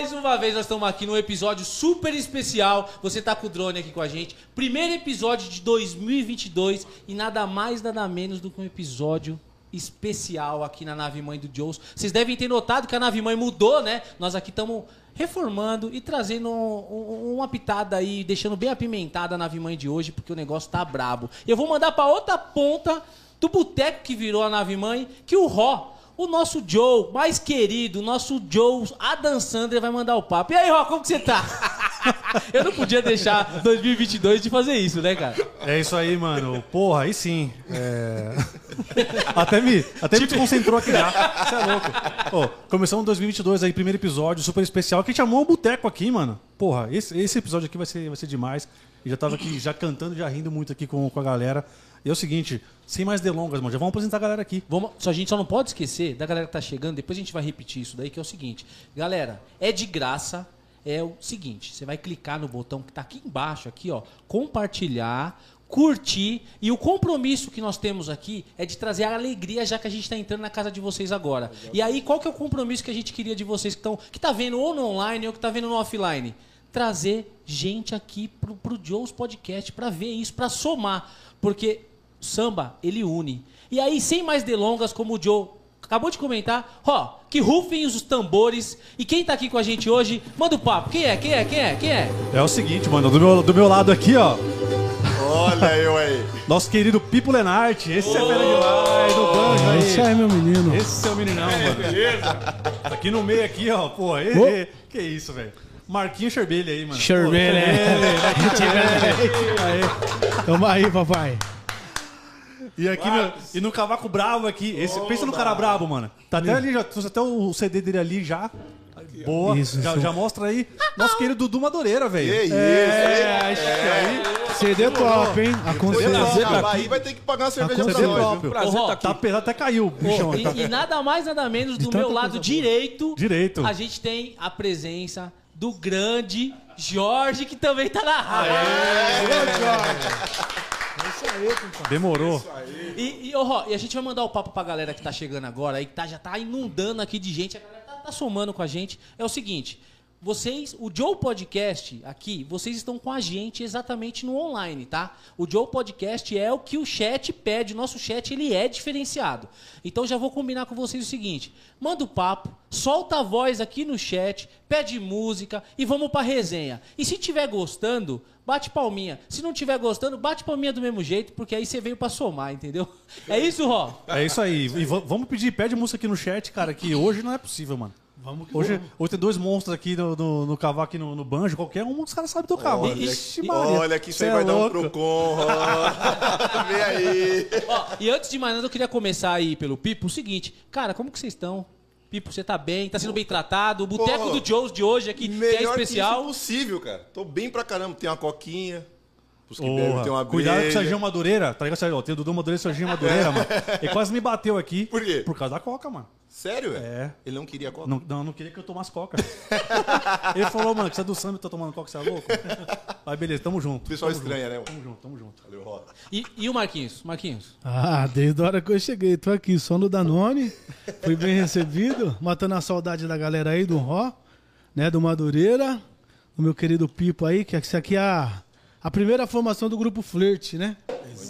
Mais uma vez nós estamos aqui num episódio super especial. Você tá com o drone aqui com a gente. Primeiro episódio de 2022 e nada mais, nada menos do que um episódio especial aqui na nave mãe do Joes. Vocês devem ter notado que a nave mãe mudou, né? Nós aqui estamos reformando e trazendo um- um- uma pitada aí, deixando bem apimentada a nave mãe de hoje, porque o negócio tá brabo. E eu vou mandar pra outra ponta do boteco que virou a nave mãe, que o Ró, o nosso Joe mais querido, o nosso Joe Adam Sandler vai mandar o papo. E aí, Ró, como que você tá? eu não podia deixar 2022 de fazer isso, né, cara? É isso aí, mano. Porra, aí sim. É... até me, até me desconcentrou aqui já. Você é louco. Começamos 2022 aí, primeiro episódio super especial, que a gente chamou um boteco aqui, mano. Porra, esse, esse episódio aqui vai ser, vai ser demais. Já tava aqui, já cantando, já rindo muito aqui com, com a galera. E é o seguinte, sem mais delongas, mano, já vamos apresentar a galera aqui. Vamos, só a gente só não pode esquecer da galera que tá chegando, depois a gente vai repetir isso daí, que é o seguinte. Galera, é de graça. É o seguinte, você vai clicar no botão que tá aqui embaixo, aqui, ó, compartilhar, curtir e o compromisso que nós temos aqui é de trazer a alegria já que a gente está entrando na casa de vocês agora. E aí, qual que é o compromisso que a gente queria de vocês que estão que tá vendo ou no online ou que tá vendo no offline? Trazer gente aqui pro, pro Joe's Podcast para ver isso, para somar, porque o samba ele une. E aí, sem mais delongas, como o Joe acabou de comentar, ó, que rufem os tambores. E quem tá aqui com a gente hoje, manda o papo. Quem é? Quem é? Quem é? Quem é? É o seguinte, mano, do meu, do meu lado aqui, ó, Olha eu aí. nosso querido Pipo Lenarte. Esse é fera demais, do banjo aí. Esse aí, meu menino. Esse é o meninão, mano. Beleza? Aqui no meio, aqui, ó, pô. e- e- que isso, velho. Marquinho Cherbelha aí, mano. Pô, Cherbelha. Aí. Tamo aí, papai. E aqui no, e no Cavaco Bravo aqui. Esse, pensa no cara brabo, mano. Tá até ali, já trouxe até o CD dele ali já. Boa. Isso, já, isso. já mostra aí. Nosso querido Dudu Madureira, velho. Que isso, É, que aí. CD top, hein? Você Aconselho. não acabar aí, vai ter que pagar uma cerveja pra CD nós. viu? Prazer tá Tá pesado, até caiu o bichão. e, tá- e nada mais, nada menos do meu lado coisa boa. direito. Direito. A gente tem a presença do grande Jorge, que também tá na rádio. Demorou. E, e, Ró, e a gente vai mandar o papo pra galera que tá chegando agora aí, que tá, já tá inundando aqui de gente, a galera tá, tá somando com a gente. É o seguinte. Vocês, o Joe Podcast aqui, vocês estão com a gente exatamente no online, tá? O Joe Podcast é o que o chat pede, o nosso chat ele é diferenciado. Então já vou combinar com vocês o seguinte: manda o papo, solta a voz aqui no chat, pede música e vamos pra resenha. E se tiver gostando, bate palminha. Se não tiver gostando, bate palminha do mesmo jeito, porque aí você veio pra somar, entendeu? É isso, Ró? É isso aí. E va- vamos pedir, pede música aqui no chat, cara, que hoje não é possível, mano. Vamos Hoje, hoje tem dois monstros aqui no, no, no cavaco e no, no banjo, qualquer um, os caras sabem tocar. Olha, mano. Ixi, que, Maria. olha que isso aí é vai dar um louco. procon. Vem aí. Ó, e antes de mais nada, eu queria começar aí pelo Pipo. O seguinte, cara, como que vocês estão? Pipo, você tá bem? Tá sendo bem tratado? O boteco Pô, do Joe's de hoje aqui, que é Melhor especial. que isso possível, cara. Tô bem pra caramba. Tem uma coquinha. Pros que bebem, Porra, tem uma Cuidado com o. Serginho Madureira. Tá ligado, Serginho? Tem o Dudu Madureira e o Serginho Madureira, mano. Ele quase me bateu aqui. Por quê? Por causa da coca, mano. Sério, velho? É. Ele não queria coca? Não, não, não queria que eu tomasse coca. Ele falou, mano, que você é do samba e tá tomando coca, você é louco? Aí beleza, tamo junto. O pessoal tamo estranha, junto, né, mano? Tamo junto, tamo junto. Valeu, Rota. E, e o Marquinhos? Marquinhos? Ah, desde a hora que eu cheguei, tô aqui, só no Danone. Fui bem recebido, matando a saudade da galera aí do Ró, né, do Madureira, do meu querido Pipo aí, que essa aqui é a, a primeira formação do grupo Flirt, né?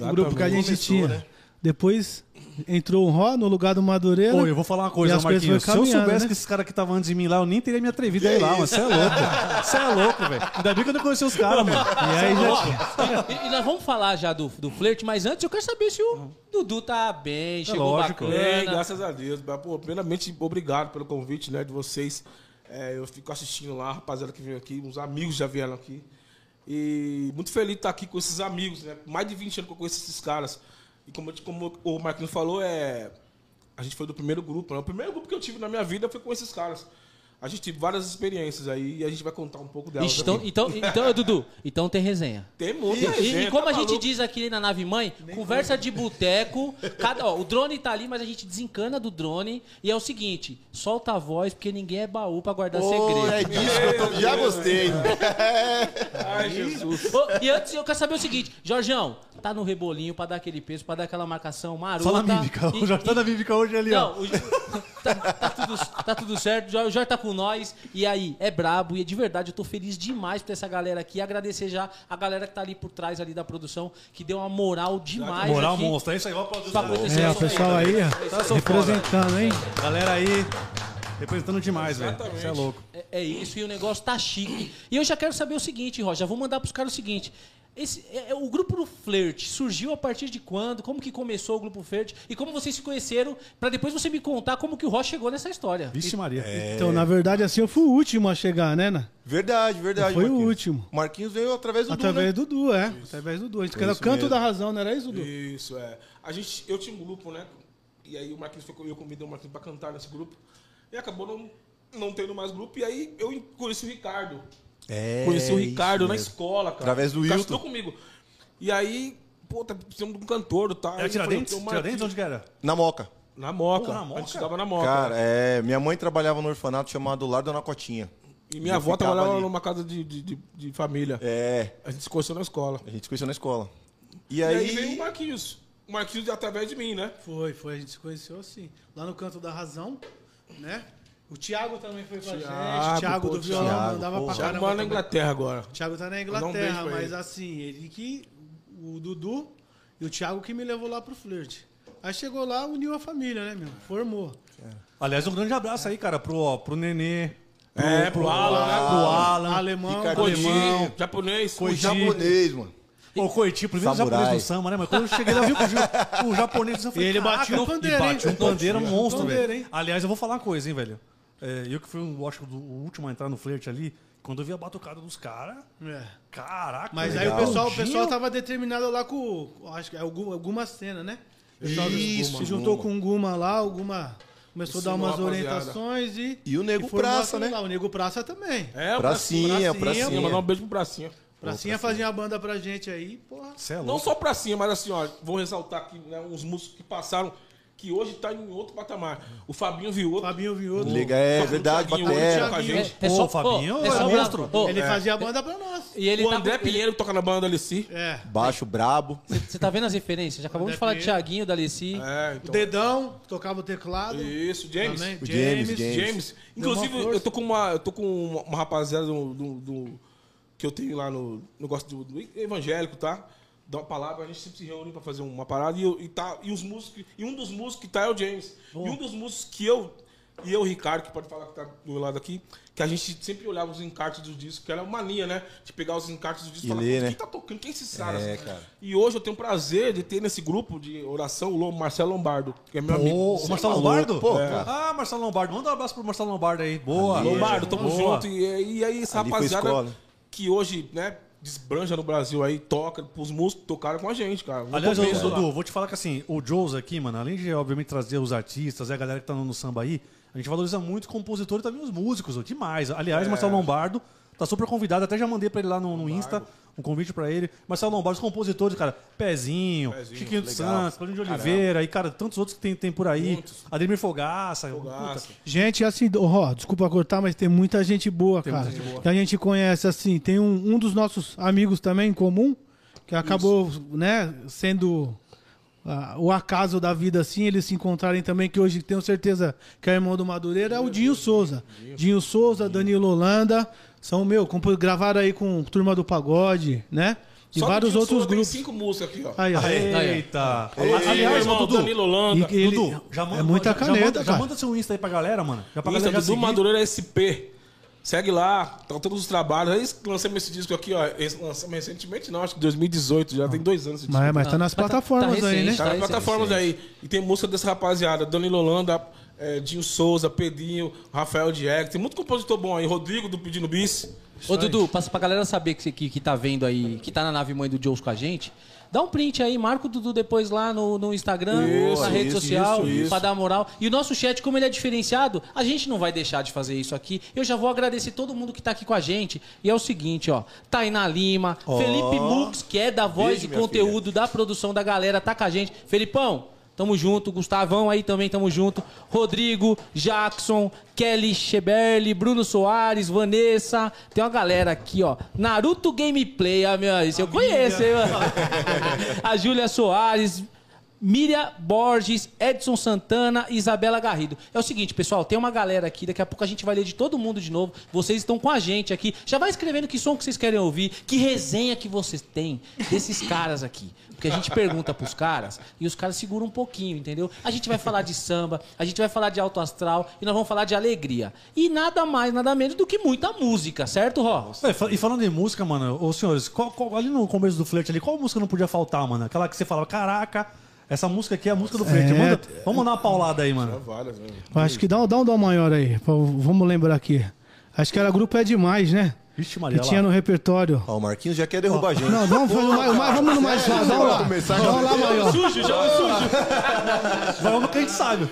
O grupo que a gente Começou, tinha. né? Depois entrou o Ró no lugar do Madureira. Pô, eu vou falar uma coisa, Marquinhos. Se eu soubesse né? que esses caras que estavam antes de mim lá, eu nem teria me atrevido a ir lá. Você é louco. Você é louco, velho. Ainda bem que eu não conheci os caras, mano. E aí já E, e nós vamos falar já do, do flerte, mas antes eu quero saber se o Dudu tá bem, chegou lógico. bacana. Bem, graças a Deus. Pô, primeiramente, obrigado pelo convite né, de vocês. É, eu fico assistindo lá, rapaziada que veio aqui, uns amigos já vieram aqui. E muito feliz de estar aqui com esses amigos, né? Mais de 20 anos que eu conheço esses caras. E como, como o Marquinhos falou, é, a gente foi do primeiro grupo. Né? O primeiro grupo que eu tive na minha vida foi com esses caras. A gente teve várias experiências aí e a gente vai contar um pouco delas. Ixi, então, aqui. então, então, Dudu, então tem resenha. Tem muita E, e resenha, como tá a gente diz aqui na nave mãe, conversa de boteco. Cada, ó, o drone tá ali, mas a gente desencana do drone. E é o seguinte: solta a voz, porque ninguém é baú pra guardar Pô, segredo. é disso que eu tô... Já gostei. Ai, Jesus. Ô, e antes eu quero saber o seguinte, Jorjão, tá no rebolinho pra dar aquele peso, pra dar aquela marcação marota. Só na mímica. E- O Jorge tá e- na mímica hoje ali, ó. Não, o- tá, tá tudo, tá tudo certo. O Jorge tá com com nós. E aí, é brabo. E de verdade, eu tô feliz demais por essa galera aqui. Agradecer já a galera que tá ali por trás ali da produção, que deu uma moral demais. Moral aqui monstro. É isso aí, ó, aplaudir os Pra caras. acontecer É, o aí. pessoal aí, Tá, sou representando, hein? Galera aí, representando demais, velho. É louco. É, é isso, e o negócio tá chique. E eu já quero saber o seguinte, Roger, já vou mandar pros caras o seguinte. Esse, é- é- o grupo do Flirt surgiu a partir de quando? Como que começou o grupo Flirt? E como vocês se conheceram? Pra depois você me contar como que o Roger chegou nessa história. Vixe Maria. Então, na verdade, assim, eu fui o último a chegar, né? né? Verdade, verdade. Foi o Marquinhos. último. Marquinhos veio através do Através Du, né? do Du, é. Através do Du. A gente era o isso canto mesmo. da razão, não era isso, Du? Isso, é. A gente, eu tinha um grupo, né? E aí o Marquinhos foi eu convidei o Marquinhos pra cantar nesse grupo. E acabou não, não tendo mais grupo. E aí eu conheci o Ricardo. É, conheci o Ricardo na mesmo. escola, cara. Através do Wilton. comigo. E aí, pô, tá precisando de um cantor, tá? Era Aí eu falei, Tiradentes? Tiradentes? Onde que era? Na Moca. Na Moca. Porra, na A Moca? gente estudava na Moca. Cara, é, minha mãe trabalhava no orfanato chamado Lar Dona Cotinha. e minha eu avó trabalhava ali. numa casa de, de, de, de família. É, A gente se conheceu na escola. a gente se conheceu na escola. E E aí, aí, veio o Marquinhos. O Marquinhos através de mim, né? Foi, foi. A gente se conheceu assim. Lá no canto da razão, né? O Thiago também foi com a gente. Thiago, O Thiago pô, do violão Thiago, mandava pô. pra caramba. mora na. Inglaterra agora. O Thiago tá na um Inglaterra, pra mas ele. assim, ele que. O Dudu e o Thiago que me levou lá pro flirt. Aí chegou lá, uniu a família, né, meu? Formou. Aliás, um grande abraço aí, cara, pro, ó, pro Nenê. É, pro Alan, né? Pro Alan. Alemão, Ricardo alemão. Japonês. o Coitinho. japonês, mano. Pô, o Coiti, primeiro Samurai. japonês do samba, né? Mas quando eu cheguei lá, eu vi o, o japonês do samba. E ele falei, batia "Caraca", o pandeiro, batia hein? um pandeiro monstro, velho. hein? Aliás, eu vou falar uma coisa, hein, velho. É, eu que fui, eu acho, que o último a entrar no flerte ali, quando eu vi a batucada dos caras, É. caraca. Mas aí velho. o pessoal, o pessoal tava determinado lá com. Acho que é alguma, alguma cena, né? O pessoal Isso, se juntou Guma. com o Guma lá, o Guma começou a dar Ensinou umas a orientações e. E o Nego formou Praça, né? Lá. O Nego Praça também. É, o Pracinha, Pracinha, pracinha. Mandar um beijo pro Pracinha. Pracinha fazia a banda pra gente aí, porra. É Não só Pracinha, mas assim, ó, vou ressaltar aqui né, uns músicos que passaram, que hoje tá em outro patamar. O Fabinho Vioto. Fabinho Vioto. Liga, é Fabinho verdade, Thiaguinho, batera. hoje com a gente. É Pô, só o Fabinho é só monstro. pra- ô, Ele fazia a banda pra nós. E ele o tá André com- Pinheiro que toca na banda Alessi. É. Baixo brabo. Você tá vendo as referências? Já acabamos de André falar de Pinheiro. Thiaguinho, da Alessi. É, O então. Dedão, tocava o teclado. Isso, James. Também. O James, James. James. Inclusive, eu tô com uma, eu tô com uma, uma rapaziada do, do- do- que eu tenho lá no negócio do, do evangélico, tá? Dá uma palavra, a gente sempre se reúne pra fazer uma parada e, eu- e tá, e os músicos, e um dos músicos que tá é o James. E um dos músicos que eu e eu, Ricardo, que pode falar que tá do meu lado aqui, que a gente sempre olhava os encartes dos discos, que era uma mania, né? De pegar os encartes dos discos E falar, ler, "Pô, né? quem tá tocando? Quem é esses caras? É, cara. E hoje eu tenho o prazer de ter nesse grupo de oração o Marcelo Lombardo, que é meu amigo. Ô, o Marcelo maluco, Lombardo? pô, É. Ah, Marcelo Lombardo. Manda um abraço pro Marcelo Lombardo aí. Boa. Ali, Lombardo, tamo Boa. junto. E, e aí, essa Ali rapaziada que hoje, né, desbranja no Brasil aí, toca, os músicos tocaram com a gente, cara. No Aliás, lá. Dudu, vou te falar que assim, o Joes aqui, mano, além de, obviamente, trazer os artistas e a galera que tá no, no samba aí, a gente valoriza muito o compositor e também os músicos, ó, demais. Aliás, É. Marcelo Lombardo tá super convidado, até já mandei pra ele lá no, no Insta um convite pra ele. Marcelo Lombardo, os compositores, cara, Pezinho, Pezinho, Chiquinho dos. Santos, Claudinho de Oliveira e, cara, tantos outros que tem, tem por aí. Muitos. Ademir Fogaça. Fogaça. puta. Gente, assim, ó, desculpa cortar, mas tem muita gente boa, cara. muita gente boa. Que a gente conhece, assim. Tem um, um dos nossos amigos também em comum, que acabou, né, sendo ah, o acaso da vida, assim, eles se encontrarem também, que hoje tenho certeza que é irmão do Madureira, é o Dinho Souza. Dinho Souza, Danilo Holanda, são, meu, gravaram aí com Turma do Pagode, né? E Só vários o outros Souza tem grupos. cinco músicas aqui, ó. Aí, ó. Eita! Aliás, Aliás, ô, irmão, Dudu, Danilo Holanda. E- ele- Dudu, já manda, é muita já- já caneta, manda, já manda seu Insta aí pra galera, mano. Já pra Insta galera já do seguir. Madureira SP. Segue lá, tá todos os trabalhos. Aí lançamos esse disco aqui, ó. esse Lançamos recentemente, não, acho que 2018, já tem dois anos esse disco. Mas, mas tá nas Mas tá- plataformas tá aí, né? recente, Tá nas Tá plataformas aí. E tem música dessa rapaziada. Danilo Holanda, é, Dinho Souza, Pedrinho, Rafael Diego. Tem muito compositor bom aí. Rodrigo do Pedindo Bis. Ô, Dudu, passa pra galera saber que, que, que tá vendo aí, que tá na nave mãe do Joes com a gente. Dá um print aí, marca o Dudu depois lá no, no Instagram, Isso, na rede isso, social, isso, pra dar moral. E o nosso chat, como ele é diferenciado, a gente não vai deixar de fazer isso aqui. Eu já vou agradecer todo mundo que tá aqui com a gente. E é o seguinte, ó. Tainá Lima, Felipe Mux, que é da voz Beijo, e conteúdo da produção da galera, tá com a gente. Felipão, Tamo junto, Gustavão aí também tamo junto. Rodrigo, Jackson, Kelly Cheberli, Bruno Soares, Vanessa. Tem uma galera aqui, ó. Naruto Gameplay, ah, meu, esse eu conheço, hein, mano? A Júlia Soares. Miriam Borges, Edson Santana e Isabela Garrido. É o seguinte, pessoal, tem uma galera aqui, daqui a pouco a gente vai ler de todo mundo de novo. Vocês estão com a gente aqui. Já vai escrevendo que som que vocês querem ouvir, que resenha que vocês têm desses caras aqui. Porque a gente pergunta pros caras e os caras seguram um pouquinho, entendeu? A gente vai falar de samba, a gente vai falar de alto astral e nós vamos falar de alegria. E nada mais, nada menos do que muita música, certo, Ró? É, E falando em música, mano, ô senhores, qual- qual- ali no começo do flerte ali, qual música não podia faltar, mano? Aquela que você falava, caraca, essa música aqui é a música do flerte. É. Manda- vamos mandar uma paulada aí, mano. Várias, né? Acho que dá, um- dá um dó maior aí. pô, Vamos lembrar aqui. Acho que era grupo É Demais, né? Vixe, Que Maria, tinha lá. no repertório. Ó, o Marquinhos já quer derrubar a gente. Não, vamos, fazer mais, mais, vamos no mais fácil. Vamos lá. Vamos lá, maior. Sujo, já sujo. Vamos no que a gente sabe.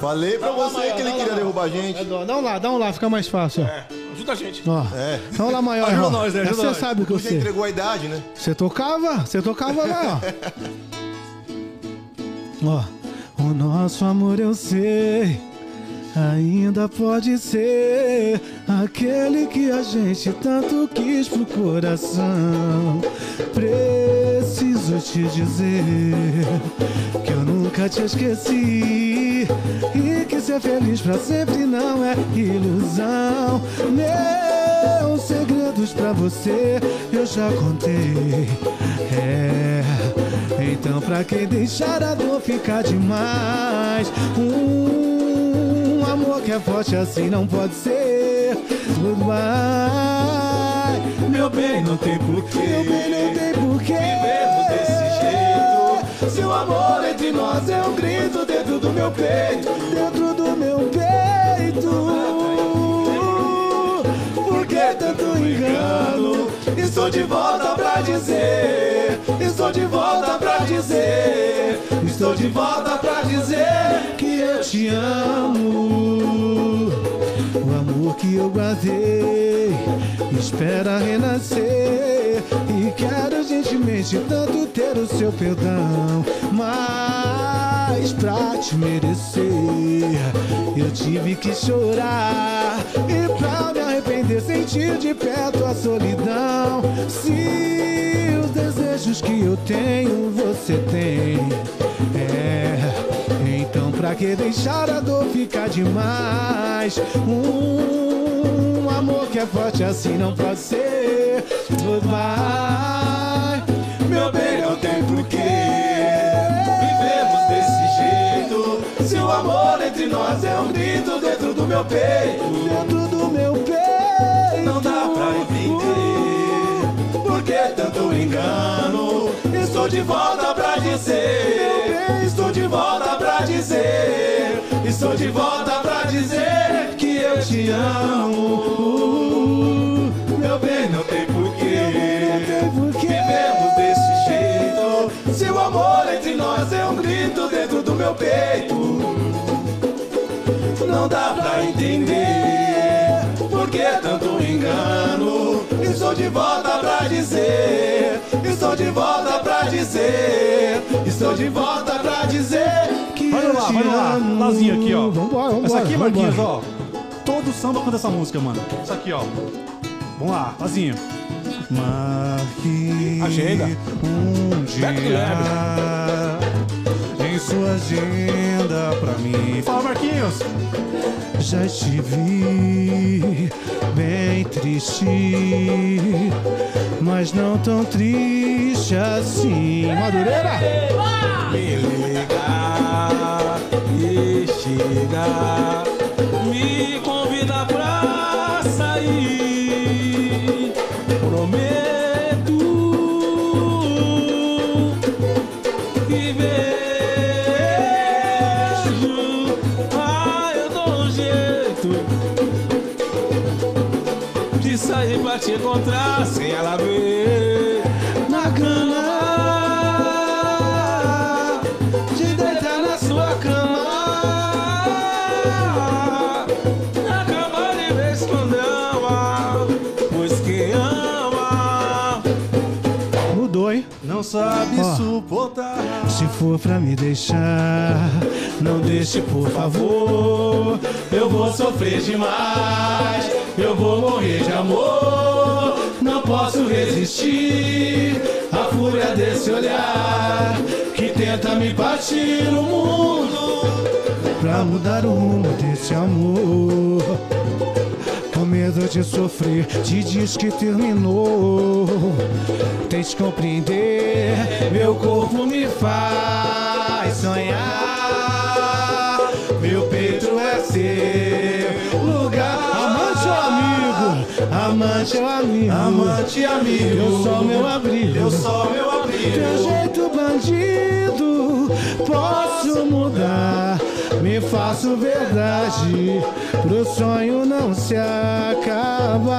Falei pra você que ele queria derrubar a gente. É. Dá um lá, dá um lá, fica mais fácil. É, ajuda a gente. Ó. É. Vamos lá, maior. Ajuda ó. nós, né? Ajuda Essa nós. Você sabe o que já sei. entregou a idade, né? Você tocava? Você tocava lá, ó. Ó. O nosso amor eu sei. Ainda pode ser aquele que a gente tanto quis pro coração. Preciso te dizer que eu nunca te esqueci e que ser feliz pra sempre não é ilusão. Meus segredos pra você eu já contei. É. Então, pra quem deixar a dor ficar demais, um amor que é forte assim não pode ser. Tudo vai, meu bem, não tem porquê. Meu bem, não tem porquê. Vivemos desse jeito. Se o amor entre nós é um grito dentro do meu peito, dentro do meu peito. Por que tanto engano? Estou de volta pra dizer. Estou de volta pra dizer. Estou de volta pra dizer eu te amo. O amor que eu guardei espera renascer. E quero gentilmente tanto ter o seu perdão. Mas pra te merecer, eu tive que chorar. E pra me arrepender, sentir de perto a solidão. Se os desejos que eu tenho, você tem. É. Então pra que deixar a dor ficar demais? Um amor que é forte assim não pode ser. Goodbye, meu bem, não tem porquê. Vivemos desse jeito. Se o amor entre nós é um grito dentro do meu peito, dentro do meu peito, Estou de volta pra dizer. Estou de volta pra dizer. Estou de volta pra dizer que eu te amo. Meu bem, não tem porquê. Vivemos desse jeito. Se o amor entre nós é um grito dentro do meu peito não dá pra entender por que tanto engano. Estou de volta pra dizer, estou de volta pra dizer, estou de volta pra dizer que Vai lá, vai lá. amo. Lazinho aqui, ó. Vambora, vambora. Essa aqui, Marquinhos, ó. Todo samba canta essa música, mano. Isso aqui, ó. Vamos lá, Lazinho. Marque Agenda. um Beto dia em sua agenda pra mim. Fala, Marquinhos. Já estive bem triste, mas não tão triste assim. Madureira! Me ligar e chegar, me te encontrar sem ela ver na cama. De deitar na sua cama. Acabar de vez quando ama. Pois quem ama. Mudou, hein? Não sabe suportar. Se for pra me deixar, não deixe, por favor. Eu vou sofrer demais, eu vou morrer de amor. Posso resistir à fúria desse olhar que tenta me partir o mundo pra mudar o rumo desse amor. Com medo de sofrer, te diz que terminou. Tente compreender, meu corpo me faz sonhar. Meu peito é seu Amante ou amigo? Amante e amigo. Eu sou meu abrigo. Eu sou meu abrigo. Teu jeito bandido, posso mudar. Me faço verdade, pro sonho não se acabar.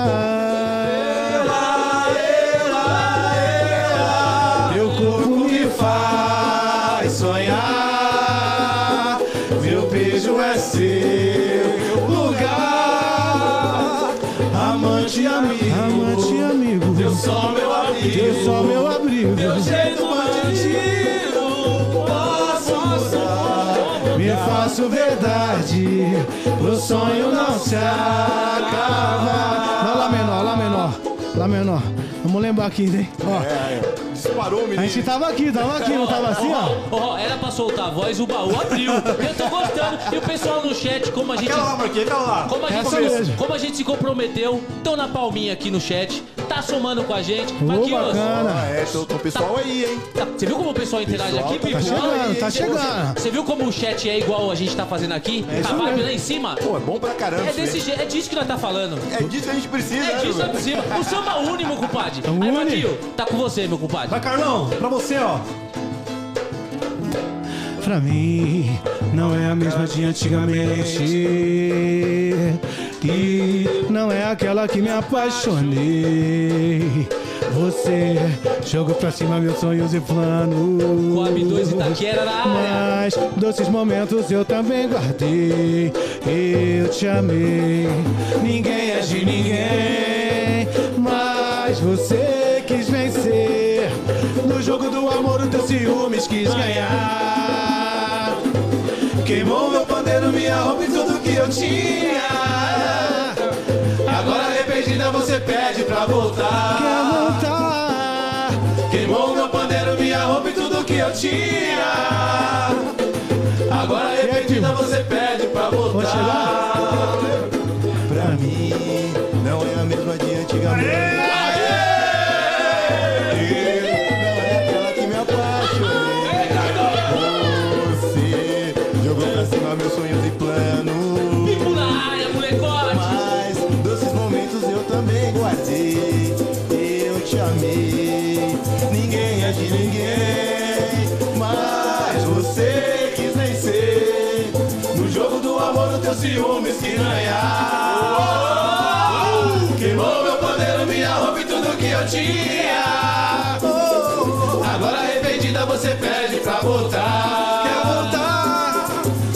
Teu corpo me faz Eu sou meu abrigo. Eu sou meu abrigo. jeito bandido. Posso mudar. Me faço verdade, pro sonho não se acaba. Não, lá menor, lá menor, lá menor. Vamos lembrar aqui, hein? Ó, É, disparou o a gente tava aqui, tava aqui, não tava assim, ó? Ó, era pra soltar a voz, o baú abriu. Eu tô gostando. E o pessoal no chat, como a gente. Aquela lá, Marquinhos, aquela lá. Como a, gente, Essa mesmo. como a gente se comprometeu, estão na palminha aqui no chat, somando com a gente. Ô, Marquinhos, bacana. Ah, é, tô com o pessoal aí, hein? tá- você viu como o pessoal interage Pessoal aqui, tá Pipo? chegando, tá Você- chegando. Você viu como o chat é igual a gente tá fazendo aqui? É isso a vibe mesmo. lá em cima? Pô, é bom pra caramba. É isso desse jeito, é disso que nós tá falando. É disso que a gente precisa, É né, disso lá meu? de cima. O samba une, meu compadre. Aí, Une. Tá com você, meu compadre. Vai, Carlão, pra você, ó. Pra mim, não é a mesma de antigamente. E não é aquela que me apaixonei. Você jogou pra cima meus sonhos e planos. Coab 2 Itaquera na área. Mas doces momentos eu também guardei. Eu te amei. Ninguém é de ninguém. Mas você quis vencer. No jogo do amor, o teu ciúmes quis ganhar. Queimou meu pandeiro, minha roupa e tudo que eu tinha. Pra voltar. Quer voltar? Queimou meu pandeiro, minha roupa e tudo que eu tinha. Agora arrependida você pede pra voltar. Pra mim, não é a mesma de antigamente. Não que tinha. Agora arrependida você pede pra voltar. Quer voltar?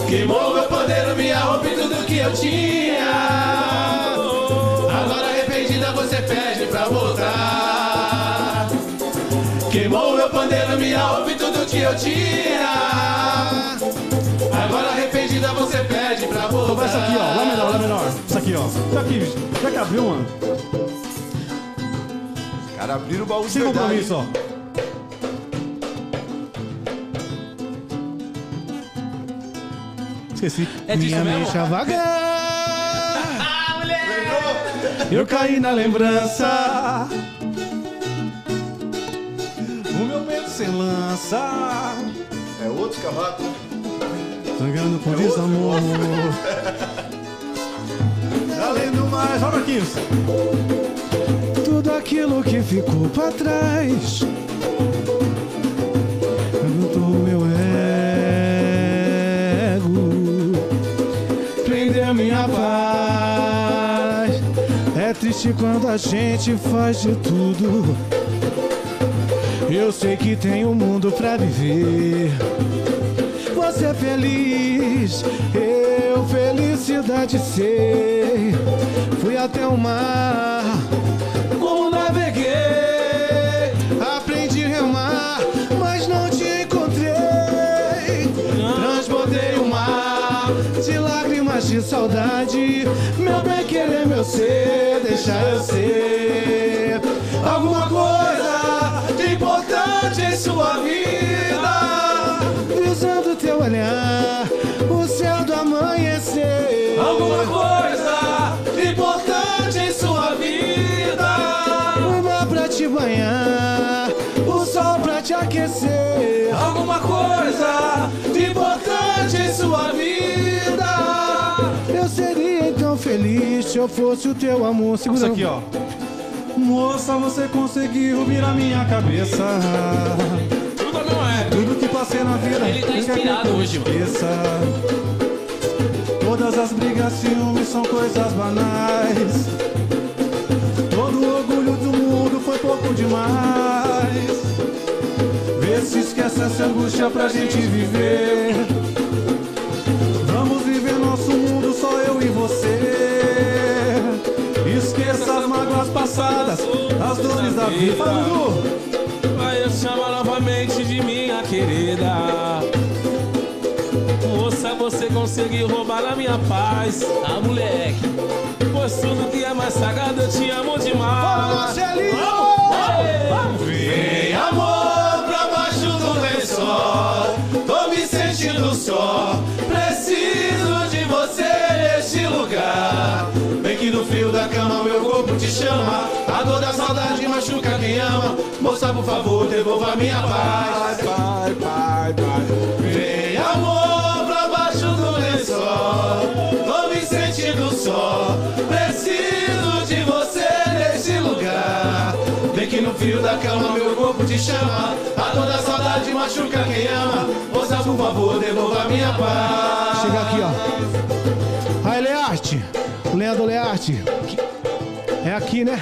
Queimou meu pandeiro, minha roupa e tudo que eu tinha. Agora arrependida você pede pra voltar. Queimou meu pandeiro, minha roupa e tudo que eu tinha. Agora arrependida você pede pra voltar. Essa aqui, ó. Lá menor, lá menor. Isso aqui, ó. Aqui, bicho. Já que abriu, mano. Cara, abriram o baú de Sem verdade. compromisso, ó. Esqueci. É disso Minha mesmo? mente a vagar. Ah! Eu caí na lembrança. O meu medo sem lança. É outro cavaco. Jogando com desamor. Além do mais, ó, Marquinhos. Aquilo que ficou pra trás. Levantou meu ego. Prendeu minha paz. É triste quando a gente faz de tudo. Eu sei que tem um mundo pra viver. Você é feliz, eu felicidade sei. Fui até o mar, como naveguei. Aprendi a remar, mas não te encontrei. Transbordei o mar de lágrimas de saudade. Meu bem querer, meu ser, deixar eu ser. Alguma coisa importante em sua vida. Visando teu olhar banhar, o sol pra te aquecer. Alguma coisa importante em sua vida. Eu seria então feliz se eu fosse o teu amor. Segura Isso aqui, ó. Moça, você conseguiu virar minha cabeça. Tudo não é. Tudo que passei na vida. Ele tá inspirado hoje, mano. esqueça. Todas as brigas, ciúmes são coisas banais. Demais. Vê se esquece essa angústia pra gente viver. Vamos viver nosso mundo, só eu e você. Esqueça as mágoas passadas, as dores da vida. Vai eu chamo novamente de minha querida. Moça, você conseguiu roubar a minha paz. Ah, moleque. Pois tudo que é mais sagrado eu te amo demais. Vem amor pra baixo do lençol. Tô me sentindo só. Preciso de você neste lugar. Bem que no frio da cama meu corpo te chama. A dor da saudade machuca quem ama. Moça, por favor, devolva minha paz. Pai, pai, pai. Vem amor pra baixo do lençol. Tô me sentindo só. Que no frio da cama meu corpo te chama. A dor da saudade machuca quem ama. Moça, por favor, devolva minha paz. Chega aqui, ó. Aí, Learte. Leandro Learte. É aqui, né?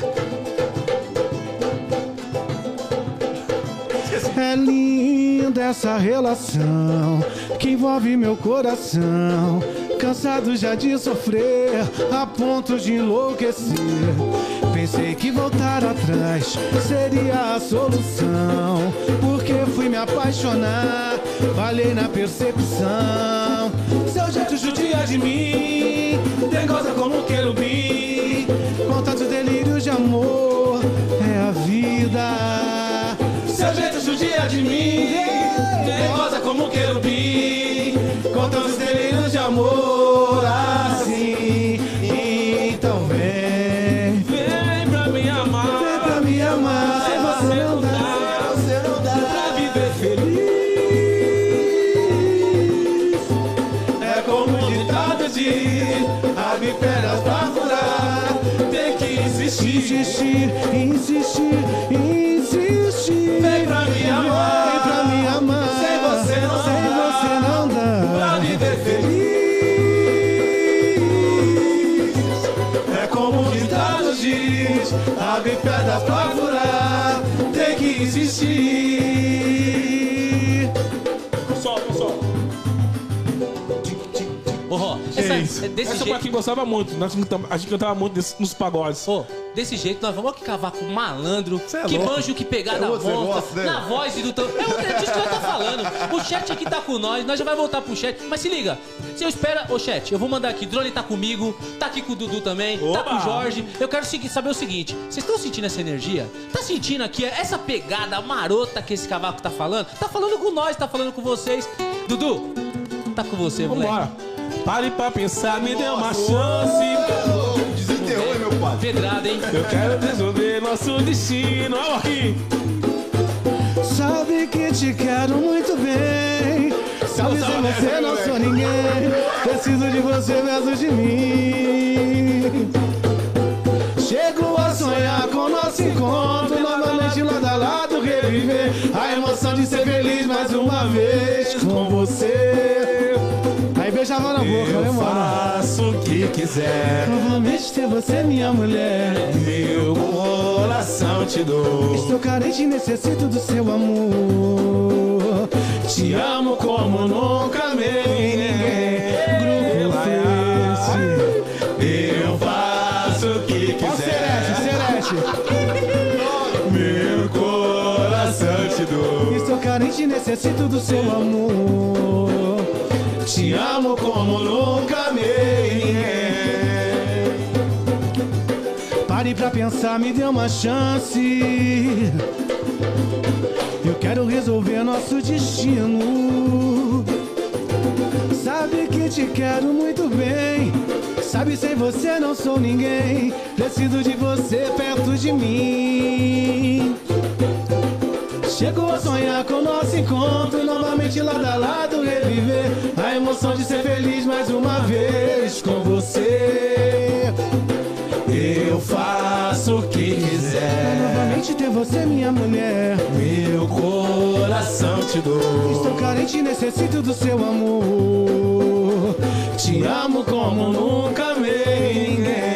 É linda essa relação que envolve meu coração. Cansado já de sofrer, a ponto de enlouquecer. Pensei que voltar atrás seria a solução. Porque fui me apaixonar, falhei na percepção. Seu jeito judia de mim, dengosa como querubim. Com tantos delírios de amor, é a vida. Seu jeito judia de mim, nervosa como querubim, com tantos delírios de amor tem essa, é desse Essa jeito. aqui gostava muito. Nós a gente cantava muito desse- nos pagodes. Ô, desse jeito nós vamos aqui cavar com malandro, é que louco. manjo que pegar É na negócio, né? na voz e do tão. É, é disso que eu tô falando. O chat aqui tá com nós, nós já vai voltar pro chat. Mas se liga, se eu espero. Ô chat, eu vou mandar aqui. Drone tá comigo, tá aqui com o Dudu também, tá Oba! com o Jorge. Eu quero saber o seguinte: vocês estão sentindo essa energia? Tá sentindo aqui essa pegada marota que esse cavaco tá falando? Tá falando com nós, tá falando com vocês. Dudu, tá com você, moleque. Pare pra pensar, me dê uma chance. Desenterrou, meu pai? Pedrada, hein? Eu quero resolver nosso destino. Olha aqui. Sabe que te quero muito bem. Sabe se você não sou ninguém. Preciso de você versus de mim. Chego a sonhar com nosso encontro. Novamente lado a lado reviver a emoção de ser feliz mais uma vez com você. Aí beijava na boca, né, mano? Faço o que quiser, Novamente ter você, minha mulher. meu coração te dou. Estou carente e necessito do seu amor. Te amo como nunca amei ninguém. Grupo Face. Eu faço o que Ó, Serete, quiser, Serete. meu coração te dou. Estou carente e necessito do seu amor. Te amo como nunca amei. Pare pra pensar, me dê uma chance. Eu quero resolver nosso destino. Sabe que te quero muito bem. Sabe, sem você não sou ninguém. Preciso de você perto de mim. Chego a sonhar com nosso encontro, novamente lado a lado reviver a emoção de ser feliz mais uma vez com você. Eu faço o que quiser. Novamente ter você, minha mulher. Meu coração te dou. Estou carente e necessito do seu amor. Te amo como nunca amei ninguém.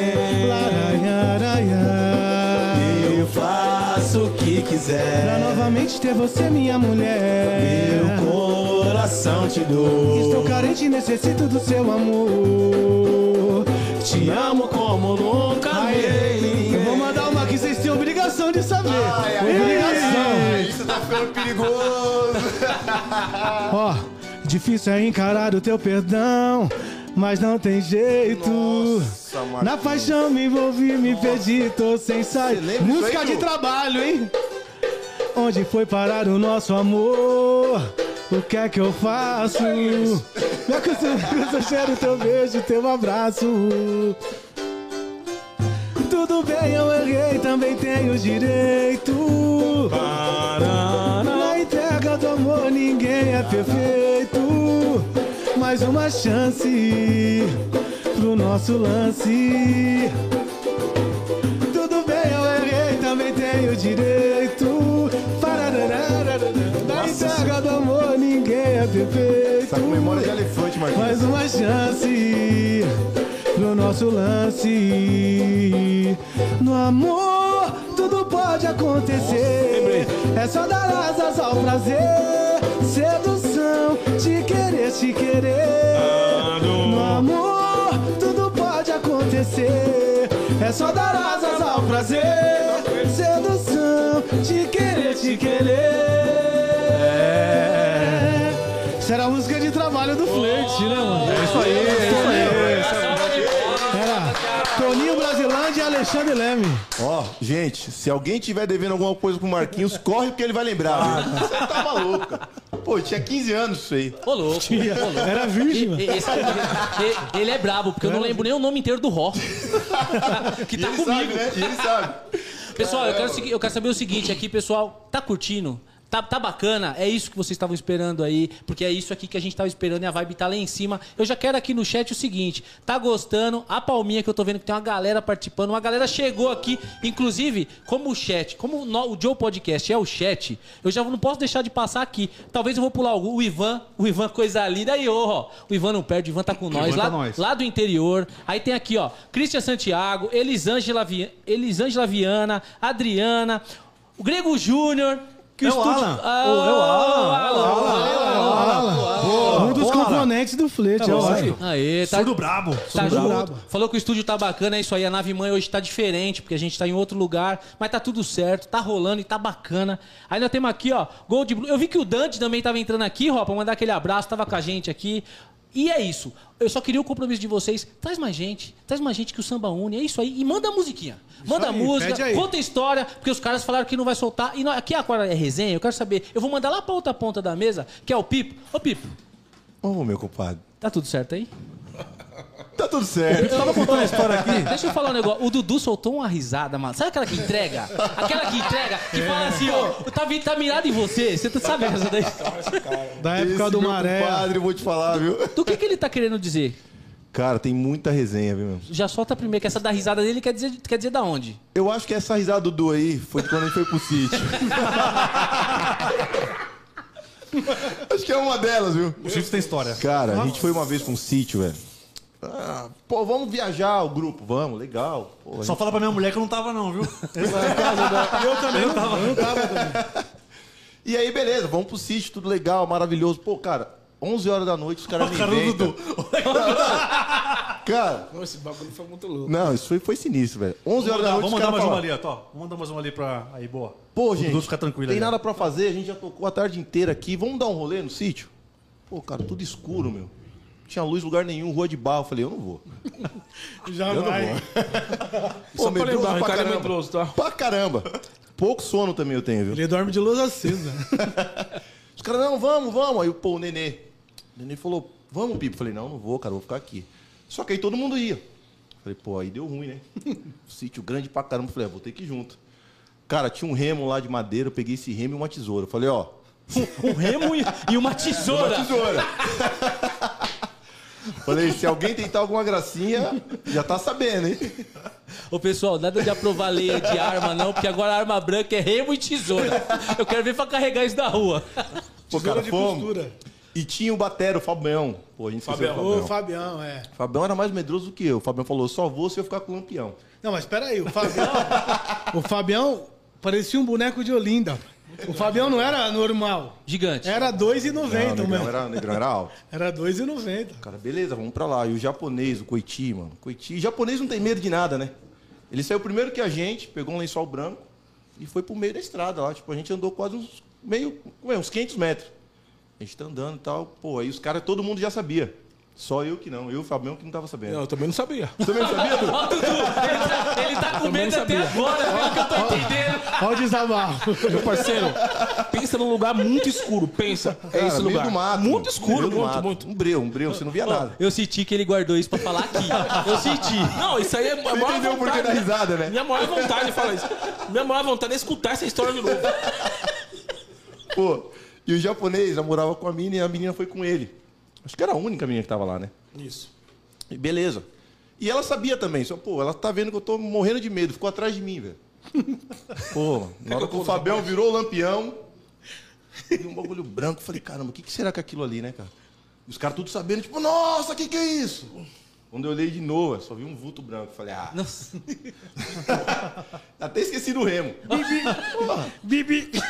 Quiser. Pra novamente ter você, minha mulher. Meu coração te dou. Estou carente e necessito do seu amor. Te amo como nunca amei. Eu vou mandar uma que vocês têm obrigação de saber. obrigação. Isso tá ficando perigoso. Ó, difícil é encarar o teu perdão, mas não tem jeito. Nossa. Na paixão me envolvi, me perdi, tô sem lembra Música de trabalho, hein? Onde foi parar o nosso amor? O que é que eu faço? Me acostumei, eu cheiro teu beijo, teu abraço. Tudo bem, eu errei, também tenho direito. Na entrega do amor, ninguém é perfeito. Mais uma chance pro nosso lance. Tudo bem, eu errei, também tenho direito. Na entrega do amor, ninguém é perfeito. Memória de elefante. Mais uma chance pro nosso lance. No amor, tudo pode acontecer. É só dar asas ao prazer. Sedução, te querer. No amor, tudo pode acontecer. É só dar asas ao prazer. Sedução, te querer, te querer. Será a música de trabalho do Flerte, né, mano? É isso aí, é isso aí. Era Toninho Brasilândia e Alexandre Leme. Ó, gente, se alguém tiver devendo alguma coisa pro Marquinhos, corre porque ele vai lembrar. Você tá maluco. Pô, tinha 15 anos isso aí. Ô, louco. ô, louco. Era virgem, mano. E- esse- ele, ele é brabo, porque eu não lembro nem o nome inteiro do Ró. que E tá ele comigo. sabe, né? E ele sabe. Pessoal, eu quero, segui- eu quero saber o seguinte aqui, pessoal. Tá curtindo? Tá, tá bacana? É isso que vocês estavam esperando aí, porque é isso aqui que a gente tava esperando e a vibe tá lá em cima. Eu já quero aqui no chat o seguinte: tá gostando? A palminha que eu tô vendo que tem uma galera participando, uma galera chegou aqui, inclusive, como o chat, como o no- o Joe Podcast é o chat, eu já não posso deixar de passar aqui. Talvez eu vou pular o, o Ivan, o Ivan coisa linda aí, ó. O Ivan não perde, o Ivan tá com nós, Ivan lá, tá nós. lá do interior. Aí tem aqui, ó, Cristian Santiago, Elisângela. Elisângela Viana, Adriana, o Grego Júnior. Que É o estúdio... Alan. Ah, Ô, é o Alan. Um dos componentes do Flerte, é Tá. Aê, tá, Surdo brabo. tá Surdo junto. brabo. Falou que o estúdio tá bacana, é isso aí. A nave mãe hoje tá diferente, porque a gente tá em outro lugar, mas tá tudo certo, tá rolando e tá bacana. Aí nós temos aqui, ó, Gold Blue. Eu vi que o Dante também tava entrando aqui, ó, pra mandar aquele abraço, tava com a gente aqui. E é isso. Eu só queria o compromisso de vocês. Traz mais gente. Traz mais gente que o samba une. É isso aí. E manda a musiquinha. Manda a aí, música. pede aí. Conta a história. Porque os caras falaram que não vai soltar. E nós- aqui agora é resenha. Eu quero saber. Eu vou mandar lá pra outra ponta da mesa, que é o Pipo. Ô, Pipo. Ô, meu compadre. Tá tudo certo aí? Tá tudo certo. Tava contando a história aqui. Deixa eu falar um negócio. O Dudu soltou uma risada, mano. Sabe aquela que entrega? Aquela que entrega, que fala assim, ó. Tá, vi- tá mirado em você. Você tá sabe essa daí? Da época Esse do meu Maré. compadre, eu vou te falar, viu? Do que, que ele tá querendo dizer? Cara, tem muita resenha, viu, meu? Já solta primeiro, que essa da risada dele quer dizer, quer dizer da onde? Eu acho que essa risada do Du aí foi de quando a gente foi pro sítio. acho que é uma delas, viu? O Chico tem história. Cara, a gente foi uma vez pra um sítio, velho. Ah, pô, vamos viajar, o grupo, vamos, legal. Pô, Só fala pra minha mulher que eu não tava, não, viu? Eu também não tava. Eu não tava também. E aí, beleza, vamos pro sítio, tudo legal, maravilhoso. Pô, cara, 11 horas da noite os caras me Cara do inventam. Dudu. Cara, Não, esse bagulho foi muito louco. não, isso foi, foi sinistro, velho. 11 Vamos horas da noite vamos os mandar mais uma falam, ali, ó. Vamos mandar mais uma ali pra. Aí, boa. Pô, O gente, Dudu fica tranquilo tem aí, ó. nada pra fazer, a gente já tocou a tarde inteira aqui, vamos dar um rolê no sítio? Pô, cara, tudo escuro, meu. Tinha luz em lugar nenhum, rua de barro. Eu falei, eu não vou. Já Eu não vou. Só pra lembrar, pra é caramba. medroso, tá? Pra caramba. Pouco sono também eu tenho, viu? Ele dorme de luz acesa. Os caras, não, vamos, vamos. Aí, pô, o Nenê. O Nenê falou, vamos, Pipo. Eu falei, não, não vou, cara, vou ficar aqui. Só que aí todo mundo ia. Falei, pô, aí deu ruim, né? Sítio grande pra caramba. Falei, ah, vou ter que ir junto. Cara, tinha um remo lá de madeira, eu peguei esse remo e uma tesoura. Eu falei, ó, Um remo e, uma tesoura. tesoura. Falei, se alguém tentar alguma gracinha, já tá sabendo, hein? Ô pessoal, nada de aprovar lei de arma não, porque agora a arma branca é remo e tesoura. Eu quero ver pra carregar isso da rua. Pô, cara, de fomos. costura. E tinha o Batero, o Fabião. Pô, a gente Fabião. do Ô, Fabião. Fabião, é. O Fabião era mais medroso do que eu. O Fabião falou, só vou se eu ficar com o lampião. Não, mas peraí, o Fabião. o Fabião parecia um boneco de Olinda. O Fabião não era normal. Gigante. Era Não, 2,90, o Negrão mano. era, o Negrão era alto. Era 2,90. Cara, beleza, vamos pra lá. E o japonês, o Coiti, mano. Coiti. O japonês não tem medo de nada, né? Ele saiu primeiro que a gente, pegou um lençol branco e foi pro meio da estrada lá. Tipo, a gente andou quase uns meio, uns 500 metros. A gente tá andando e tal. Pô, aí os caras, todo mundo já sabia. Só eu que não. Eu e o Fabião que não tava sabendo. Não, eu também não sabia. Você também não sabia, Dudu? Ó, Dudu, ele tá, ele tá com medo até agora, pelo que eu tô entendendo. Olha o desabafo. Meu parceiro, pensa num lugar muito escuro. Pensa, é Cara, esse meio lugar. do mato. Muito escuro, Meio do muito, mato. muito. Um breu, um breu. Você não via Ó, nada. eu senti que ele guardou isso pra falar aqui. Eu senti. Não, isso aí é a maior entendeu o porquê vontade. da risada, né? Minha maior vontade de falar isso. Minha maior vontade é escutar essa história de novo. Pô, e o japonês namorava com a menina e a menina foi com ele. Acho que era a única menina que tava lá, né? Isso. E beleza. E ela sabia também, só, pô, ela tá vendo que eu tô morrendo de medo, ficou atrás de mim, velho. Pô, na hora que o Fabião virou o lampião, um bagulho branco, falei, caramba, o que, que será que é aquilo ali, né, cara? Os caras tudo sabendo, tipo, nossa, o que, que é isso? Quando eu olhei de novo, eu só vi um vulto branco. Falei, ah, Nossa. até esqueci do remo. Bibi.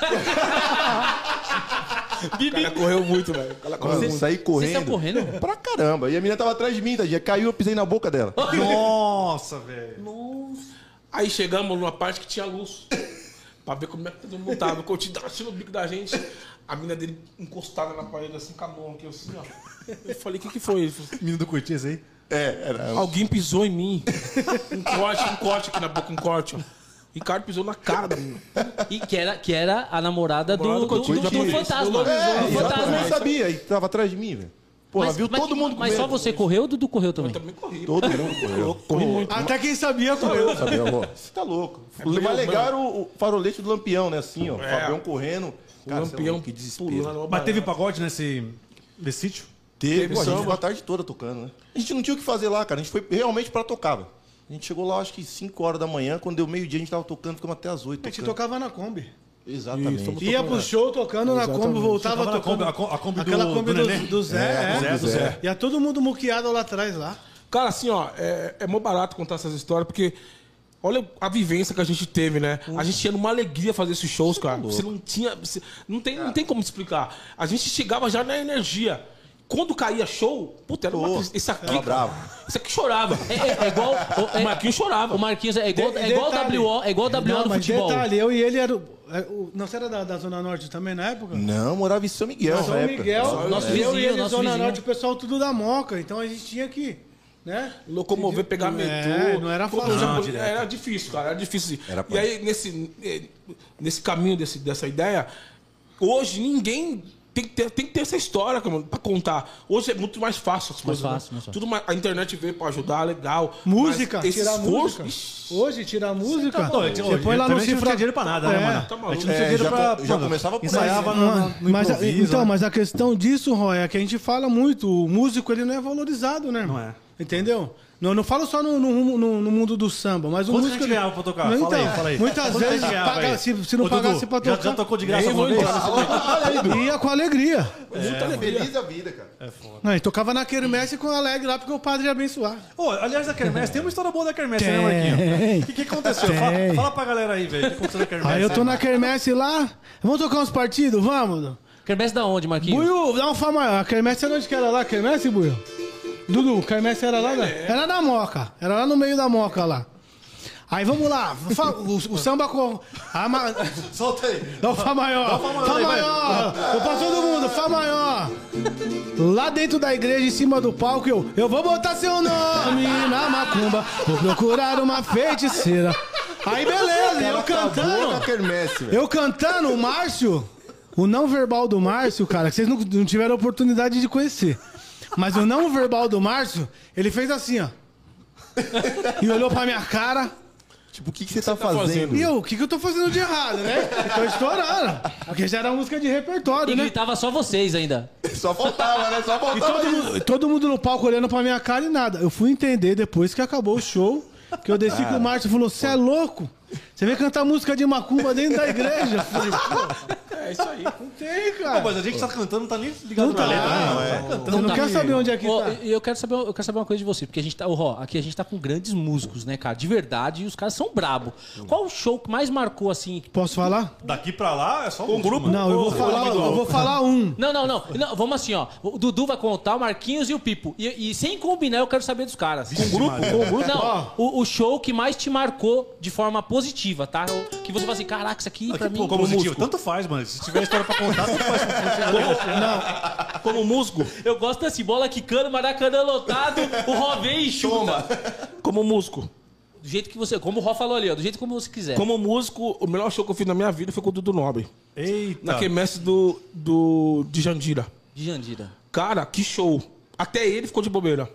O cara correu muito, velho. Cara correu Mano, muito. saí Você correndo. saiu correndo? Pra caramba. E a menina tava atrás de mim, tadinha. Caiu, eu pisei na boca dela. Nossa, velho. Aí chegamos numa parte que tinha luz. pra ver como é que todo mundo tava. O Coutinho tava assistindo o bico da gente. A mina dele encostada na parede, assim, com a mão aqui, assim, ó. Eu falei, o que que foi? Ele falou, Menino do Cortez aí. É, era. Alguém pisou em mim. Um corte, um corte aqui na boca, um corte, ó. Ricardo pisou na cara da menina. E que era, que era a namorada do, Namorada do, do do, fantasma. É, do ela fantasma. também sabia. E tava atrás de mim, velho. Pô, ela viu mas todo mundo mas só você correu ou o Dudu correu também? Eu também corri. Todo mundo correu. Corri muito. Até quem sabia correu. Ó, você tá louco. O meu, mais legal era o, o farolete do lampião, né? Assim, ó. É. Fabião correndo. O Cara, você é lampião que desespero. pulando. Mas teve pagode nesse, nesse sítio? Teve, Teve pô, a gente ficou a tarde toda tocando, né? A gente não tinha o que fazer lá, cara. A gente foi realmente pra tocar, velho. A gente chegou lá, acho que 5 horas da manhã. Quando deu meio-dia, a gente tava tocando, ficamos até as 8 A gente tocava na Kombi. Exatamente. Isso, Ia pro show tocando na Kombi, voltava na tocando. Kombi, a Kombi do- Aquela Kombi do do, do Zé, É, é. do Zé, do Zé. Ia todo mundo muqueado lá atrás lá. Cara, assim, ó, é, é mó barato contar essas histórias, porque olha a vivência que a gente teve, né? A gente tinha uma alegria fazer esses shows, cara. Você não tinha. você- não, tem, não tem como explicar. A gente chegava já na energia. Quando caía show, puta, era uma. Esse aqui. cara, bravo. Esse aqui chorava. É, é- é igual. O, O Marquinhos chorava. o Marquinhos é igual, De- é igual detalhe. WO, é igual WO Não, no mas futebol. detalhe, eu e ele era. é, Não, você era da, da Zona Norte também na época? Não, morava em São Miguel São na época. Miguel, Nosso eu vizinho, e ele, nosso Zona vizinho. Norte, o pessoal tudo da Moca. Então a gente tinha que. Né? Locomover, pegar É, metrô. não era fácil. já- Não, direto. era difícil, cara. Era difícil. Era e aí, nesse, nesse caminho desse, dessa ideia, hoje ninguém tem que ter, tem que ter essa história cara, pra contar. Hoje é muito mais fácil as coisas. fácil, né? mais fácil. Tudo mais- a internet veio pra ajudar, legal. Música, tirar esforço, música. ixi, Hoje, tirar música. Não, você hoje, põe lá no a gente não cifra. tinha dinheiro pra nada, É. né, mano? Tá a maluco. gente não tinha É, dinheiro já pra... já mano, começava por aí, Ensaiava né? no, no Mas, a- improviso, então, né? mas a questão disso, Roy, é que a gente fala muito, o músico ele não é valorizado, né? irmão? Não é. Entendeu? Não, não falo só no, no, no- no mundo do samba, mas o Quanto a músico. gente ganhava pra tocar? Não, Fala então, aí, fala aí. Muitas Quanto a vezes, paga- se, se não Ô, Dudu, pagasse pra já- tocar. Já tocou de graça uma vez? Ia com alegria. Muita alegria. Feliz a vida, cara. Não, e tocava na quermesse com alegre lá, porque o padre ia abençoar. Ô, aliás, da Kermesse, tem uma história boa da Kermesse, né. Marquinhos? O que, que aconteceu? Fala, fala pra galera aí, velho. O que aconteceu na Kermesse? Aí eu tô na quermesse lá, vamos tocar uns partidos? Vamos? Quermesse da onde, Marquinhos? Buiu, dá um maior. A quermesse era onde que era lá? Quermesse, Buiu? Dudu, quermesse era lá? né? Era na Moca. Era lá no meio da Moca lá. Aí vamos lá. Fa- O, o samba com. A ma... Solta aí. Dá o Fá maior. Fá maior Fá aí, vai. maior. Eu pra todo mundo, Fá maior. Lá dentro da igreja, em cima do palco, eu, eu vou botar seu nome na macumba. Vou procurar uma feiticeira. Aí beleza, eu cantando. Eu cantando, o Márcio, o não verbal do Márcio, cara, que vocês não, não tiveram oportunidade de conhecer. Mas o não verbal do Márcio, ele fez assim, ó. E olhou pra minha cara. Tipo, o que, que você tá, tá fazendo? fazendo? E eu, o que, que eu tô fazendo de errado, né? Eu tô estourando. Porque já era música de repertório, E né? gritava só vocês ainda. Só faltava, né? Só E faltava todo isso. mundo, todo mundo no palco olhando pra minha cara e nada. Eu fui entender depois que acabou o show, que eu desci com o Márcio e falou: Você é louco? Você vem cantar música de macumba dentro da igreja? Falei, pô, É isso aí. não tem, Pô, cara. mas a gente tá cantando, não tá nem ligado Não na tá. letra. né? Não, é. Tá Você não tá. quer saber onde é que Ó, tá. e eu quero saber, eu quero saber uma coisa de você, porque a gente tá, ô, Ró, aqui a gente tá com grandes músicos, né, cara? De verdade, e os caras são brabo. Qual o show que mais marcou assim? Posso falar? Daqui pra lá é só um grupo. Não, eu vou falar, eu vou falar um. Não, não, não, não. Vamos assim, ó. O Dudu vai contar, o Marquinhos e o Pipo. E, e sem combinar, eu quero saber dos caras. Com grupo? Com grupo? Não. O, o show que mais te marcou de forma positiva, tá? O- Que você fala assim, caraca, isso aqui pra mim. Pô, como positivo. Tanto faz, mano. Se tiver história pra contar, tanto faz. Como músico. Eu gosto desse bola quicando, maracanã lotado, o Ró vem e chuta. Como músico. Do jeito que você. Como o Ró falou ali, ó. Do jeito como você quiser. Como músico, o melhor show que eu fiz na minha vida foi com o Dudu Nobre. Eita. Na quermesse do, do, de Jandira. De Jandira. Cara, que show. Até ele ficou de bobeira.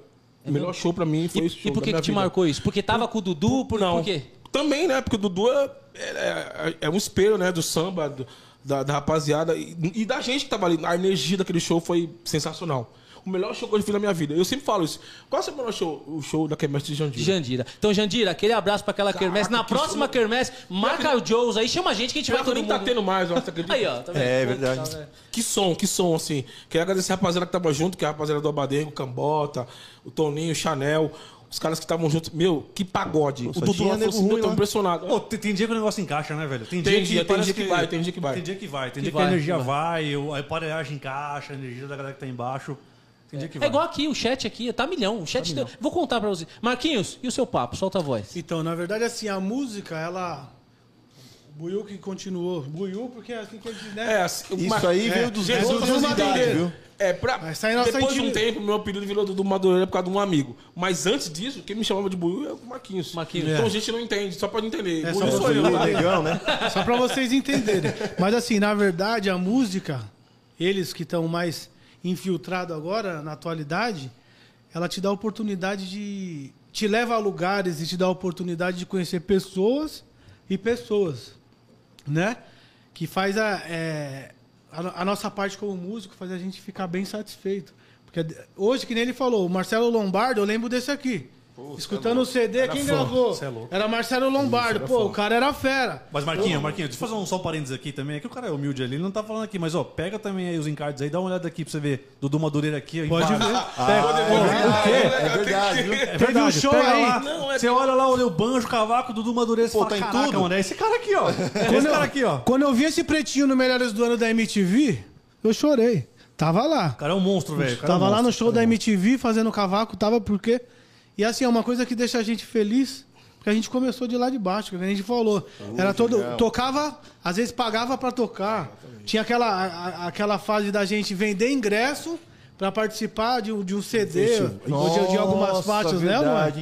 o melhor show pra mim foi E, esse show e por que, que te marcou isso? Porque tava com o Dudu? Por, Não. por quê? Também, né? Porque o Dudu é, é, é um espelho, né? Do samba, do- da, da rapaziada e, e da gente que tava ali. A energia daquele show foi sensacional. O melhor show que eu fiz na minha vida. Eu sempre falo isso. Qual é o seu melhor show? O show da Quermesse de Jandira. Jandira. Então, Jandira, aquele abraço pra aquela quermesse. Na que próxima show. quermesse, marca o Joes aí, chama a gente que a gente Pior vai todo nem mundo. tá tendo mais, ó? Aí, ó. Tá vendo? É Pô, verdade. tá, né? Que som, que som, assim. Queria agradecer a rapaziada que tava junto, que é a rapaziada do Abadengo, o Cambota, o Toninho, o Chanel. Os caras que estavam juntos. Meu, que pagode. o só Dudu lá falou assim, ruim eu tô lá. impressionado. Pô, tem, tem dia que o negócio encaixa, né, velho? Tem, Tem dia dia, que tem dia que vai, tem dia que vai. Tem dia que vai. Tem Que dia que vai, a energia que vai, o- a aparelhagem encaixa, a energia da galera que tá embaixo. Tem dia que É vai. igual aqui, o chat aqui, tá milhão. O chat. Vou contar pra você. Marquinhos, e o seu papo? Solta a voz. Então, na verdade, assim, a música, ela. O Buiu que continuou. Buiu, porque é assim que a gente. Né? É, assim, Isso mas- aí é, veio dos Jesus, 12 anos de idade, Madureira. viu? É, pra, nossa depois de um tempo, meu apelido virou Dudu Madureira por causa de um amigo. Mas antes disso, quem me chamava de Buiu é o Marquinhos. Marquinhos. Então a gente não entende, só pode entender. É, Buiu só sou eu. Negão, né? Só pra vocês entenderem. Mas assim, na verdade, a música, eles que estão mais infiltrados agora, na atualidade, ela te dá a oportunidade de. te leva a lugares e te dá a oportunidade de conhecer pessoas e pessoas. Né? Que faz a. é, a, a nossa parte como músico faz a gente ficar bem satisfeito. Porque hoje, que nem ele falou, o Marcelo Lombardo, eu lembro desse aqui. Escutando o CD, quem gravou? Cê é louco. Era Marcelo Lombardo. Pô, o cara era fera. Mas Marquinhos, Marquinhos, deixa eu fazer um só parênteses aqui também. É que o cara é humilde ali, ele não tá falando aqui, mas ó, pega também aí os encardes aí, dá uma olhada aqui pra você ver. Dudu Madureira aqui, ó, Pode embaixo. ver. É verdade, viu? É Teve verdade, um show pega aí. lá, Não, é- você olha lá, olha o banjo, o cavaco, Dudu Madureira, você Pô, fala, tá em tudo. mano, é esse cara aqui, ó. É esse cara aqui, ó. quando eu vi esse pretinho no Melhores do Ano da MTV, eu chorei. Tava lá. O cara é um monstro, velho. é um Tava lá no show da é um MTV fazendo cavaco, tava porque. E assim, é uma coisa que deixa a gente feliz, porque a gente começou de lá de baixo, que a gente falou. Era todo. Tocava, às vezes pagava pra tocar. Tinha aquela, a- aquela fase da gente vender ingresso pra participar de um, de um CD ou de, de algumas Nossa, faixas, né, mano?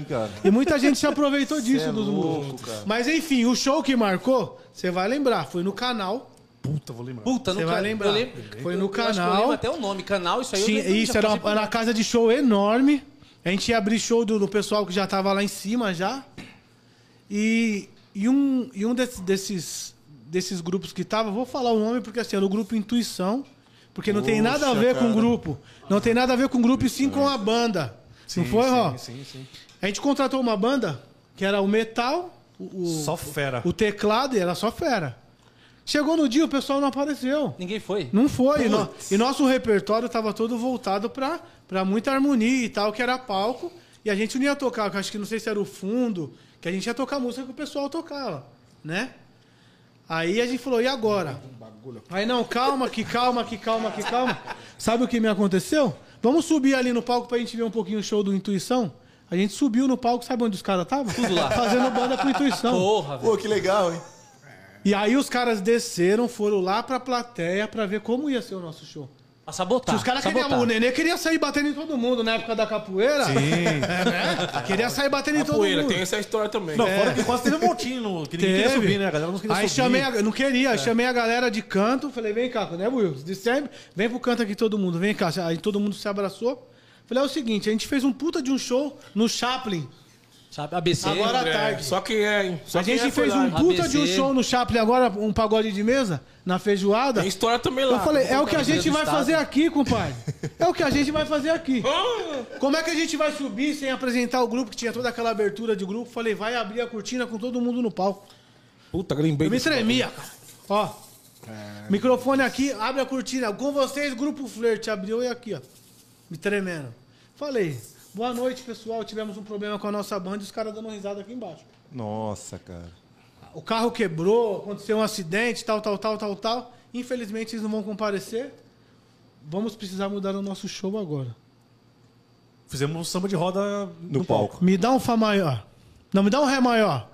E muita gente se aproveitou disso é dos louco, músicos. cara. Mas enfim, o show que marcou, você vai lembrar, foi no canal. Puta, vou lembrar. Puta, Você no vai lembrar. eu lembro- Foi eu- no eu acho que Eu canal. lembro até o nome, canal, isso aí. eu Tinha- lembro, isso era uma, por- uma casa de show enorme. A gente ia abrir show do, do pessoal que já tava lá em cima já. E, e um, e um desses, desses, desses grupos que tava, vou falar o nome porque assim, era o grupo Intuição. Porque não tem nada a Poxa, ver com o cara. grupo. Não tem nada a ver com o grupo e sim com a banda. não foi, Ró? Sim, sim. A gente contratou uma banda que era o metal, o, o- Só fera. o teclado e era só fera. Chegou no dia, o pessoal não apareceu. Ninguém foi. Não foi. E, no- e nosso repertório estava todo voltado pra, pra muita harmonia e tal, que era palco. E a gente não ia tocar, acho que não sei se era o fundo, que a gente ia tocar música que o pessoal tocava, né? Aí a gente falou, e agora? Aí não, calma, que calma, que calma, que calma. Sabe o que me aconteceu? Vamos subir ali no palco pra gente ver um pouquinho o show do Intuição? A gente subiu no palco, sabe onde os caras estavam? Tudo lá. Fazendo banda pro Intuição. Porra, velho. Pô, que legal, hein? E aí os caras desceram, foram lá pra plateia pra ver como ia ser o nosso show. Pra sabotar. Se os caras queriam. O Nenê queria sair batendo em todo mundo na época da capoeira. Sim. É, né? Queria sair batendo em todo Capoeira, mundo. tem essa história também. Não, fora que quase teve um montinho no, que ninguém queria Teve. subir, né? A galera não queria Aí subir. chamei, a, não queria, chamei a galera de canto, falei, vem cá, né, Will? De sempre, vem pro canto aqui todo mundo, vem cá. Aí todo mundo se abraçou. Falei, é o seguinte, a gente fez um puta de um show no Chaplin. Sabe? ABC. Agora à É, tarde. Só quem é, hein? Só a gente é fez lá. um puta de um ABC. show no Chaplin agora, um pagode de mesa, na feijoada. Tem história também lá. Eu falei, é o que a gente vai Estado. fazer aqui, compadre. É o que a gente vai fazer aqui. Como é que a gente vai subir sem apresentar o grupo, que tinha toda aquela abertura de grupo? Falei, vai abrir a cortina com todo mundo no palco. Puta, lembrei Eu me tremia, cara. Ó. Microfone aqui, abre a cortina. Com vocês, grupo Flerte. Abriu e aqui, ó. Me tremendo. Falei, boa noite, pessoal. Tivemos um problema com a nossa banda e os caras dando risada aqui embaixo. Nossa, cara. O carro quebrou, aconteceu um acidente, tal, tal, tal, tal, tal. Infelizmente, eles não vão comparecer. Vamos precisar mudar o nosso show agora. Fizemos um samba de roda No, palco. Me dá um Fá maior. Não, me dá um Ré maior.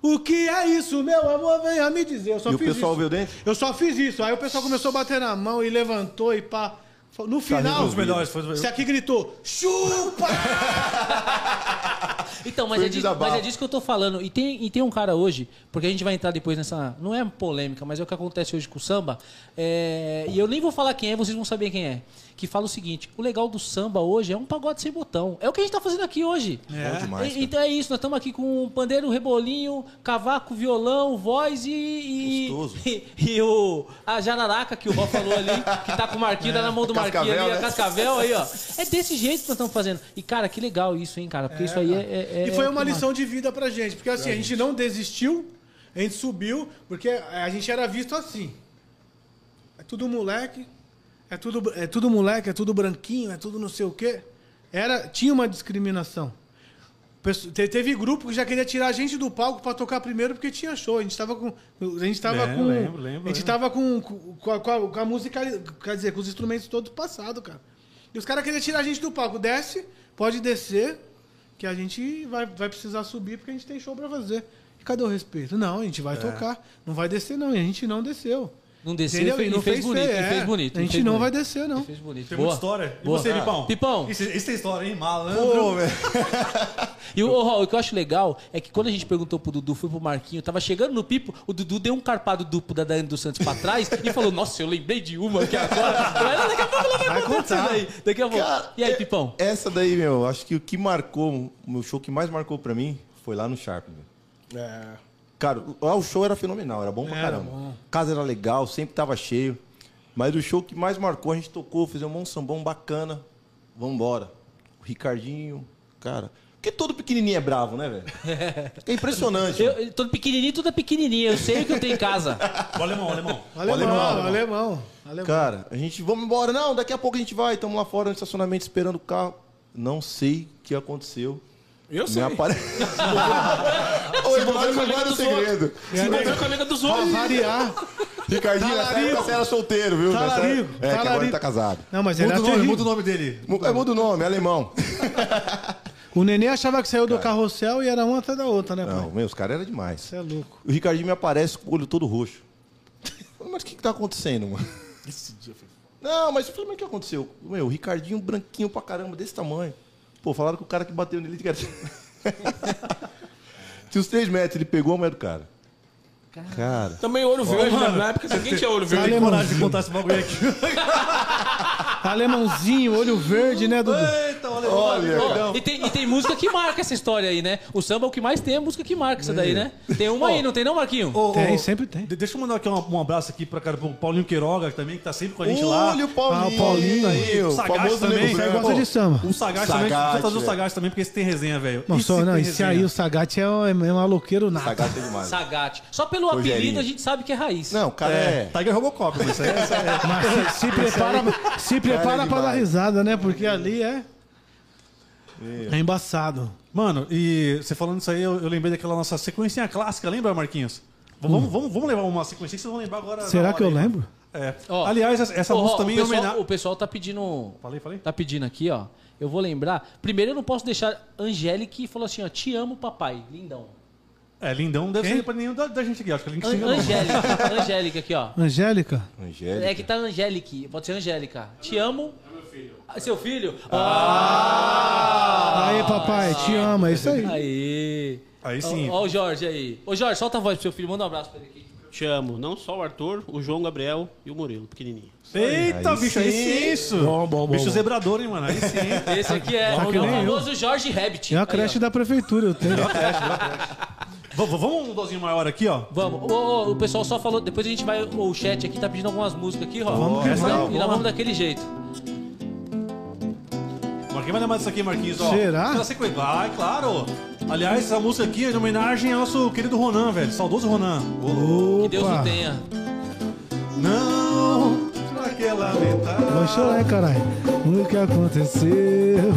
O que é isso, meu amor? Venha me dizer. Eu só E o fiz pessoal isso. veio dentro? Eu só fiz isso. Aí o pessoal começou a bater na mão e levantou e pá. No final, Os melhores, foi você aqui gritou, chupa! Então, mas é, disso, mas é disso que eu tô falando. E tem, e tem um cara hoje, porque a gente vai entrar depois nessa. Não é polêmica, mas é o que acontece hoje com o samba. é, e eu nem vou falar quem é, vocês vão saber quem é. Que fala o seguinte: o legal do samba hoje é um pagode sem botão. É o que a gente tá fazendo aqui hoje. Bom demais, E- então é isso, nós estamos aqui com pandeiro, rebolinho, cavaco, violão, voz e. E, Gostoso. e, e o. A jararaca que o Ró falou ali, que tá com o Marquinhos, tá na mão do Marquinhos Cascavel, ali, a né? cascavel aí, ó. É desse jeito que nós estamos fazendo. E, cara, que legal isso, hein, cara? Porque isso aí é. é- e é foi o uma lição de vida pra gente. Porque assim, a gente não desistiu, a gente subiu, porque a gente era visto assim. É tudo moleque, é tudo, é tudo moleque, é tudo branquinho, é tudo não sei o quê. Era, tinha uma discriminação. Te- Teve grupo que já queria tirar a gente do palco pra tocar primeiro porque tinha show. A gente tava com. A gente tava Lembro, com. lembro, lembro, a gente tava com, com, a, com a- música. Quer dizer, com os instrumentos todos passados, cara. E os caras queriam tirar a gente do palco. Desce, pode descer, que a gente vai, vai precisar subir porque a gente tem show pra fazer. E cadê o respeito? Não, a gente vai tocar. Não vai descer, não. E a gente não desceu. Não desceu Entendeu? e fez, E não e fez fez bonito. feio, e é. fez bonito. A e gente fez não bonito. vai descer, não. E fez bonito. Tem Boa. muita história. E Boa. você, Lipão? Pipão. Isso, isso tem história, hein? Malandro. Pô, velho. E o, o que eu acho legal é que quando a gente perguntou pro Dudu, foi pro Marquinho, tava chegando no Pipo, o Dudu deu um carpado duplo da Daiane dos Santos pra trás e falou: Nossa, eu lembrei de uma aqui agora. Mas daqui a pouco ela vai, Vai contar. contar. Aí. Daqui a pouco. Cara, e aí, é- Pipão? Essa daí, meu, acho que o que marcou, o meu show que mais marcou pra mim foi lá no Sharp, meu. É. Cara, lá o show era fenomenal, era bom pra Era caramba. bom. Casa era legal, sempre tava cheio. Mas o show que mais marcou, a gente tocou, fizemos um sambão bacana. Vambora. O Ricardinho, cara. Porque todo pequenininho é bravo, né, velho? É impressionante. Eu, eu tô pequenininho, tudo é pequenininho. Eu sei o que eu tenho em casa. O alemão, o alemão. Alemão, alemão. alemão. alemão. Cara, a gente, vamos embora. Não, daqui a pouco a gente vai. Estamos lá fora no estacionamento esperando o carro. Não sei o que aconteceu. Eu sei. Me apare... Ô, Eduardo, com a não amiga era o dos segredo. Se encontrou com a amiga dos Pra outros. variar. Ricardinho, nessa Talarico. época você era solteiro, viu? Nessa Talarico, É, que agora ele tá casado. Não, mas Muda era o nome, terrível. muda o nome dele. É, muda o nome, é alemão. O Nenê achava que saiu do carrossel e era uma atrás da outra, né, Não, pai? meu, os caras eram demais. Você é louco. O Ricardinho me aparece com o olho todo roxo. Mas o que, que tá acontecendo, mano? Esse dia foi. Não, mas eu falei, mas o que aconteceu? Meu, o Ricardinho branquinho pra caramba, desse tamanho. Pô, falaram que o cara que bateu nele tinha. Tinha uns 3 metros, ele pegou a mulher do cara. Cara. Também olho verde, né? Na época ninguém tinha olho verde. Tem coragem de contar esse bagulho aqui. Alemãozinho, olho verde, né, Dudu? Eita, o alemão. Olha, Ó, e, tem, e tem música que marca essa história aí, né? O samba é o que mais tem, é a música que marca essa daí, né? Tem uma aí, não tem não, Marquinho? Ô, ô, Tem, sempre tem. de- Deixa eu mandar aqui um, um abraço aqui pra cara, pro Paulinho Queiroga também, que tá sempre com a gente lá. Olha o Paulinho. Ah, o Paulinho aí. o Sagaz famoso também. Nego Branco. gosta de samba? O Sagaz também, Sagaz, deixa eu trazer o velho. Sagaz também, porque esse tem resenha, velho. Não, só, Esse não, tem esse resenha. aí, o Sagat é, um- é um maloqueiro nato. Sagaz é demais. Sagate. Só pelo Rogerinho. apelido a gente sabe que é raiz. Não, o cara É, é. Tiger Robocop, mas isso aí é- isso aí é... Mas se, se prepara, se prepara é pra dar risada, né? Porque ali é. É embaçado. Mano, e você falando isso aí, eu, eu lembrei daquela nossa sequência clássica, lembra, Marquinhos? Vamos, vamos, vamos levar uma sequência que vocês vão lembrar agora. Será que eu aí, lembro? É. Ó, Aliás, essa, essa Ô, música também o é pessoal, homenagem. o pessoal tá pedindo. Falei, falei. Tá pedindo aqui, ó. Eu vou lembrar. Primeiro, eu não posso deixar Angélica falou assim, ó. Te amo, papai. Lindão. É, lindão não deve Quem? ser pra nenhum da, da gente aqui. Acho que a gente An-. Angélica. Angélica aqui, ó. Angélica? Angélica. É que tá Angélica. Pode ser Angélica. Te amo. É meu filho. seu filho? Aí, papai, te amo, é isso aí. Aí. Aí sim. Ó, ó o Jorge aí. Ô, Jorge, solta a voz pro seu filho. Manda um abraço pra ele aqui. Te amo. Não só o Arthur, o João Gabriel e o Murilo, pequenininho. Eita, Aí bicho, aí sim. sim isso. Bom, bom, bom, Bicho bom. zebrador, hein, mano? Aí sim. Esse aqui é o eu. famoso Jorge Rabbit. É a Aí, creche da prefeitura, eu tenho. V- v- Vamos um dozinho maior aqui, ó. Vamos. Ô, ô, o pessoal só falou. Depois a gente vai. O chat aqui tá pedindo algumas músicas aqui, ó. Vamos e, vamos. nós- e nós vamos daquele jeito. Marquinhos vai lembrar disso aqui, Marquinhos, ó. Será? Sequência. Vai, claro. Aliás, essa música aqui é em homenagem ao nosso querido Ronan, velho. Saudoso Ronan. Que Deus o Opa, tenha. Não, pra que lamentar. vai chorar, caralho. O que aconteceu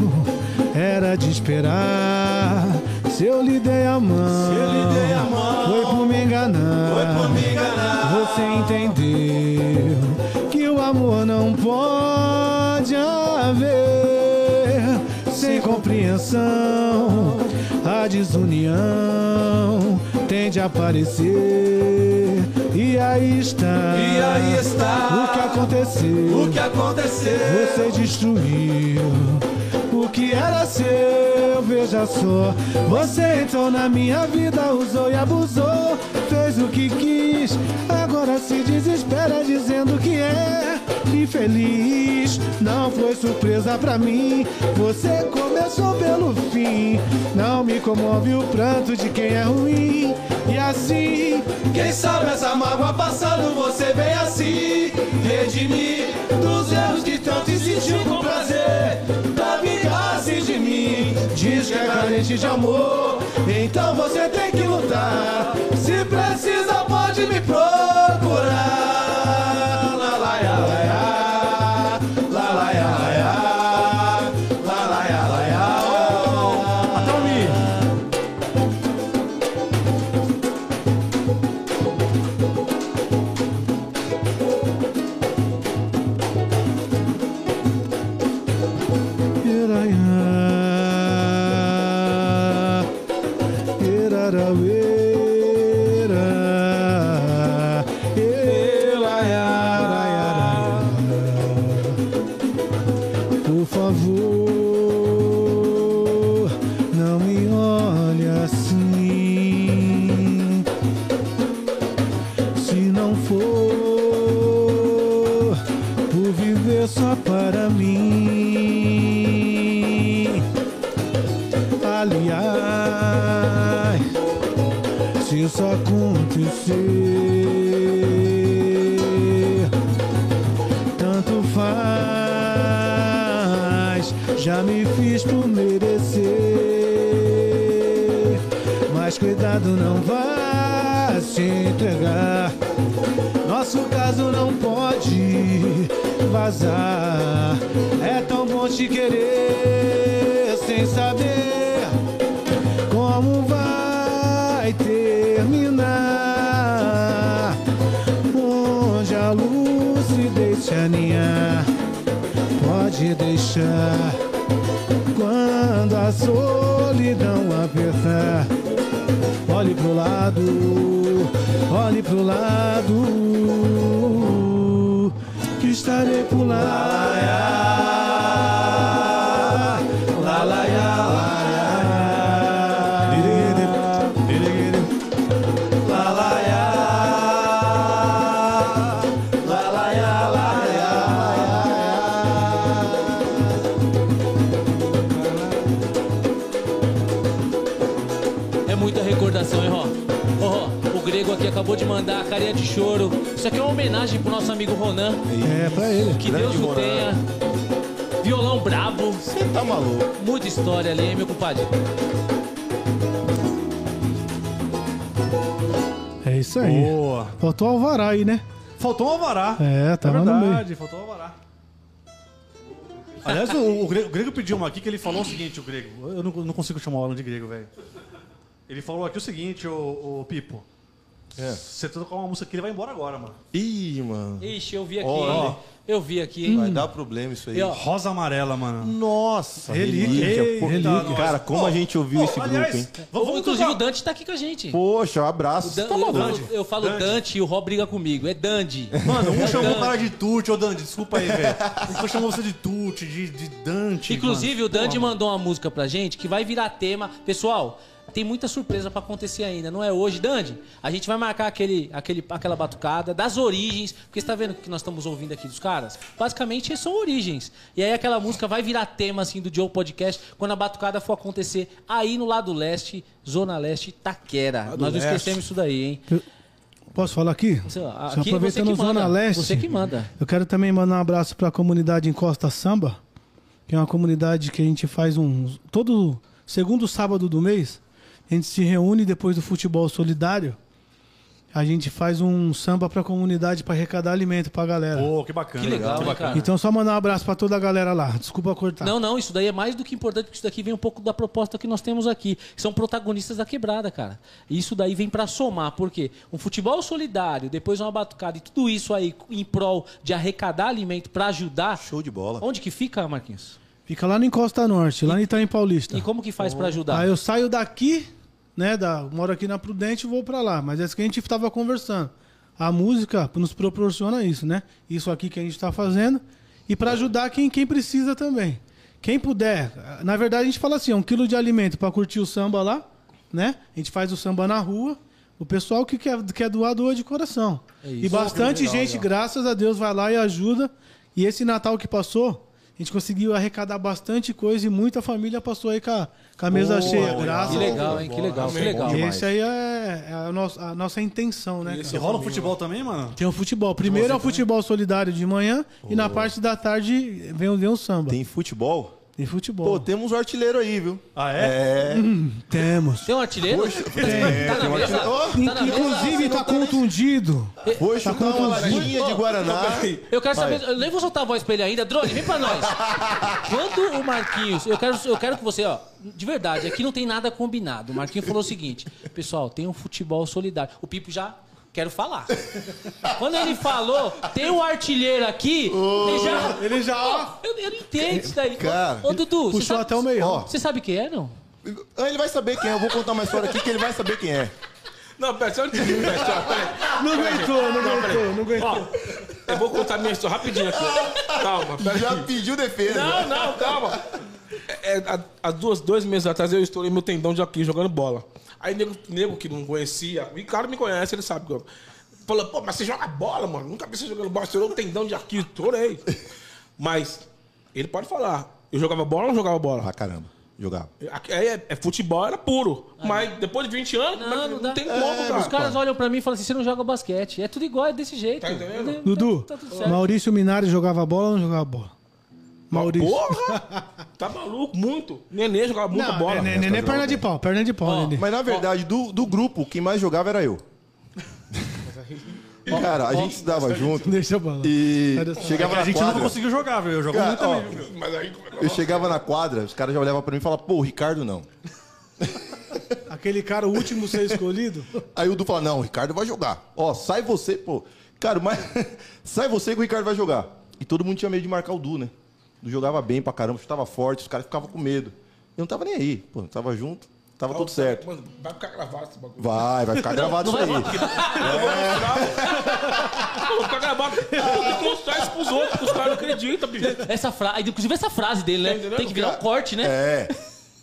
era de esperar. Se eu lhe dei a mão, Se eu lhe dei a mão, foi por me enganar. Foi por me enganar. Você entendeu que o amor não pode haver sem compreensão. A desunião tende a aparecer. E aí está. E aí está. O que aconteceu? O que aconteceu? Você destruiu que era seu, veja só. Você entrou na minha vida, usou e abusou, fez o que quis. Agora se desespera dizendo que é infeliz. Não foi surpresa pra mim, você começou pelo fim. Não me comove o pranto de quem é ruim. E assim, Quem sabe essa mágoa passando você vem assim redimir dos erros que tanto insistiu com prazer carente de amor, então você tem que lutar. Se precisa merecer. Mas cuidado, não vá se entregar. Nosso caso não pode vazar. É tão bom te querer sem saber como vai terminar. Onde a luz se deixa aninhar, pode deixar. Quando a solidão apertar, olhe pro lado, olhe pro lado, que estarei por lá. De choro. Isso aqui é uma homenagem pro nosso amigo Ronan. É, pra ele. Que Grande Deus o Ronan. tenha. Violão brabo. Você tá maluco? Muita história ali, hein, meu compadre? É isso aí. Boa. Faltou alvará aí, né? Faltou um alvará. É, tava no meio. verdade, faltou um alvará. Aliás, o, o grego, o Grego pediu uma aqui que ele falou o seguinte, o Grego. Eu não, não consigo chamar o Alan de Grego, velho. Ele falou aqui o seguinte, o, Pipo. Você tocar uma música aqui, ele vai embora agora, mano. Ih, mano. Ixi, eu vi aqui, hein? Eu vi aqui, hein? Vai dar problema isso aí. E, ó, Rosa amarela, mano. Nossa, Relíquia. Ei, pô. relíquia. Cara, como Pô, a gente ouviu pô, esse aliás, grupo, hein? Vamos, vamos Inclusive tocar- o Dante tá aqui com a gente. Poxa, um abraço. Dan- Tá eu, maluco? falo, eu falo Dante. Dante e o Rob briga comigo. É Dandy. Mano, um É chamou o Dante. cara de Tuti, ô Dante, desculpa aí, velho. Um chamou você de Tuti, de, de Dante. Inclusive, mano. o Dante Pô, mandou uma música pra gente que vai virar tema. Pessoal, tem muita surpresa pra acontecer ainda, não é hoje, Dandy? A gente vai marcar aquele, aquele, aquela batucada das origens, porque você tá vendo o que nós estamos ouvindo aqui dos caras? Basicamente, são origens. E aí aquela música vai virar tema, assim, do Joe Podcast, quando a batucada for acontecer aí no lado leste, Zona Leste, Taquera. Lado nós não esquecemos isso daí, hein? Posso falar aqui? Você, Só aqui você aproveitando que Zona. Leste. Você que manda. Eu quero também mandar um abraço para a comunidade Encosta Samba, que é uma comunidade que a gente faz um. Todo segundo sábado do mês, a gente se reúne depois do futebol solidário. A gente faz um samba para a comunidade para arrecadar alimento para a galera. Pô, que bacana. Que legal, hein, cara? Então, só mandar um abraço para toda a galera lá. Desculpa cortar. Não, não, isso daí é mais do que importante, porque isso daqui vem um pouco da proposta que nós temos aqui. que São protagonistas da quebrada, cara. E isso daí vem pra somar, porque um futebol solidário, depois uma batucada e tudo isso aí em prol de arrecadar alimento pra ajudar. Show de bola. Onde que fica, Marquinhos? Fica lá no Encosta Norte, lá em Itaim Paulista. E como que faz pra ajudar? Aí eu saio daqui, né? Da, moro aqui na Prudente e vou pra lá. Mas é isso que a gente tava conversando. A música nos proporciona isso, né? Isso aqui que a gente tá fazendo. E pra ajudar quem, quem precisa também. Quem puder. Na verdade, a gente fala assim: um quilo de alimento pra curtir o samba lá, né? A gente faz o samba na rua. O pessoal que quer, quer doar, doa de coração. É e bastante gente, graças a Deus, vai lá e ajuda. E esse Natal que passou, a gente conseguiu arrecadar bastante coisa e muita família passou aí com a, com a mesa cheia. Graças Que a legal, hein? Que legal, que legal. e esse aí é, é a, nossa, a nossa intenção, né? Esse? E rola um futebol também, mano? Tem o futebol. Primeiro é o futebol solidário de manhã e na parte da tarde vem, o- vem o samba. Tem, Tem futebol? Pô, temos um artilheiro aí, viu? Ah, é? É. Temos. Tem um artilheiro? Poxa, tá na mesa? Tá na mesa? Inclusive tá contundido. Foi chutar uma latinha de Guaraná. Eu quero saber, eu nem vou soltar a voz pra ele ainda. Drone, vem pra nós. Quando o Marquinhos, eu quero, eu quero que você, ó, de verdade, aqui não tem nada combinado. O Marquinhos falou o seguinte: pessoal, tem um futebol solidário. O Pipo já. Quero falar. Quando ele falou, tem um artilheiro aqui, ele já. Ele já- Ó, eu, eu não entendo isso daí. Cara, Ô, Dudu, você Puxou sabe, até o meio. Ó. Você sabe quem é, não? Ah, Ele vai saber quem é. Eu vou contar uma história aqui que ele vai saber quem é. Não, pera, só começar, peraí. Não aguentou, não aguentou, não aguentou. Eu vou contar minha história rapidinho aqui. Calma, pera Já aí. pediu defesa. Não, não, calma. É, é, há- há duas, dois meses atrás eu estourei meu tendão de aqui jogando bola. Aí nego, nego que não conhecia, o Ricardo me conhece, ele sabe que eu. Falou, pô, mas você joga bola, mano. Nunca vi você jogando bola, estourou o tendão de aqui, estourei. Mas ele pode falar. Eu jogava bola ou não jogava bola? Ah, caramba. Jogava. Aí é, é futebol, era puro. Mas depois de 20 anos, Não, não não, dá. tem como, cara. Os caras olham pra mim e falam assim: você não joga basquete. É tudo igual, é desse jeito. Tá entendendo? Dudu, Tá tudo certo. Maurício Minari jogava bola ou não jogava bola? Maurício. Porra! Tá maluco, muito. Nenê jogava muita Não, bola. é, Nenê é perna de pau, perna de pau, Ó, Nenê. Mas na verdade, do, do grupo, quem mais jogava era eu. Cara, a gente estudava junto Deixa eu falar. e chegava A na gente nunca quadra. conseguiu jogar, velho. Eu jogo Cara, muito ó, também. viu? Mas aí como é que eu chegava na quadra, os caras já olhavam pra mim e falavam, pô, o Ricardo não. Aquele cara, o último a ser escolhido. Aí o Du fala, não, o Ricardo vai jogar. Ó, sai você, pô. Cara, mas sai você que o Ricardo vai jogar. E todo mundo tinha medo de marcar o Du, né? Jogava bem pra caramba, chutava forte, os caras ficavam com medo. Eu não tava nem aí, pô, tava junto, tava tudo certo. Mano, vai ficar gravado esse bagulho. Vai, vai ficar gravado isso aí. Vou ficar gravado. Eu tenho que mostrar isso pros outros, que os caras não acreditam, bicho. Essa frase, inclusive essa frase dele, né? Tem que virar um corte, né? É.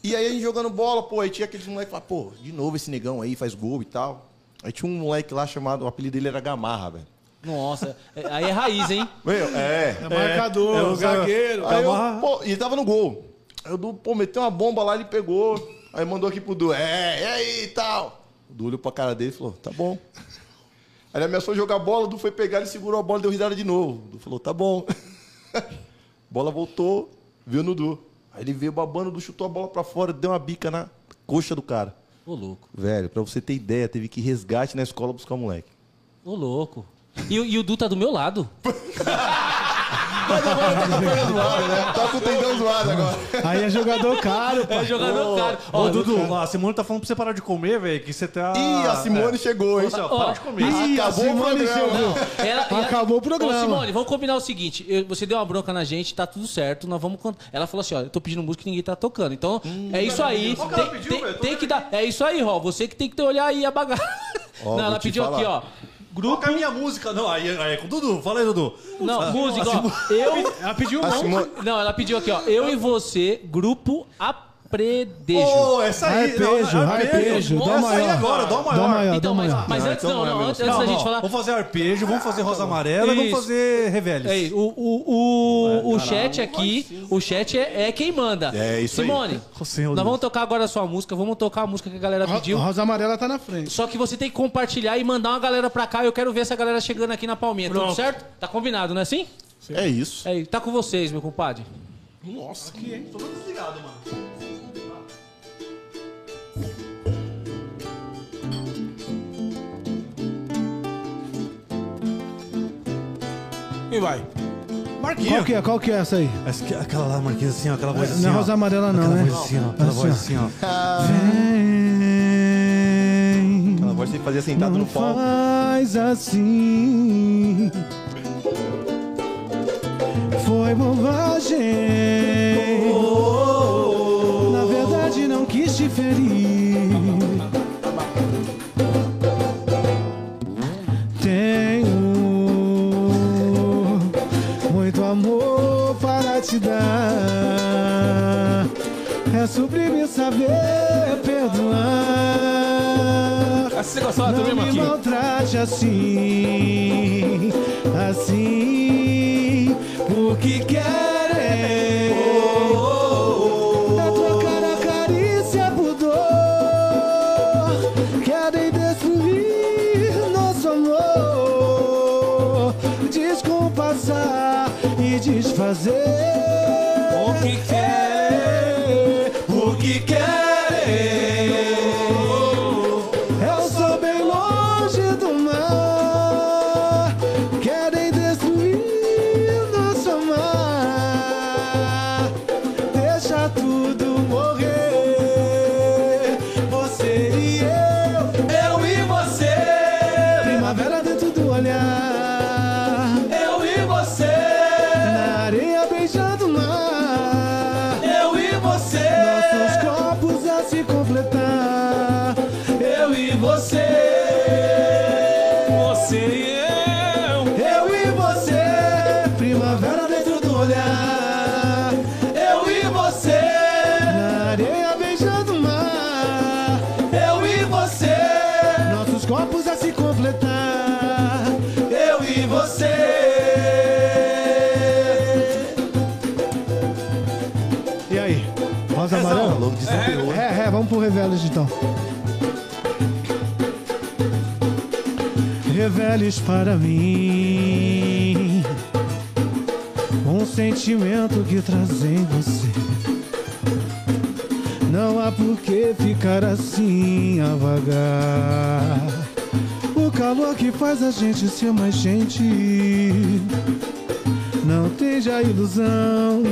E aí a gente jogando bola, pô, aí tinha aqueles moleques que falavam, pô, de novo esse negão aí, faz gol e tal. Aí tinha um moleque lá chamado, o apelido dele era Gamarra, velho. Nossa, é- aí é raiz, hein? Meu, é. É marcador, é o- zagueiro. Aí eu, Gamarra. pô, e ele tava no gol. Aí o Du, pô, meteu uma bomba lá, ele pegou. Aí mandou aqui pro Du, é, e aí e tal. O Du olhou pra cara dele e falou, tá bom. Aí ele ameaçou jogar bola, o Du foi pegar, ele segurou a bola e deu risada de novo. O Du falou, tá bom. bola voltou, viu no Du. Aí ele veio babando, o Du chutou a bola pra fora, deu uma bica na coxa do cara. Ô, louco. Velho, pra você ter ideia, teve que ir resgate na escola buscar o moleque. Ô, louco. E, o- e o Du tá do meu lado. Mas agora tá com a perna zoada, né? Tá com o tendão zoado agora. Aí é jogador caro, pai. É jogador caro. Ô, Ó, Dudu, a Simone tá falando pra você parar de comer, velho, que você tá... Ih, a Simone chegou, hein? Ó, Ó, para de comer. Ih, a Acabou o Simone programa. chegou. Ela- ela- Acabou o programa. Ô, Simone, vamos combinar o seguinte: eu- você deu uma bronca na gente, tá tudo certo, nós vamos. Ela falou assim: ó, eu tô pedindo música e ninguém tá tocando. Então, é isso aí. Qual que ela Tem, pediu, tem- tem que dar. É isso aí, Ró. Você que tem que ter olhar aí a bagaça. Ó, Não, ela pediu falar. aqui, ó. Grupo. Toca a minha música. Não, aí, aí é com o Dudu. Fala aí, Dudu. Não, música, ó. Eu. Ela pediu um A monte. Simone... Não, ela pediu aqui, ó. Eu e você, grupo Apredejo. Ô, essa aí. não, Arpejo, arpejo, dó Essa aí maior. agora, dó maior. Dó maior, então, dó mas, maior. mas antes, então não, não antes, antes Não, da gente falar. Vamos fazer arpejo, vamos fazer rosa amarela e vamos fazer reveles. É, isso. o, o, o, o chat aqui, o chat é, é quem manda. É isso aí. Simone, Ô, Senhor nós vamos tocar agora a sua música, vamos tocar a música que a galera pediu. A Rosa Amarela tá na frente. Só que você tem que compartilhar e mandar uma galera pra cá. Eu quero ver essa galera chegando aqui na palminha. Tudo Pronto. certo? Tá combinado, não é assim? É isso. É, tá com vocês, meu compadre. Nossa, que hein? Tô desligado, mano. Quem vai? Marquinhos. Qual que é? Qual que é essa aí? Essa aqui- Aquela lá, Marquinhos, assim, ó, aquela voz assim, Não é ó. Rosa Amarela não, Aquela né? voz assim, ó. Aquela Assim, voz assim, ó. Vem, Aquela voz que fazer sentado não no palco. faz assim. Foi bobagem. Na verdade, não quis te ferir. Amor para te dar. É sublime saber perdoar. Essa você gostava Não também, me maltrate assim, assim, porque querem desfazer. O que querem, São É, é, vamos pro Reveles então. Reveles para mim um sentimento que traz em você. Não há por que ficar assim a vagar. O calor que faz a gente ser mais gente. Não esteja ilusão,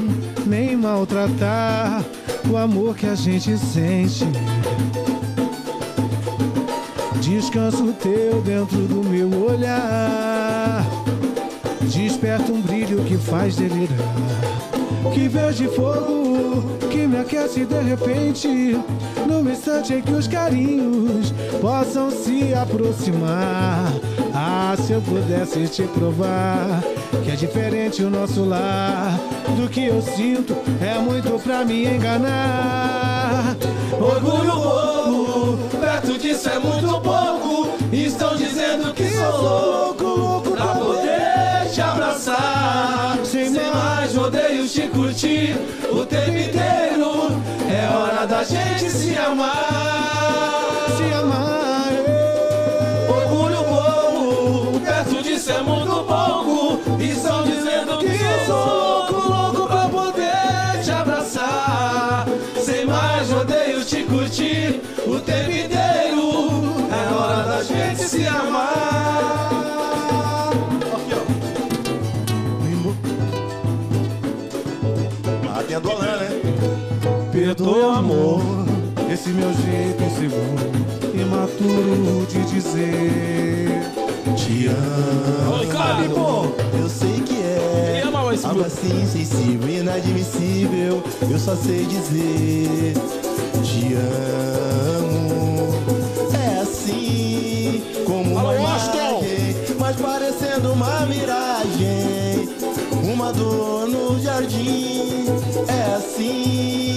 nem maltratar o amor que a gente sente. Descanso teu dentro do meu olhar. Desperta um brilho que faz delirar. Que verde fogo que me aquece de repente. No instante em que os carinhos possam se aproximar. Ah, se eu pudesse te provar que é diferente o nosso lar. Do que eu sinto é muito pra me enganar. Orgulho bobo, perto disso é muito pouco. Estão dizendo que sou louco, louco pra poder te abraçar. Sem mais rodeios te curtir o tempo inteiro. É hora da gente se amar. Se amar. Orgulho bobo, perto disso é muito pouco. Estão dizendo que sou louco curtir o tempo inteiro. É hora da gente se amar. Ah, a do né? Perdoa, amor, esse meu jeito inseguro, imaturo de dizer. Te amo. Oi, cara. Eu sei que é. Algo assim sensível, inadmissível. Eu só sei dizer te amo. É assim como uma Alô, imagem, mas parecendo uma miragem. Uma dor no jardim. É assim,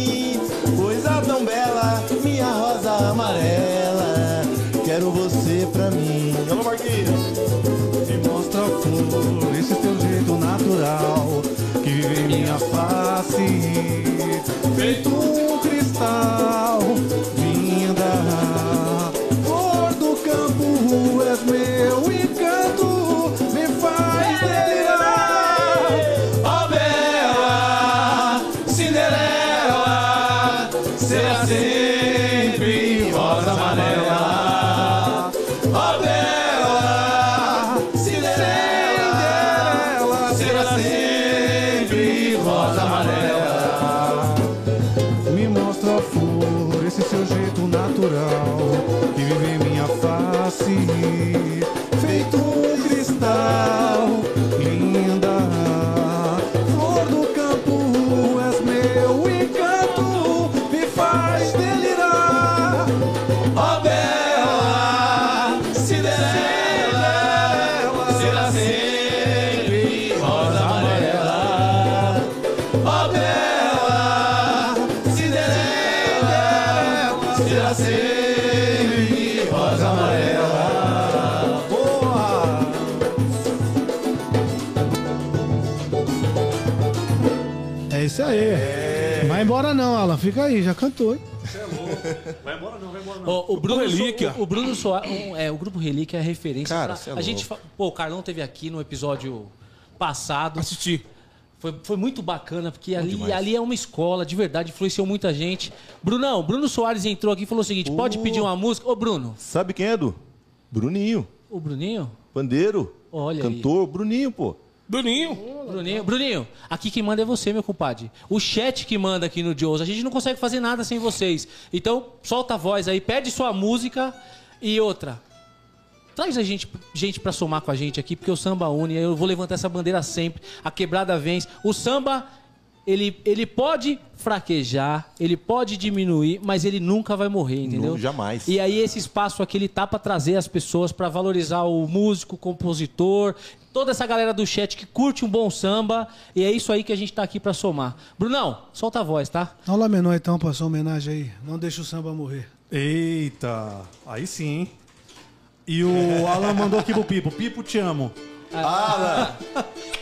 Fica aí, já cantou. hein? Ó, o Bruno Relíquia. So- o, o Bruno Soares, um, é, o grupo Relíquia é referência. Cara, pra- cê é a gente, louco. fa- pô, o Carlão teve aqui no episódio passado. Assisti. Foi, foi muito bacana, porque ali, ali é uma escola, de verdade, influenciou muita gente. Brunão, Bruno Soares entrou aqui e falou o seguinte: pode pedir uma música? Ô, Bruno, Sabe quem é, Edu? Bruninho. o Bruninho? Pandeiro. Olha aí. Cantor, Bruninho, pô. Bruninho. Bruninho, Bruninho, aqui quem manda é você, meu compadre. O chat que manda aqui no Joes. A gente não consegue fazer nada sem vocês. Então, solta a voz aí, pede sua música e outra. Traz a gente, gente para somar com a gente aqui, porque o samba une. Eu vou levantar essa bandeira sempre. A quebrada vence. O samba, ele, ele pode fraquejar, ele pode diminuir, mas ele nunca vai morrer, entendeu? Nu- jamais. E aí esse espaço aqui ele tá para trazer as pessoas para valorizar o músico, o compositor, toda essa galera do chat que curte um bom samba. E é isso aí que a gente tá aqui para somar. Brunão, solta a voz, tá? Dá um lá menor então pra sua homenagem aí. Não deixa o samba morrer. Eita, aí sim. hein? E o Alan mandou aqui pro Pipo. Pipo, te amo.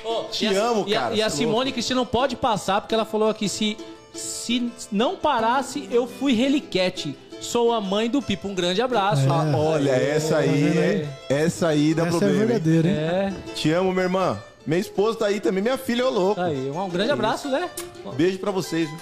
Ô, Te e a- amo, e a- cara, E a é Simone Cristina não pode passar, porque ela falou aqui: se, se não parasse, eu fui reliquete. Sou a mãe do Pipo. Um grande abraço. Ah, olha, essa aí, é, essa aí dá Essa é problema. hein? verdadeira, hein? É, Te amo, minha irmã. Minha esposa tá aí também, minha filha, ô louco. tá aí. Um grande abraço, né? Beijo pra vocês. viu?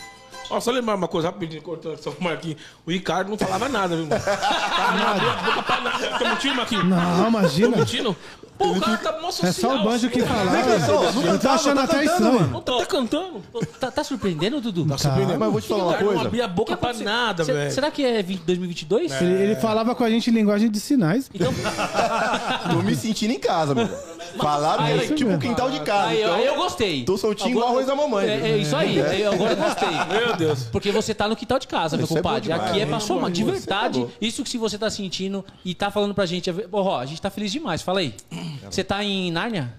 Ó, só lembrar uma coisa rapidinho, cortando só o Marquinhos. O Ricardo não falava nada, viu, mano? Tá, não abriu a boca pra nada. Tá mentindo, Marquinhos? Não, imagina. Tô mentindo? Pô, o cara tá mó social. É só o banjo que falava. Não Eu tô achando até estranho. Não, tá até cantando. Tá, tá surpreendendo, Dudu? Tá surpreendendo. Mas eu vou te falar uma Ricardo não coisa. abria a boca pra nada, velho. Será que é 20 2022? Ele, ele falava com a gente em linguagem de sinais. Então, Tô me sentindo em casa, mano. Falaram Aí, que é tipo mesmo. quintal de casa. aí, eu- então, aí eu gostei. Tô soltinho Agora- igual arroz da mamãe. É, é isso aí. Aí Agora eu gostei. Meu Deus. Porque você tá no quintal de casa, meu Isso é compadre. demais. Aqui é pra somar. De Você verdade, isso que se você tá sentindo e tá falando pra gente. é Ó, a gente tá feliz demais. Fala aí. Você tá em Nárnia?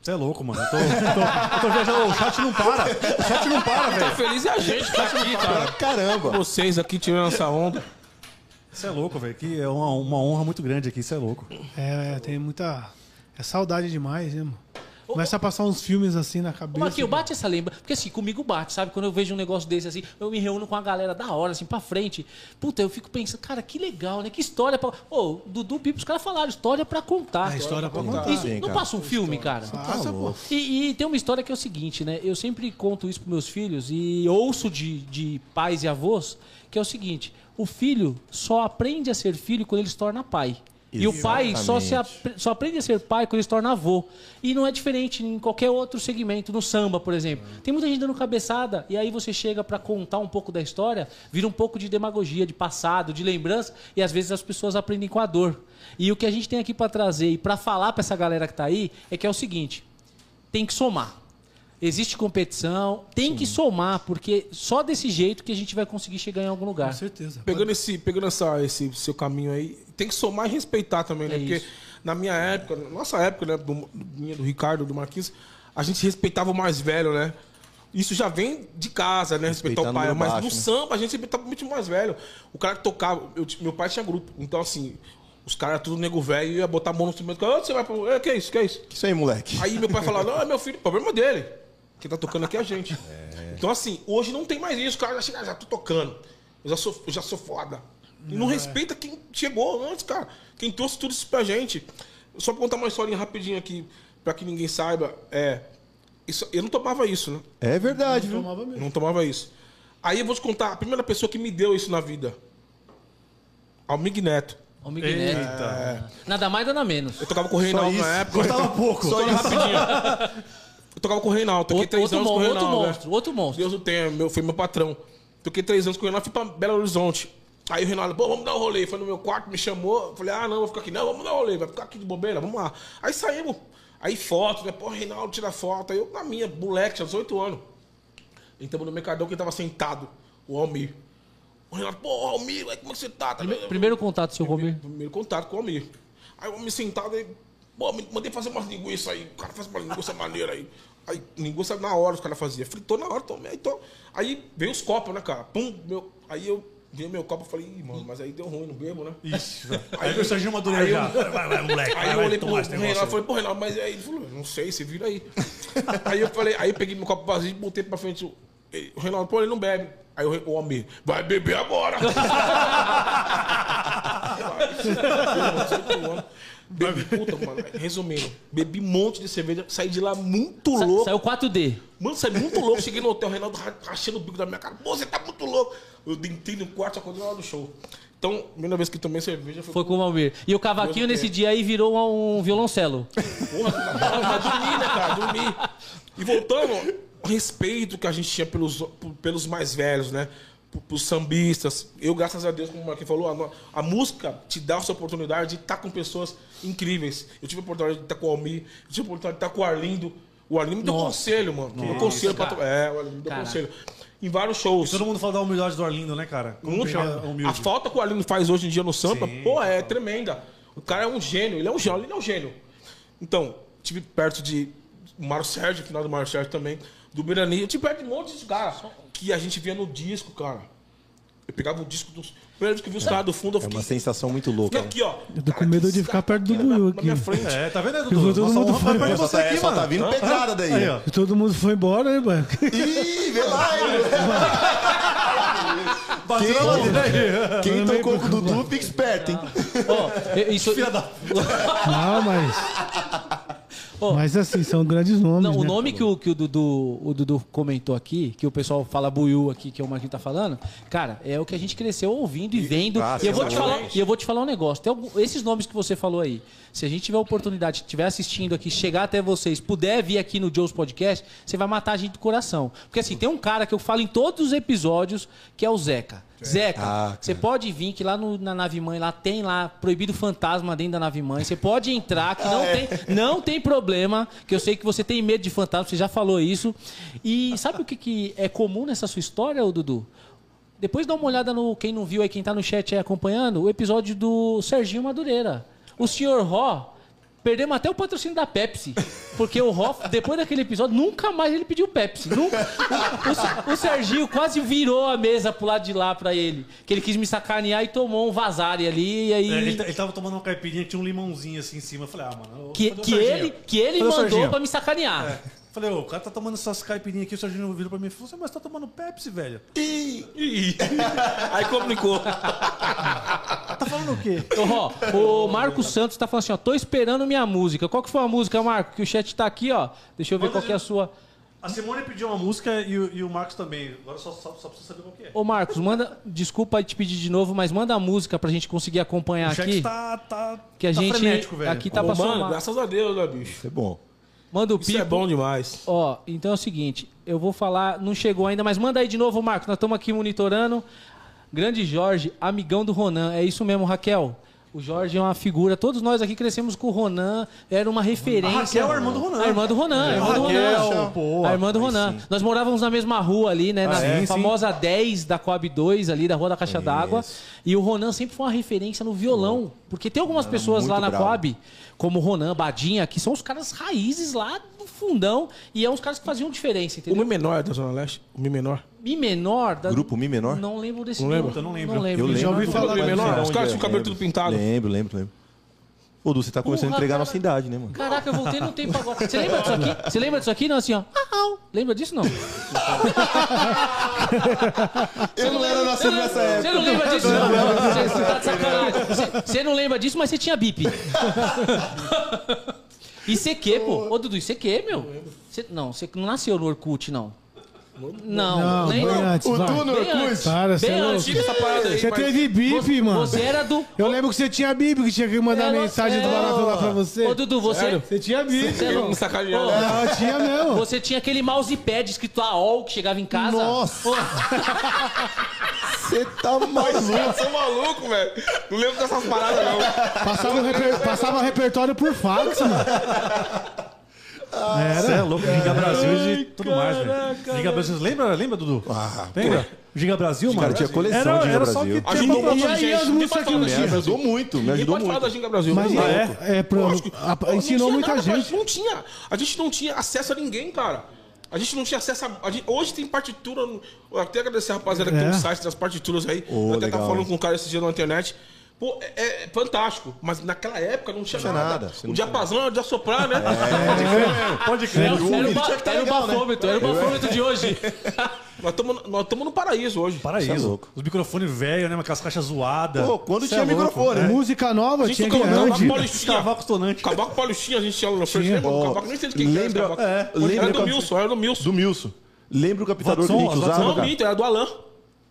Você é louco, mano. Eu tô, eu tô, eu tô viajando. O chat não para. O chat não para, Tá velho. feliz é a gente tá aqui, cara. caramba. Vocês aqui tirando essa onda. Você é louco, velho. Que é uma, uma honra muito grande aqui. Você é louco. É, tem muita. É saudade demais, né, mano? Começa a passar uns filmes assim na cabeça. Marquinhos, bate essa lembra. Porque assim, comigo bate, sabe? Quando eu vejo um negócio desse assim, eu me reúno com a galera da hora, assim, pra frente. Puta, eu fico pensando, cara, que legal, né? Que história pra. Ô, Dudu Pipo, os caras falaram, história pra contar. É, história pra contar. Isso Sim, não cara. passa um filme, cara. Passa, pô. E, e tem uma história que é o seguinte, né? Eu sempre conto isso pros meus filhos e ouço de, de pais e avós, que é o seguinte: o filho só aprende a ser filho quando ele se torna pai. E o pai só, se só aprende a ser pai quando ele se torna avô. E não é diferente em qualquer outro segmento, no samba, por exemplo. Tem muita gente dando cabeçada, e aí você chega pra contar um pouco da história, vira um pouco de demagogia, de passado, de lembrança, e às vezes as pessoas aprendem com a dor. E o que a gente tem aqui pra trazer e pra falar pra essa galera que tá aí é que é o seguinte: tem que somar. Existe competição, tem que somar, porque só desse jeito que a gente vai conseguir chegar em algum lugar. Com certeza. Pegando, esse, pegando essa, esse seu caminho aí, tem que somar e respeitar também, né? É Porque isso. na minha época, na nossa época, né? Do, do, minha, do Ricardo, do Marquinhos, a gente respeitava o mais velho, né? Isso já vem de casa, né? Respeitar o pai. Mas baixo, no né? samba a gente respeitava muito mais velho. O cara que tocava. eu meu pai tinha grupo. Então, assim, os caras tudo nego velho ia botar a mão no instrumento. Onde você vai pra. É, que é isso? Que é isso? Isso aí, moleque. Aí meu pai falava, não, é meu filho, problema dele. Quem tá tocando aqui é a gente. Então, assim, hoje não tem mais isso. O cara já chega, "Ah, já tô tocando. Eu já sou, eu já sou foda. E não respeita quem chegou antes, cara. Quem trouxe tudo isso pra gente. Só pra contar uma historinha rapidinho aqui, pra que ninguém saiba. É. Isso, eu não tomava isso, né? É verdade, viu? Tomava mesmo. Não tomava isso. Aí eu vou te contar a primeira pessoa que me deu isso na vida. Almig Neto. Miguel Neto. Nada mais, nada menos. Eu tocava com o Reinaldo na época. Gostava pouco. Só isso rapidinho. Eu tocava com o Reinaldo, toquei Outro, três outro, anos mon- com o outro Reinaldo. né? monstro, outro monstro. Deus o tenha, meu, foi meu patrão. Toquei três anos com o Reinaldo, fui pra Belo Horizonte. Aí o Reinaldo, pô, vamos dar um rolê. Foi no meu quarto, me chamou. Falei, ah, não, vou ficar aqui. Não, vamos dar um rolê, vai ficar aqui de bobeira, vamos lá. Aí saímos. Aí foto, né? Pô, Reinaldo tira foto. Aí eu, na minha, moleque, tinha 18 anos. Entramos no Mercadão que tava sentado, o Almir. O Reinaldo, pô, Almir, aí como é que você tá? tá Prime- Primeiro contato, seu Romir. Primeiro contato com o Almir. Aí o Almir sentado aí, pô, mandei fazer umas linguiças aí. O cara faz uma linguiça maneira aí. Aí, linguiça na hora os caras faziam. Fritou na hora, tomei. Então, aí veio os copos, né, cara? Pum, meu, aí eu vi meu copo e falei, Ih, mano, mas aí deu ruim, não bebo, né? Velho. Aí o Serginho Madureira Aí eu- já. Vai, vai, moleque. Aí Vai, eu olhei pro esse Reinaldo, negócio. falei, pô, Reinaldo, mas aí ele falou, não sei, você vira aí. aí eu falei, aí eu peguei meu copo vazio e botei pra frente. o- O Reinaldo, pô, ele não bebe. Aí o, Almir, vai beber agora. bebi, puta, mano. Resumindo, bebi um monte de cerveja, saí de lá muito Sa- louco. Saiu 4D. Mano, saí muito louco. Cheguei no hotel, o Reinaldo ra- rachando o bico da minha cara. Pô, você tá muito louco. Eu entrei no quarto, na hora do show. Então, primeira vez que tomei cerveja foi Foi com o Valmir. E o cavaquinho nesse dia aí virou um violoncelo. Porra, mas dormir, né, cara? Dormir. E voltando, o respeito que a gente tinha pelos, pelos mais velhos, né? Pros sambistas. Eu, graças a Deus, como o Marquinhos falou, a, a música te dá essa oportunidade de estar com pessoas incríveis. Eu tive a oportunidade de estar com o Almir, eu tive a oportunidade de estar com o Arlindo. O Arlindo me deu conselho, mano. Me deu conselho pra. cara. É, o Arlindo me deu Caraca. conselho. Em vários shows. Todo mundo fala da humildade do Arlindo, né, cara? Como Muito. que é humilde. A falta que o Arlindo faz hoje em dia no samba, Sim, pô, é tremenda. O cara é um gênio, ele é um gênio, ele é um gênio. Então, tive perto de Mário Sérgio, final do Mário Sérgio também, do Birani, eu tive perto de um monte de caras que a gente via no disco, cara. Eu pegava o disco dos. Primeiro que eu vi os caras do fundo, eu É fiquei. uma sensação muito louca. fiquei aqui, ó. Eu tô com medo de ficar perto do na, Buiu na aqui. minha frente. É, tá vendo, Dudu? vou todo Nossa mundo perto de Só você tá, aqui, só tá vindo pedrada daí. Aí, ó. E todo mundo foi embora, né, mano? Ih, vê lá, hein? Na aí. Quem tocou com o Dudu, fica esperto, hein? Ó, isso, Não, mas. Ô. Mas assim, são grandes nomes. Não, o né? nome que o, que o, Dudu, o Dudu comentou aqui, que o pessoal fala Buiu aqui, que é o Marquinhos tá falando, cara, é o que a gente cresceu ouvindo e vendo. Ah, e, eu vou te falar, e eu vou te falar um negócio. Tem algum- esses nomes que você falou aí, se a gente tiver a oportunidade, estiver assistindo aqui, chegar até vocês, puder vir aqui no Joe's Podcast, você vai matar a gente do coração. Porque assim, tem um cara que eu falo em todos os episódios, que é o Zeca. Zeca, Ah, você pode vir que lá no- na nave mãe, lá tem lá proibido fantasma dentro da nave mãe. Você pode entrar, que não, tem, não tem problema. Que eu sei que você tem medo de fantasma, você já falou isso. E sabe o que, que é comum nessa sua história, Dudu? Depois dá uma olhada no. Quem não viu aí, quem tá no chat aí acompanhando, o episódio do Serginho Madureira. O senhor Ró. Perdemos até o patrocínio da Pepsi. Porque o Ró, depois daquele episódio, nunca mais ele pediu Pepsi. Nunca, o, o- o Serginho quase virou a mesa pro lado de lá pra ele. Que ele quis me sacanear e tomou um vazare ali. E aí. É, ele, ele tava tomando uma caipirinha tinha um limãozinho assim em cima. Eu falei, ah, mano. que, que ele, que ele mandou pra me sacanear. É. Falei, ô, o cara tá tomando essas caipirinhas aqui, o Serginho virou pra mim e falou assim, mas tá tomando Pepsi, velho. Ih. Aí complicou. Tá falando o quê? Ô, Ró, o Marcos Santos tá falando assim, ó, tô esperando minha música. Qual que foi a música, Marco? Que o chat tá aqui, ó. Deixa eu ver qual que é a sua. A Simone pediu uma música e, o- e o Marcos também. Agora só, só, só precisa saber qual que é. Ô, Marcos, manda. Desculpa te pedir de novo, mas manda a música pra gente conseguir acompanhar o chat aqui. tá, tá, Que a tá gente. frenético, velho. aqui tá Ô, pra mano, somar. graças a Deus, né, bicho? Isso é bom. Manda o Isso pipo. é bom demais. Ó, então é o seguinte, eu vou falar, não chegou ainda, mas manda aí de novo, Marcos. Nós estamos aqui monitorando. Grande Jorge, amigão do Ronan. É isso mesmo, Raquel. O Jorge é uma figura. Todos nós aqui crescemos com o Ronan. Era uma referência. A Raquel é a irmã do Ronan. A irmã do Ronan. a irmã do Raquel, Ronan. pô, a irmã do Ronan. sim. Nós morávamos na mesma rua ali, né? na é? Sim, famosa 10 da Coab 2, ali da Rua da Caixa d'Água. E o Ronan sempre foi uma referência no violão. Porque tem algumas pessoas lá na bravo. Coab, como o Ronan, Badinha, que são os caras raízes lá fundão. E é uns caras que faziam diferença, O entendeu? Mi menor é da Zona Leste? O Mi menor? Mi menor. Da... Grupo Mi menor? Não lembro desse Não nome. lembra? Eu não lembro. Não lembro. Eu lembro. menor. ouvi falar falou Mi menor? Os caras tinham o cabelo lembro. tudo pintado. Lembro, lembro, lembro. Ô, Du, você tá começando Porra, a entregar a cara. nossa idade, né, mano? Caraca, eu voltei no tempo agora. Você lembra disso aqui? Você lembra disso aqui? Não, assim, ó. Lembra disso, não? Eu não era nascido nessa Você não lembra disso, não? Você, tá de sacanagem. Você, você não lembra disso, mas você tinha bip. ICQ, pô. Ô, Dudu, ICQ, meu. Você, não, você não nasceu no Orkut, não. Não, Não, nem bem antes, O vai. Du no Bem antes. Para, você Bem é antes. Essa parada aí. Você mas- teve Você, mano. você era do. Eu lembro que você tinha bip, que tinha que mandar mensagem do é, barato lá pra você. Ô, Dudu, você. Você tinha bip. Você é louco. Me sacaneando. Ô, Não, tinha mesmo. Você tinha aquele mousepad escrito AOL que chegava em casa. Nossa. Ô, Você tá maluco. caras são malucos, velho. Não lembro dessas paradas, não. Passava, o reper- passava repertório por fax, mano. Você é louco, Giga Brasil e tudo mais, velho. Giga Brasil, lembra, lembra, Dudu? Ah, Lembra? Giga Brasil, mano? Cara, tinha coleção era, de Giga era só Brasil. que tinha Ajudou pra- muito, E aí, gente. as músicas que Me. Giga ajudou muito, me Ninguém ajudou pode falar da muito. Ginga Brasil. Mas é, é, pro, Lógico. a- ensinou muita gente. gente não tinha. A gente não tinha acesso a ninguém, cara. A gente não tinha acesso a. a gente- hoje tem partitura. no- eu até agradecer a rapaziada que tem É. um site das partituras aí. Ô, eu até tava legal, falando hein? com um cara esse dia na internet. Pô, é, é fantástico. Mas naquela época não tinha, tinha nada. nada, O não diapasão era de assoprar, né? Pode crer. Era, era, o ba- que tá era o né? bafômetro, era o bafômetro de hoje. Nós estamos nós tamo no paraíso hoje. Cê é Paraíso. louco. Os microfones velhos, né? Com aquelas caixas zoadas. Pô, quando Cê tinha é louco. microfone, É. né? Música nova A gente tinha que ir Cavaco antes. Paulistinha. Cavaco Tonante. Cavaco Paulistinha, a gente tinha lá no? Ó, Cavaco, nem sei de quem que era esse lembra- é, Era lembra do quando- Milson, era do Milson. Do Milson. Lembra o captador que a Watson, gente Watson. usava? Não, minto, era do Alan.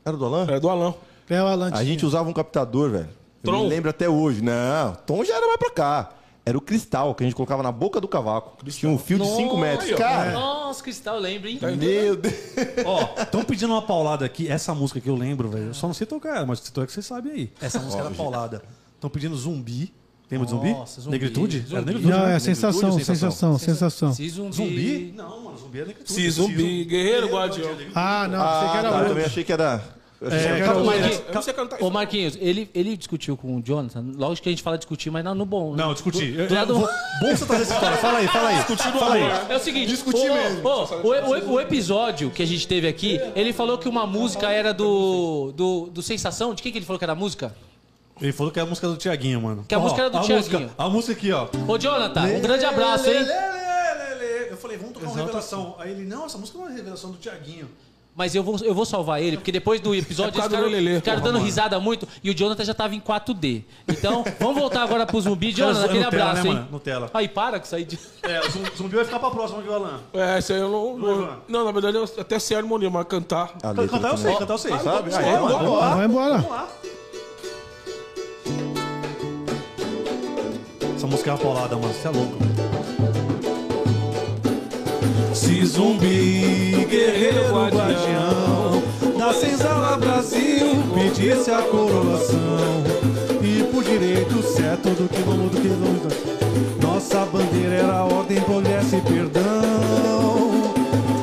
Era do Alan? Era do Alan. É o Alan A gente usava um captador, velho. Eu Tron? me lembro até hoje. Não, Tom já era mais pra cá. Era o cristal que a gente colocava na boca do cavaco. Tinha um fio de 5 metros. Cara, Nossa, Cristal, eu lembro, hein? meu Deus. Ó, estão pedindo uma paulada aqui. Essa música que eu lembro, velho. Eu só não sei tocar mas se tocar que você sabe aí. Essa música era paulada. Estão pedindo zumbi. Lembra de zumbi? Nossa, Zumbi. Negritude? Zumbi. Era negritude, Não, né? é sensação, sensação, sensação. Se zumbi. Zumbi? Não, mano, zumbi é negritude. Se zumbi, guerreiro, guardião. Ah, não, Ah, você que era tá, eu outro. também achei que era. É, era captador. Marquinhos, Ô. Marquinhos, ele, ele discutiu com o Jonathan. Lógico que a gente fala discutir, mas não no bom. né? Não, discuti. Eu- do lado- vou- você trazer essa história. Fala aí, fala aí. Fala aí. É o seguinte, Discutir o, mesmo. o- o- o- o episódio que a gente teve aqui, ele falou que uma música era do, do, do Sensação. De quem que ele falou que era a música? Ele falou que é a música do Tiaguinho, mano. Que a Ó, música era do a Thiaguinho. Música, a música aqui, ó. Ô, Jonathan, um grande abraço, hein? Eu falei, vamos tocar uma revelação. Aí ele, não, essa música não é uma revelação do Tiaguinho. Mas eu vou, eu vou salvar ele, porque depois do episódio É eles ficaram, Lelê, ficaram porra, dando mano. risada muito e o Jonathan já tava em 4D. Então, vamos voltar agora pro zumbi. Jonathan, aquele Nutella, abraço, né, hein? mano? Nutella. Aí, para com isso aí. de- É, o zum- zumbi vai ficar pra próxima, viu, Alan? É, isso aí eu não. Não, não, na verdade eu até sei a harmonia, mas cantar. A letra Cantar eu sei, cantar eu sei. Sabe? Vai, Aí, mano, vamos lá. Vai embora. Vamos lá. Essa música é uma paulada, mano. Você é louco. Se zumbi, guerreiro guardião Da senzala Brasil pedisse a coroação. E por direito certo do quilombo do quilombo. Nossa bandeira era ordem, pudesse perdão.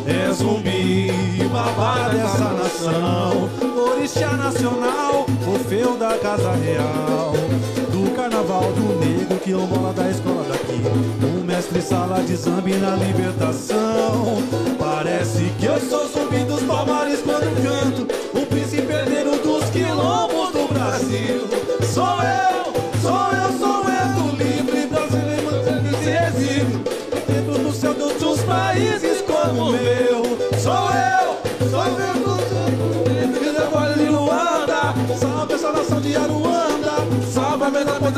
É zumbi, babá dessa nação. Orixá nacional, o feu da casa real. Do carnaval do negro, quilombola da escola O mestre sala de zambi na libertação. Parece que eu sou zumbi dos palmares quando canto. O príncipe herdeiro dos quilombos do Brasil. Sou eu, sou eu, sou eu, livre brasileiro que se exibe Dentro do céu de outros países como o meu Sou eu,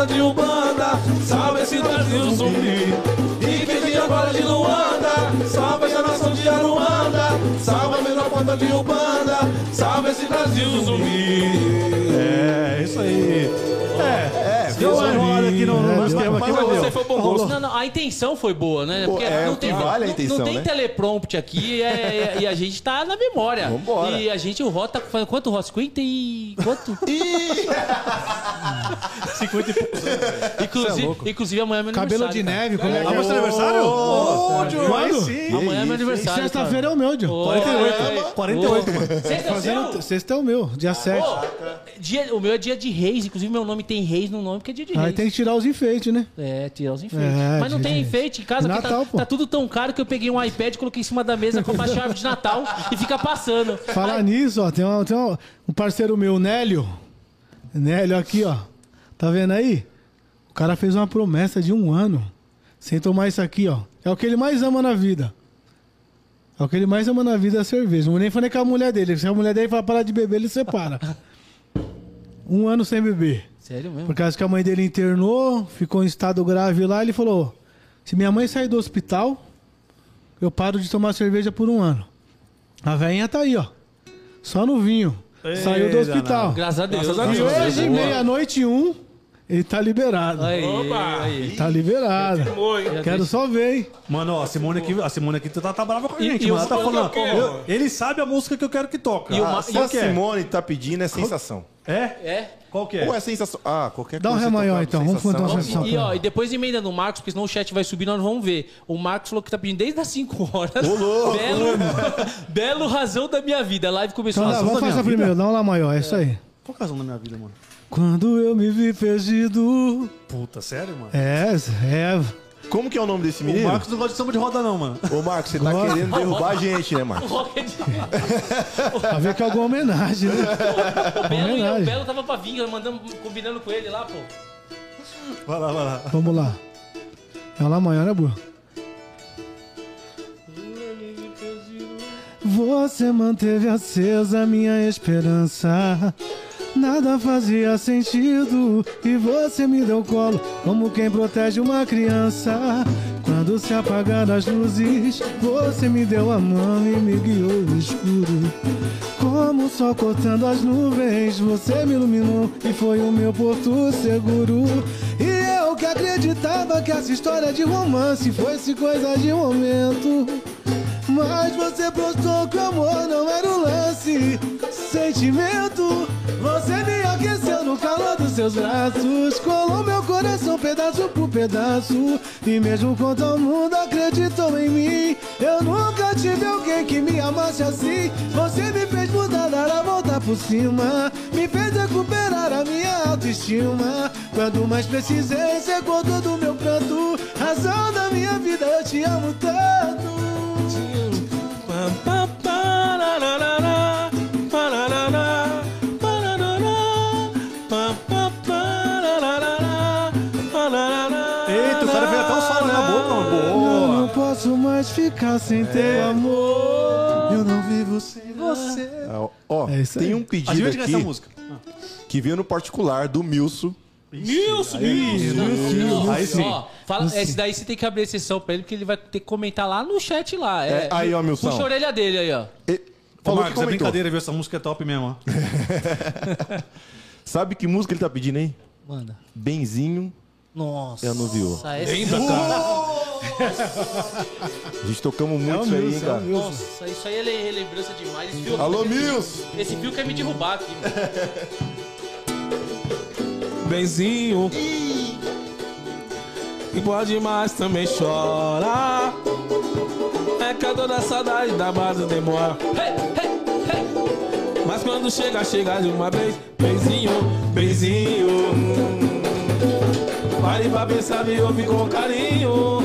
canta de Umbanda, salve esse Brasil zumbi. E quem te agora de Luanda, salve essa nação de Aruanda, salve a melhor porta de Umbanda, salve esse Brasil zumbi. É, isso aí. É, é deu uma enrolada aqui no, no esquema aqui, mas Você foi bom gosto. Não, não, a intenção foi boa, né? Pô, é, o que vale não- intenção, Não tem né? teleprompter aqui é- é- e a gente tá na memória. Vambora. E a gente, o Ró tá fazendo quanto, Ró? 50 e... Quanto? 50 e poucos inclusive, inclusive amanhã é meu Cabelo de aniversário, neve, como é que Amanhã é seu aniversário? Ô, Diogo. Amanhã é meu aniversário. Sexta-feira é o meu, Diogo. 48, 48, mano. Sexta é o? Sexta é meu, dia 7. Dia, o meu é dia de reis, inclusive meu nome tem reis no nome porque é dia de. Aí tem que tirar os enfeites, né? É, tirar os enfeites. É, Mas não dia tem de- enfeite em casa, porque Natal, tá, pô. tá tudo tão caro que eu peguei um iPad, coloquei em cima da mesa com a chave de Natal e fica passando. Falar nisso, ó, tem, uma- tem uma- um parceiro meu, Nélio. Nélio aqui, ó. Tá vendo aí? O cara fez uma promessa de um ano sem tomar isso aqui, ó. É o que ele mais ama na vida. É o que ele mais ama na vida é a cerveja. Não nem falei com a mulher dele. Se a mulher dele falar parar de beber, ele separa. Um ano sem beber. Sério mesmo? Por causa que a mãe dele internou, ficou em estado grave lá, ele falou: se minha mãe sair do hospital, eu paro de tomar cerveja por um ano. A velhinha tá aí, ó. Só no vinho. Saiu do Ei, hospital. Graças a Deus. Graças a E Deus. hoje, meia-noite e um, ele tá liberado. Aí, Opa! aí. Tá liberado. Oi. Quero só ver, hein? Mano, ó, a Simone aqui, a Simone aqui tá, tá brava com a gente, e mano. Ela tá falando, o- eu- ele sabe a música que eu quero que toca. E o Ah, Se a que é? Simone tá pedindo, é sensação. É? É? Qual que é? Ou é sensação. Ah, qualquer Dá um coisa. ré maior, então. Vamos contar uma sensação. E, ó, e depois emenda no Marcos, porque senão o chat vai subir, nós vamos ver. O Marcos falou que tá pedindo desde as 5 horas. Belo, belo razão da minha vida. A live começou Então, às dá, vamos da fazer primeiro, dá um lá maior, é isso aí. Qual que é a razão da minha vida, mano? Quando eu me vi perdido. Puta, sério, mano? É, é. Como que é o nome desse O menino? Marcos não gosta de samba de roda, não, mano. Ô, Marcos, você tá querendo derrubar a gente, né, Marcos? Rocket. Pra ver que é alguma homenagem, né? O Belo, e o Homenagem. Belo tava pra vir, mandando, combinando com ele lá, pô. Vai lá, vai lá. Vamos lá. É lá maior, né, burro? Você manteve acesa minha esperança. Nada fazia sentido e você me deu colo como quem protege uma criança. Quando se apagaram as luzes, você me deu a mão e me guiou no escuro. Como sol cortando as nuvens, você me iluminou e foi o meu porto seguro. E eu que acreditava que essa história de romance fosse coisa de momento. Mas você postou que o amor não era um lance, sentimento. Você me aqueceu no calor dos seus braços, colou meu coração pedaço por pedaço. E mesmo quando o mundo acreditou em mim, eu nunca tive alguém que me amasse assim. Você me fez mudar, dar a volta por cima, me fez recuperar a minha autoestima. Quando mais precisei, secou todo o meu pranto. Razão da minha vida, eu te amo tanto. Eita, o cara veio até o solo na boca, mano. Eu Boa. não posso mais ficar sem teu amor. Eu não vivo sem você. Ah, Ó, É isso tem aí. um A pedido gente vai essa aqui música. que veio no particular do Milso. Nilson! Aí sim. Ó, fala, esse daí você tem que abrir exceção pra ele, porque ele vai ter que comentar lá no chat lá. É, É, aí, ó, Milson. Puxa a orelha dele aí, ó. E- Ô, Falou que Marcos, é comentou. brincadeira, viu? Essa música é top mesmo, ó. Sabe que música ele tá pedindo aí? Manda. Benzinho. Nossa. Eu não viu. Essa... Ainda, cara. A gente tocamos muito isso aí, hein, cara. Nossa, isso aí é le- relembrança demais. Esse fio, Alô, Mills! esse fio quer me derrubar aqui, mano. Benzinho. E pode mais também chora. É que a dor da saudade da base demora. Mas quando chega, chega de uma vez. Benzinho, benzinho. Pare pra pensar, me ouve com carinho.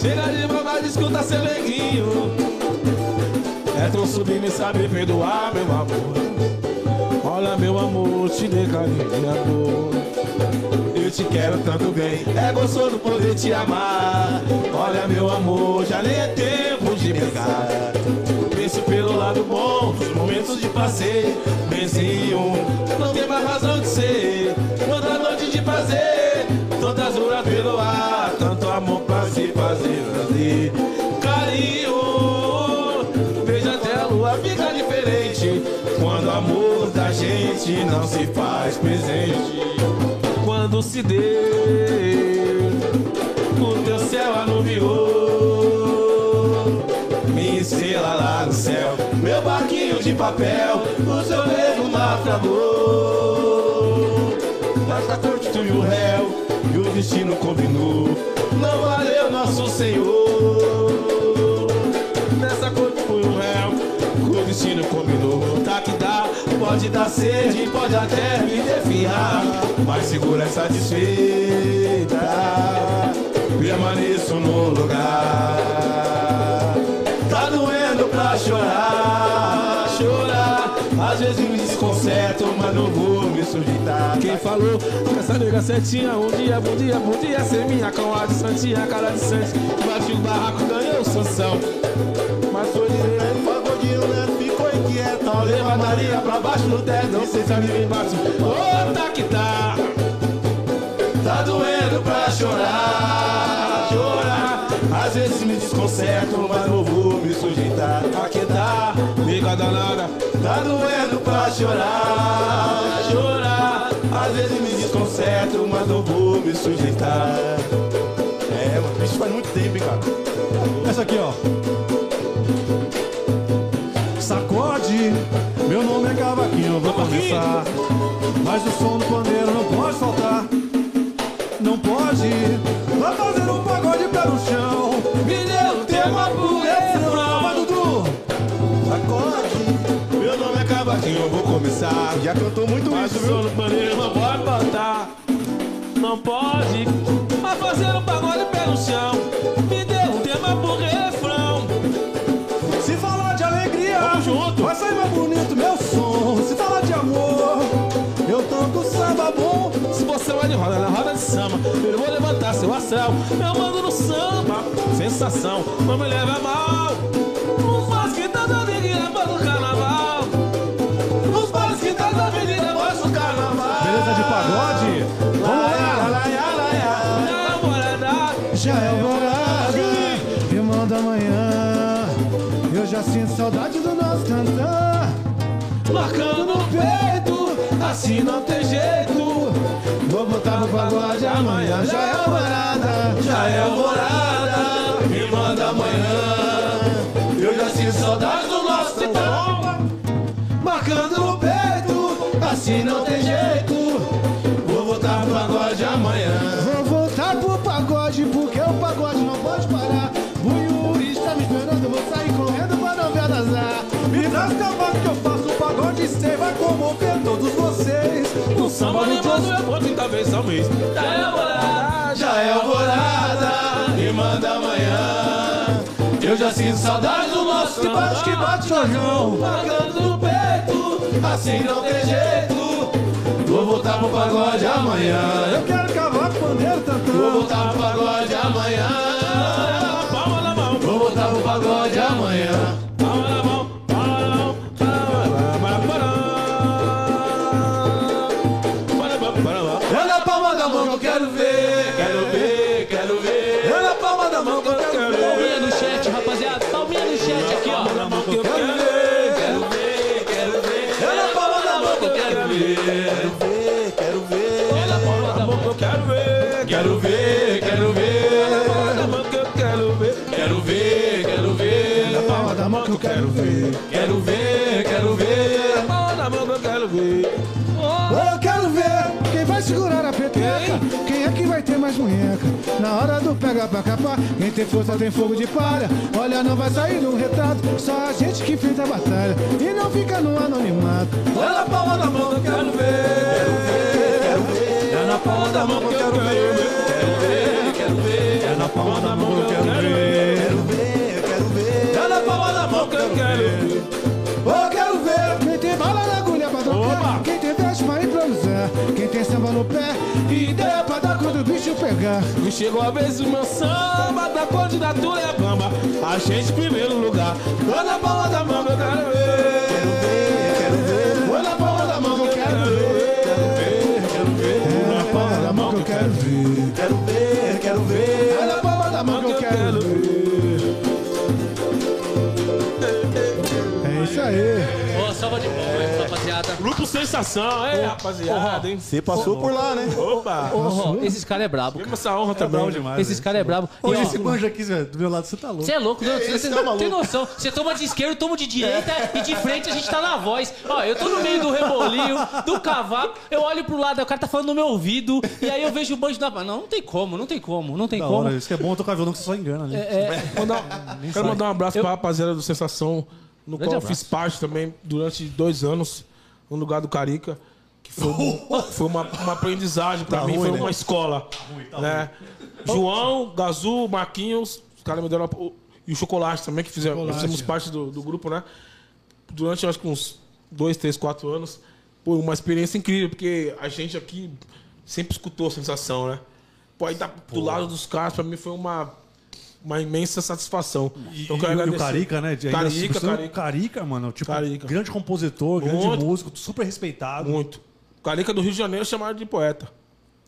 Chega de maldade, escuta seu neguinho. É tão sublime saber perdoar, meu amor. Olha, meu amor, te dei carinho e amor. Eu te quero tanto bem, é gostoso poder te amar. Olha, meu amor, já nem é tempo de brigar. Pense pelo lado bom dos momentos de prazer. Benzinho, não tem mais razão de ser. Outra noite de prazer, tantas horas pelo ar. Tanto amor pra se fazer prazer. Se faz presente quando se deu. O teu céu anuviou, me estrela lá no céu. Meu barquinho de papel, o seu dedo naufragou. Tu e o réu, e o destino combinou. Não valeu nosso Senhor. Nessa corte tu e o réu, o destino combinou. Tá pode dar sede, pode até me defiar. Mas segura essa desfeita, permaneço no lugar. Tá doendo pra chorar, chorar. Às vezes me desconcerto, mas não vou me sujeitar. Quem falou que essa nega certinha, um dia, bom dia, bom dia, ser minha calma de santinha, cara de sante. Bate o barraco, ganhou sanção. Inquieto. Ó, Levadaria pra baixo no teto, não sei se me embaixo. Ô, tá que tá. Tá doendo pra chorar, chorar. Às vezes me desconcerto, mas não vou me sujeitar. Aqui dá, liga danada. Tá doendo pra chorar, chorar. Às vezes me desconcerto, mas não vou me sujeitar. É, mano, isso faz muito tempo, hein, cara. Essa aqui, ó. Meu nome é Cavaquinho, eu vou começar. Mas o som do pandeiro não pode faltar. Não pode. Vai fazer um pagode pé no chão. Me deu um tema pro Vai. Dudu. Acorde, meu nome é Cavaquinho, eu vou começar. Já cantou muito Mas isso, o som no paneiro não pode faltar. Não pode. Vai fazer um pagode pé no chão. Me deu um tema pro astral. Eu mando no samba, sensação, não me leve a mal. Nos bares que tá da avenida, após o carnaval. Nos bares que tá da avenida, após o carnaval. Beleza de pagode? Vamos lá. Namorada, Já é alvorada, irmão da manhã. Eu já sinto saudade do nosso cantar. marcando no peito, assim não tem jeito. Vou botar no pagode amanhã. Já é alvorada, Já é alvorada, me manda amanhã. Eu já sinto saudade do nosso tempo. Marcando no peito, assim não tem jeito. Vou voltar pro pagode amanhã. Vou voltar pro pagode porque o pagode não pode parar. O Yuri está me esperando, eu vou sair correndo pra não ver azar. Me traz cavaco que eu faço o pagode sem vai comover todos vocês. O samba levando eu vou 30 vezes ao mês. Já é alvorada, já é alvorada, me manda amanhã. Eu já sinto saudade do nosso Que bate, que bate, Jorjão. Marcando no peito, assim não tem jeito. Vou voltar pro pagode amanhã. Eu quero cavaco, pandeiro, Vou tantão. voltar pro pagode amanhã. Palma na mão. Vou voltar pro pagode amanhã. Mão quero ver. Quero ver, quero ver. Na palma da mão que eu quero ver. Eu quero ver quem vai segurar a peteca. Quem é que vai ter mais munheca? Na hora do pega pra capar, quem tem força tem fogo de palha. Olha, não vai sair no retrato, só a gente que fez a batalha. E não fica no anonimato. É na palma da mão que eu quero ver. É na palma da mão que eu quero ver. Quero ver, quero ver. É na palma da mão que eu quero ver. Quero ver, quero ver. Quero ver. Eu quero ver quem tem bala na agulha pra tocar. Quem tem verso pra improvisar. Quem tem samba no pé e ideia pra dar quando o bicho pegar. E chegou a vez do meu samba, da candidatura é bamba. A gente em primeiro lugar. Foi na palma da mão eu quero ver. Quero ver, Foi na palma da mão eu quero ver. Quero ver, quero ver. Na palma da mão eu quero ver. quero ver, quero ver. Na palma da mão que eu quero ver. Isso aí. Ô, salva de palmas, rapaziada. Grupo sensação, é, rapaziada, hein? Você passou por lá, né? Opa! Ró, esses caras é brabo. Tivemos essa honra É também. bravo né? demais. Esses caras é brabo. E, Hoje ó, esse banjo aqui, velho, do meu lado, você tá louco. Você é louco, não, você tá não tem maluco. noção. Você toma de esquerda, toma de direita e de frente a gente tá na voz. Ó, eu tô no meio do rebolinho, do cavaco, eu olho pro lado, o cara tá falando no meu ouvido, e aí eu vejo o banjo na. Não, não tem como, não tem como, não tem Da como. hora, isso que é bom tocar violão que você só engana ali. Mandar- quero mandar um abraço pra rapaziada do Sensação, no Grande qual eu abraço. fiz parte também durante dois anos, no lugar do Carica. Que foi, um- foi uma, uma aprendizagem pra Tá mim, ruim, foi né? uma escola. né? João, Gazu, Marquinhos, os caras me deram. E o Chocolate também, que fizeram, Chocolate. fizemos parte do, do grupo, né? Durante, eu acho que uns dois, três, quatro anos. Foi uma experiência incrível, porque a gente aqui sempre escutou a sensação, né? Pô, aí tá do lado dos caras, pra mim foi uma, uma imensa satisfação. E, Então, e, e o. Carica, né? Carica, Carica. Carica, mano. Tipo, Carica. grande compositor, grande Muito. músico, super respeitado. Muito. Carica do Rio de Janeiro chamaram de poeta.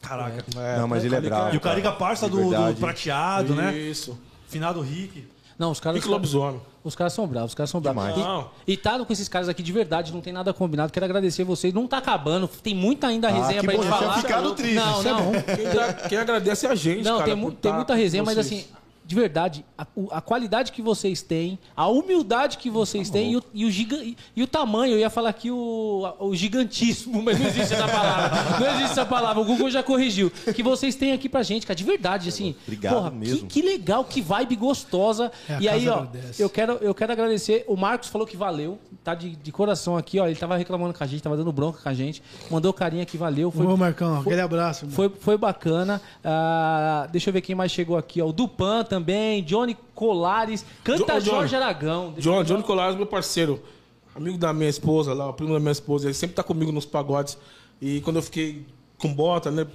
Caraca. Não, mas ele é bravo. E o Carica parça do, do prateado, né? Isso. Finado Rick. Não, os caras. Pique Lobisomem. Os caras são bravos, os caras são bravos. Demais. E, e tá com esses caras aqui de verdade, não tem nada combinado. Quero agradecer vocês. Não tá acabando, tem muita ainda resenha Ah, pra bom, gente falar. ficado triste, Não, isso é não. Quem, quem agradece é a gente, Não, cara. tem, mu- tem tá muita resenha, mas assim, de verdade, a, a qualidade que vocês têm, a humildade que vocês têm e o, e, o giga- e- e o tamanho, eu ia falar aqui o, o gigantismo, mas não existe essa palavra. Não existe essa palavra, o Google já corrigiu. Que vocês têm aqui pra gente, cara, de verdade, assim. Obrigado porra, mesmo. Que, que legal, que vibe gostosa. É, e aí, ó, agradece. eu quero, eu quero agradecer. O Marcos falou que valeu, tá de, de coração aqui, ó. Ele tava reclamando com a gente, tava dando bronca com a gente. Mandou carinha que valeu. Foi, Ô, Marcão, aquele abraço. foi, foi bacana. Ah, deixa eu ver quem mais chegou aqui. Ó. O Dupan também, Johnny Colares, canta Jo-. Jorge Aragão. Deixa John. Johnny Colares, meu parceiro, amigo da minha esposa lá, o primo da minha esposa, ele sempre tá comigo nos pagodes. E quando eu fiquei com bota, né,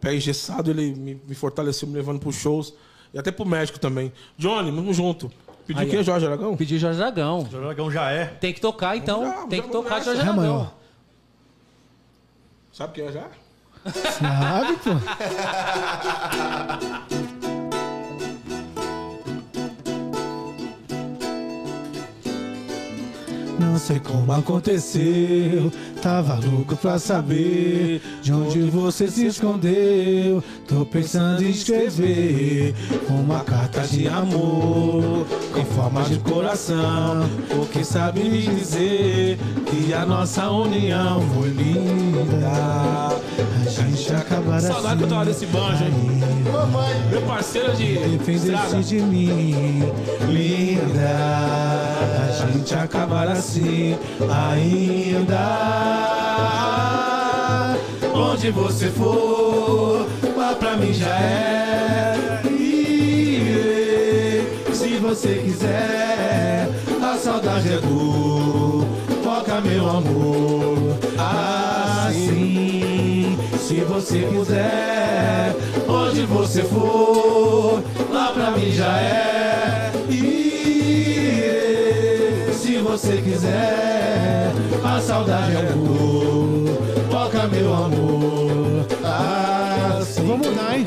pé engessado, ele me, me fortaleceu, me levando pros shows. E até pro médico também. Johnny, vamos junto. Pediu o quê. Jorge Aragão? Pedi Jorge Aragão. O Dragão já é. Tem que tocar, então. Já, Tem já que tocar nessa. Jorge É, Aragão. mano. Sabe quem é já? Sabe, pô? Não sei como aconteceu, tava louco pra saber de onde você se escondeu. Tô pensando em escrever uma carta de amor em forma de coração. O que sabe me dizer que a nossa união foi linda. A gente acabará Saudade que eu tava desse banjo, hein? Meu parceiro de. Defender-se de mim, linda. A gente acabar assim ainda. Onde você for, lá pra mim já é. Se você quiser, a saudade é do. Toca meu amor, assim. Se você quiser, onde você for, lá pra mim já é. Você quiser, a saudade é amor. Toca meu amor. Assim. Vamos mudar, hein?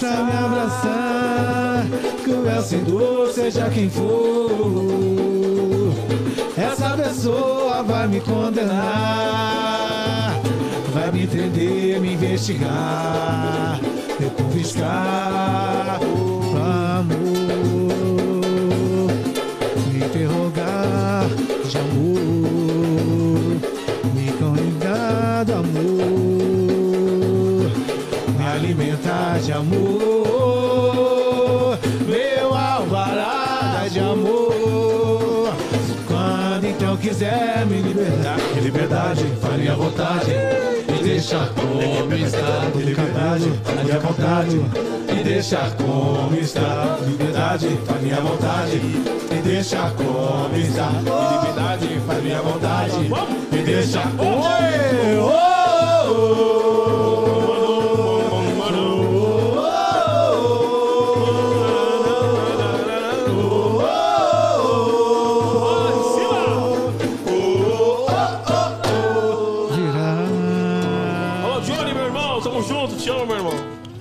Pra me abraçar. Cruel sem dor, seja quem for, essa pessoa vai me condenar. Vai me entender, me investigar, me confiscar amor, de amor, meu alvará de amor. Quando então quiser me libertar, liberdade, faria vontade de deixa como está. Liberdade, a minha vontade. Me deixa como está. Liberdade, faz minha vontade. Me deixa como está. Liberdade, faz minha vontade. Me deixa. Oi, oh,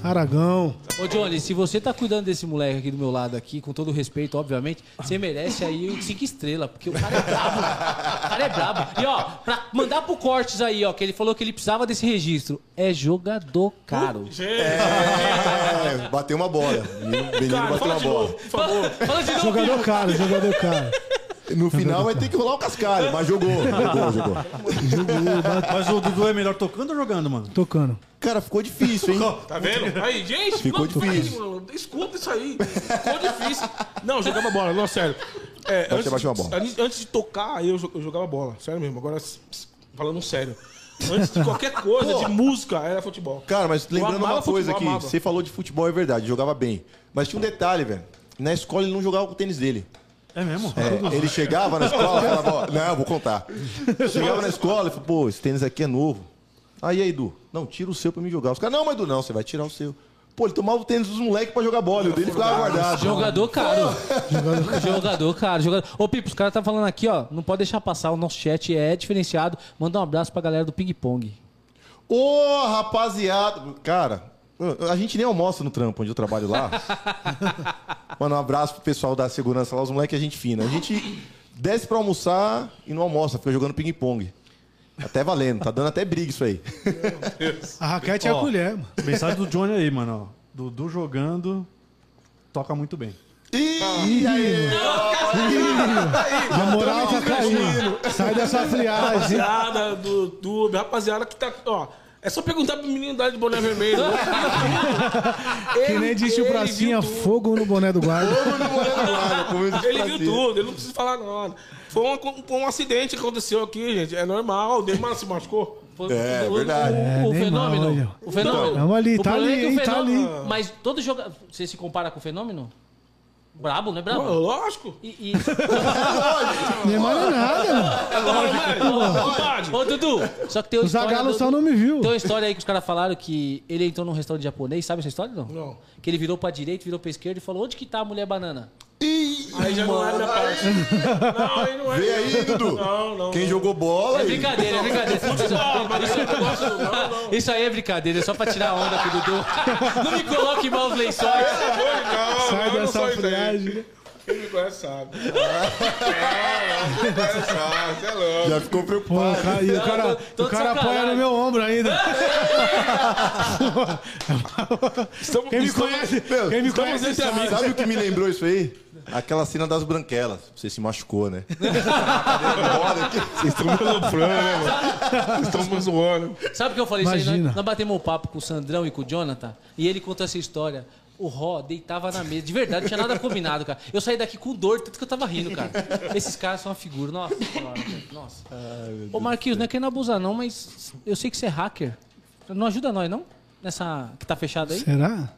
Aragão. Ô, Johnny, se você tá cuidando desse moleque aqui do meu lado aqui, com todo o respeito, obviamente, você merece aí cinco estrelas, porque o cara é brabo. O cara é brabo. E ó, pra mandar pro Cortes aí, ó, que ele falou que ele precisava desse registro. É jogador caro. Gente, É, bateu uma bola. O menino cara, bateu fala uma bola. novo, por favor. Fala de novo, Jogador caro, jogador caro. No final vai ter que rolar o cascalho, mas jogou. Jogou, jogou. Mas o Dudu é melhor tocando ou jogando, mano? Tocando. Cara, ficou difícil, hein? Tá vendo? Aí, gente, Ficou não, difícil. mano, escuta isso aí. Ficou difícil. Não, jogava bola, não, sério. É, antes, ser, bate uma bola. antes- de tocar, eu, eu jogava bola. Sério mesmo. Agora, falando sério. Antes de qualquer coisa, de música, era futebol. Cara, mas lembrando uma coisa futebol, aqui, você falou de futebol, é verdade, jogava bem. Mas tinha um detalhe, velho. Na escola ele não jogava com o tênis dele. É mesmo? É, ele chegava na escola e falava, ó, não, vou contar. Chegava na escola e falava, pô, esse tênis aqui é novo. Aí, aí, Edu, não, tira o seu pra me jogar. Os caras, não, mas Edu, não, você vai tirar o seu. Pô, ele tomava o tênis dos moleques pra jogar bola, o dele ficava guardado. Jogador caro. jogador caro. Jogador... Ô, Pipo, os caras tá falando aqui, ó. Não pode deixar passar. O nosso chat é diferenciado. Manda um abraço pra galera do Ping Pong. Ô, rapaziada. Cara, a gente nem almoça no trampo onde eu trabalho lá. Mano, um abraço pro pessoal da segurança lá, os moleques é gente fina. A gente desce pra almoçar e não almoça, fica jogando ping-pong. Até valendo, tá dando até briga isso aí. A raquete é a Ó. colher, mano. Mensagem do Johnny aí, mano. ó. Dudu jogando, toca muito bem. Ih, aí, A moral tá caindo. Sai dessa friagem. Rapaziada do YouTube, rapaziada que tá. Ó, é só perguntar pro menino da de boné vermelho. Que nem disse o Ele Pracinha, viu tudo. fogo no boné do guarda. Ele viu tudo, ele não precisa falar nada. Foi, foi um acidente que aconteceu aqui, gente. É normal. O Neymar se machucou. Foi- É, o, verdade. O, o É, nem fenômeno. mal, o fenômeno. Vamos ali, o tá problema ali, é o hein, tá fenômeno- Mas todo jogador. Você se compara com o fenômeno? Brabo, não é brabo? Lógico. E, e... Neymar não é nada, mano. Vontade. Ô, Dudu, só que tem uma O história Zagallo do- só não me viu. Tem uma história aí que os caras falaram que ele entrou num restaurante japonês, sabe essa história não? Não. Que ele virou pra direita, virou pra esquerda e falou: onde que tá a mulher banana? Aí já não é minha parte. Não, aí não é. Vê aí, Dudu. Não, não. Quem jogou bola É aí. brincadeira, é brincadeira. Futebol, mas esse negócio não, não. Isso aí é brincadeira, é só pra tirar onda com o Dudu. Não me coloque mal os lençóis. Não, Sai não dessa isso friagem. Quem me conhece sabe. Você é louco. Já ficou Pô, preocupado. o cara, e o cara, o cara apoia no meu ombro ainda. Estamos, Quem me estamos- conhece, Meu, quem me conhece. Sabe o que me lembrou isso aí? Aquela cena das branquelas. Você se machucou, né? Vocês estão me aloprando, né, mano? Vocês estão me zoando. Sabe o que eu falei? Isso aí, Imagina. nós, nós batemos um papo com o Sandrão e com o Jonathan e ele contou essa história. O Ró deitava na mesa. De verdade, não tinha nada combinado, cara. Eu saí daqui com dor, tanto que eu tava rindo, cara. Esses caras são uma figura. Nossa senhora, cara. Nossa. Ô, Marquinhos, não é querendo abusar, não, mas eu sei que você é hacker. Não ajuda nós, não? Nessa que tá fechada aí? Será?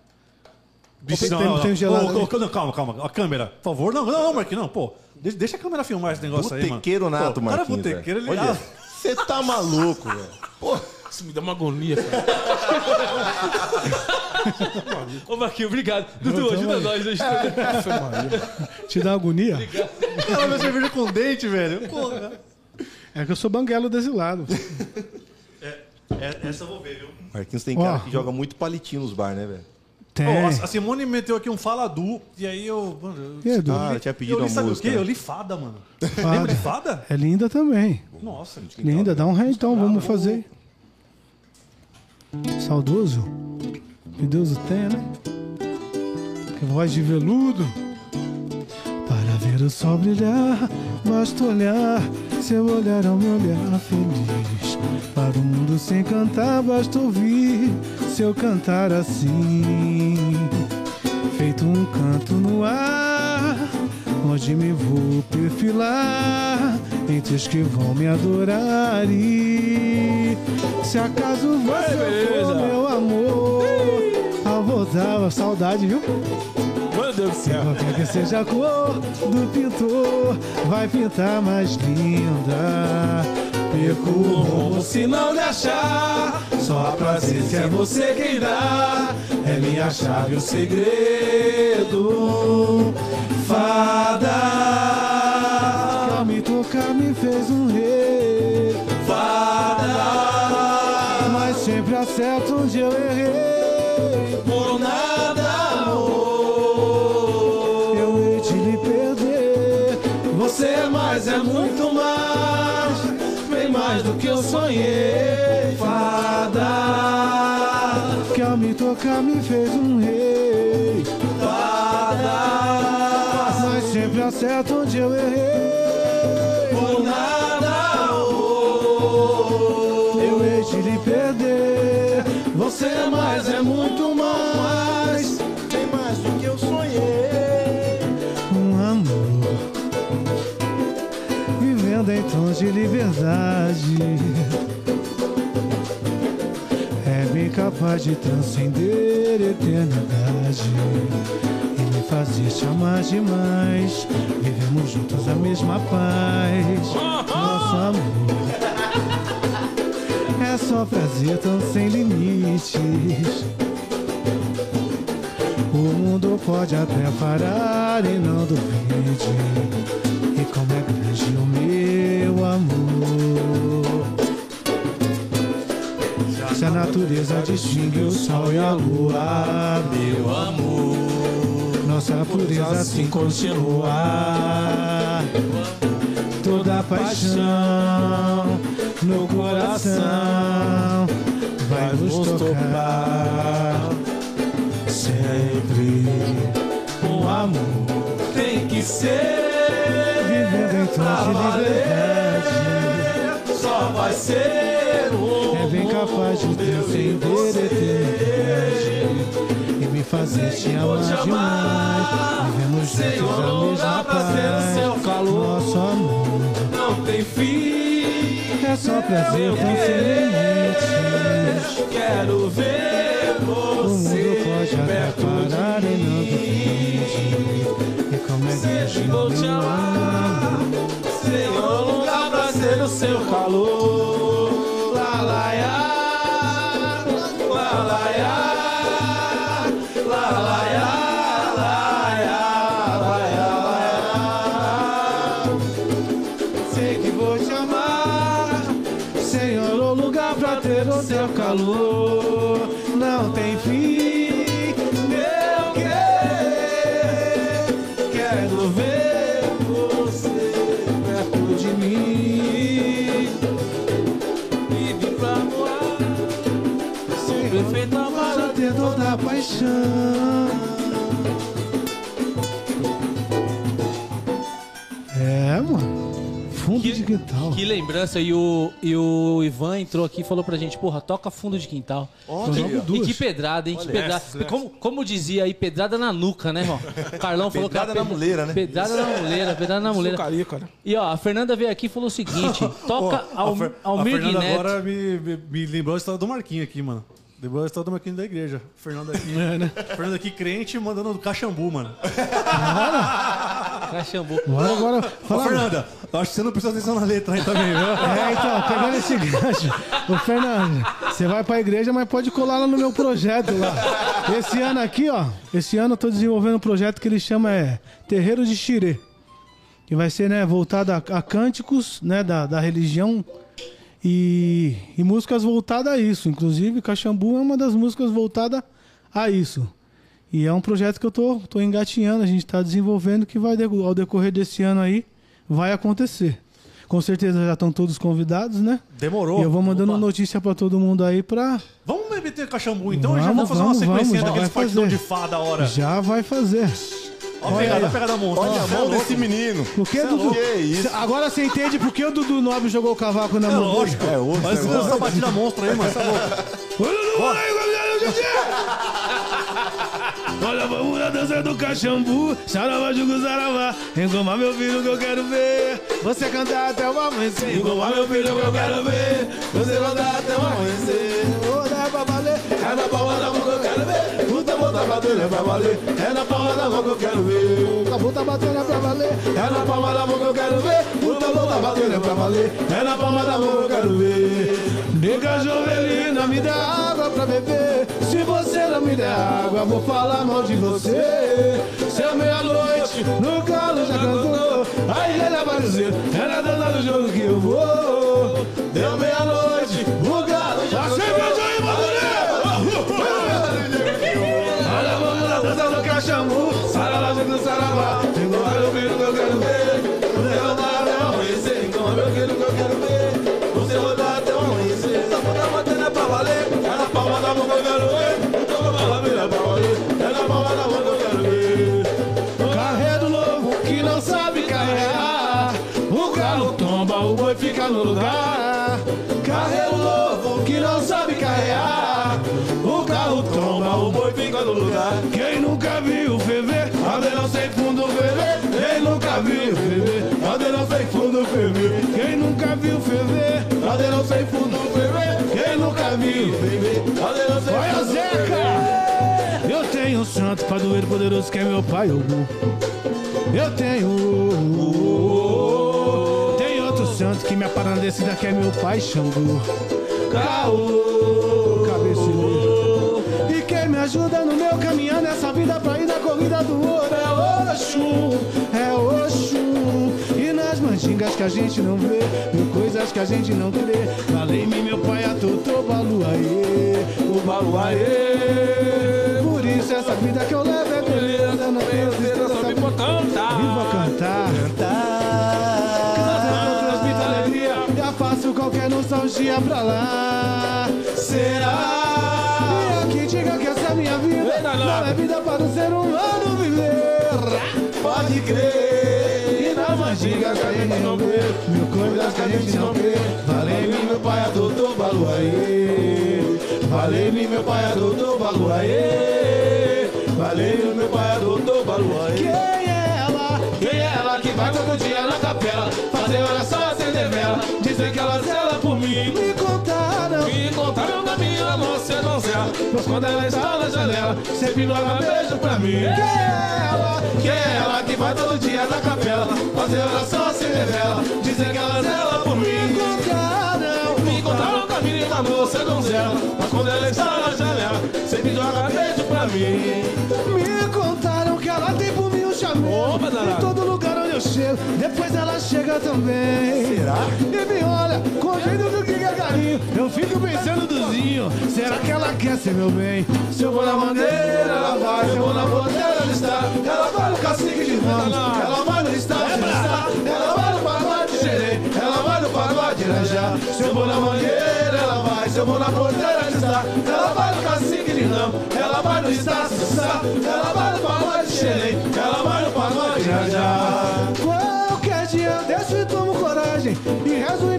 Bicho, Tem- tem um gelado Ô, ô, ali. não, calma, calma. A câmera, por favor. Não, não, não, Marquinhos, não, pô. Deixa, deixa a câmera filmar esse negócio aí, mano. Botequeiro nato, Pô, o cara é Marquinhos. botequeiro, ele... velho. Olha, você tá maluco, velho. Isso me dá uma agonia, cara. Ô, Marquinhos, obrigado. Dudu, ajuda nós. Ajuda. Te dá agonia? Ela vai cerveja com dente, velho. Porra. É que eu sou banguelo desse lado. É, essa eu vou ver, viu? Marquinhos tem cara Ó. que joga muito palitinho nos bar, né, velho? Tem. A Simone meteu aqui um faladu, e aí eu... Mano, eu... Edu? Ah, tinha pedido eu li, sabe música. o quê? né? Eu li fada, mano. Fada. Lembra de fada? É linda também. Nossa. Linda, dá um ré então, vamos fazer. Saudoso? Que Deus o tenha, né? Que voz de veludo. Para ver o sol brilhar, basta olhar. Seu olhar é o meu olhar feliz. Para o mundo sem cantar, basta ouvir seu cantar assim. Feito um canto no ar, onde me vou perfilar entre os que vão me adorar. E Se acaso você for meu amor, ao voltar, saudade, viu? Meu Deus do céu. Qualquer que seja a cor do pintor, vai pintar mais linda. Perco o rumo se não deixar. Só a se é você quem dá. É minha chave o segredo. Fada. Ao me tocar me fez um Acerto onde eu errei. Por nada, amor. Eu hei de lhe perder. Você é mais, é muito mais. Tem mais do que eu sonhei. um amor vivendo em tons de liberdade é bem capaz de transcender eternidade e me fazer te amar demais vivemos juntos a mesma paz nosso amor é só prazer tão sem limites o mundo pode até parar e não duvide. E como é grande o meu amor. Se a natureza distingue o sol e a lua, meu amor. Nossa pureza assim continua. Toda paixão no coração vai nos tocar sempre. O amor tem que ser vivendo em tons de liberdade. Só vai ser um é bem capaz de transcender eternidade fazer te amar demais vivemos juntos a mesma paz nosso amor Não tem fim. é só prazer tão sem Quero ver O mundo você perto de não mim. E como é grande Vou o te amar. Senhor, lugar pra ser o seu calor. Quintal Que lembrança. E o, e o Ivan entrou aqui e falou pra gente, porra, toca fundo de quintal. Olha. E duas. que pedrada, hein? Que pedrada. Como, como dizia aí, pedrada na nuca, né, irmão? O Carlão falou que era na muleira, né? Pedrada na muleira, pedrada na muleira. Sucaria, cara. E ó, a Fernanda veio aqui e falou o seguinte: toca Ó, ao, a Fer- Almir a Fernanda Neto. agora me, me, me lembrou a história do Marquinho aqui, mano. Lembrou a história do Marquinho da igreja. Fernanda aqui. É, né? Fernanda aqui crente mandando caxambu, mano. Caxambu. Bora agora Ô, falar Fernanda, acho que você não prestou atenção na letra aí também, viu? É, então, pegando esse gancho. Ô, Fernando, você vai pra igreja, mas pode colar lá no meu projeto lá. Esse ano aqui, ó, esse ano eu tô desenvolvendo um projeto que ele chama é Terreiro de Xirê. Que vai ser, né, voltado a, a cânticos, né, da, da religião e, e músicas voltadas a isso. Inclusive, Caxambu é uma das músicas voltadas a isso. E é um projeto que eu tô, tô engatinhando, a gente tá desenvolvendo que vai, ao decorrer desse ano aí, vai acontecer. Com certeza já estão todos convidados, né? Demorou. E eu vou mandando Opa. notícia pra todo mundo aí pra. Vamos meter caxambu então e já Vamos, vamos fazer vamos, uma sequência vamos, daqueles partidão de fá da hora. Já vai fazer. Ó a pegada, a pegada monstro. Olha a Cê é mão louco. desse menino. Por que, Cê é Dudu? Que isso? Agora você entende por que o Dudu Nobre jogou o cavaco na É mão lógico. É outro Mas negócio. essa batida monstro aí, mano. É louco. Olha, vamos na dança do cachambu. Saravá, jugo, saravá. Engomar meu filho que eu quero ver. Você cantar até o amanhecer. Engomar meu filho que eu quero ver. Você cantar até o amanhecer. É na palma da mão que eu quero ver. O tambor tá batendo é pra valer. É na palma da mão que eu quero ver. O tambor tá batendo é pra valer. É na palma da mão que eu quero ver. O tambor tá batendo é pra valer. É na palma da mão que eu quero ver. Nega Jovelina, me dá água pra beber. Se você não me der água, vou falar mal de você. Se é meia-noite, no calo já cantou. Aí ele vai dizer, é na dança do jogo que eu vou. Deu meia-noite, o Chegou meu filho que eu ver. Padroeiro poderoso que é meu pai. Eu tenho. Tem outro santo que me aparandecida que é meu pai, Xangô. Caô, cabeceiro. E quem me ajuda no meu caminhar nessa vida pra ir na corrida do ouro é Oxum, é Oxum. E nas mandingas que a gente não vê, mil coisas que a gente não crê. Valei-me meu pai a Totô Baluaê, o Baluaê. Isso essa vida que eu levo é beleza, não tem tristeza, só vivo a cantar. Vivo a cantar. Cantar. transmite alegria e afasto qualquer nostalgia pra lá. Será? E aqui diga que essa é minha vida não é vida para o ser humano viver. Pode crer. E na mandiga que a gente não vê, mil coisas que a gente não crê. Valei-me meu pai adotou Baluaê. Valei-me meu pai adotou Baluaê. Valei-me meu pai adotou Baluaê. Quem é ela? Quem é ela que vai todo dia na capela? Fazer oração, acender vela. Dizer que ela zela por mim. Me contaram. Me contaram da minha moça donzela. Pois quando ela está na janela, sempre joga beijo pra mim. Quem é ela? Quem é ela que vai todo dia na capela? Fazer oração, acender vela. Dizer que ela zela por mim. Me contaram. Me contaram da minha moça donzela. Mas quando ela está na janela, sempre joga beijo pra mim. Me contaram que ela tem por mim um chamego. Em todo lugar onde eu chego, depois ela chega também. Será? E me olha, com jeito do que é carinho. Eu fico pensando dozinho. Será que ela quer ser meu bem? Se eu vou na bandeira, ela vai. Se eu vou na bandeira, ela está. Ela vai no cacique de ramos. Ela vai de. Se eu vou na mangueira, ela vai. Se eu vou na porteira, ela está. Ela vai no cacique de ramo. Ela vai no estágio, está. Ela vai no pagode de xerém. Ela vai no pagode de Irajá. Qualquer dia eu desço e tomo coragem. E rezo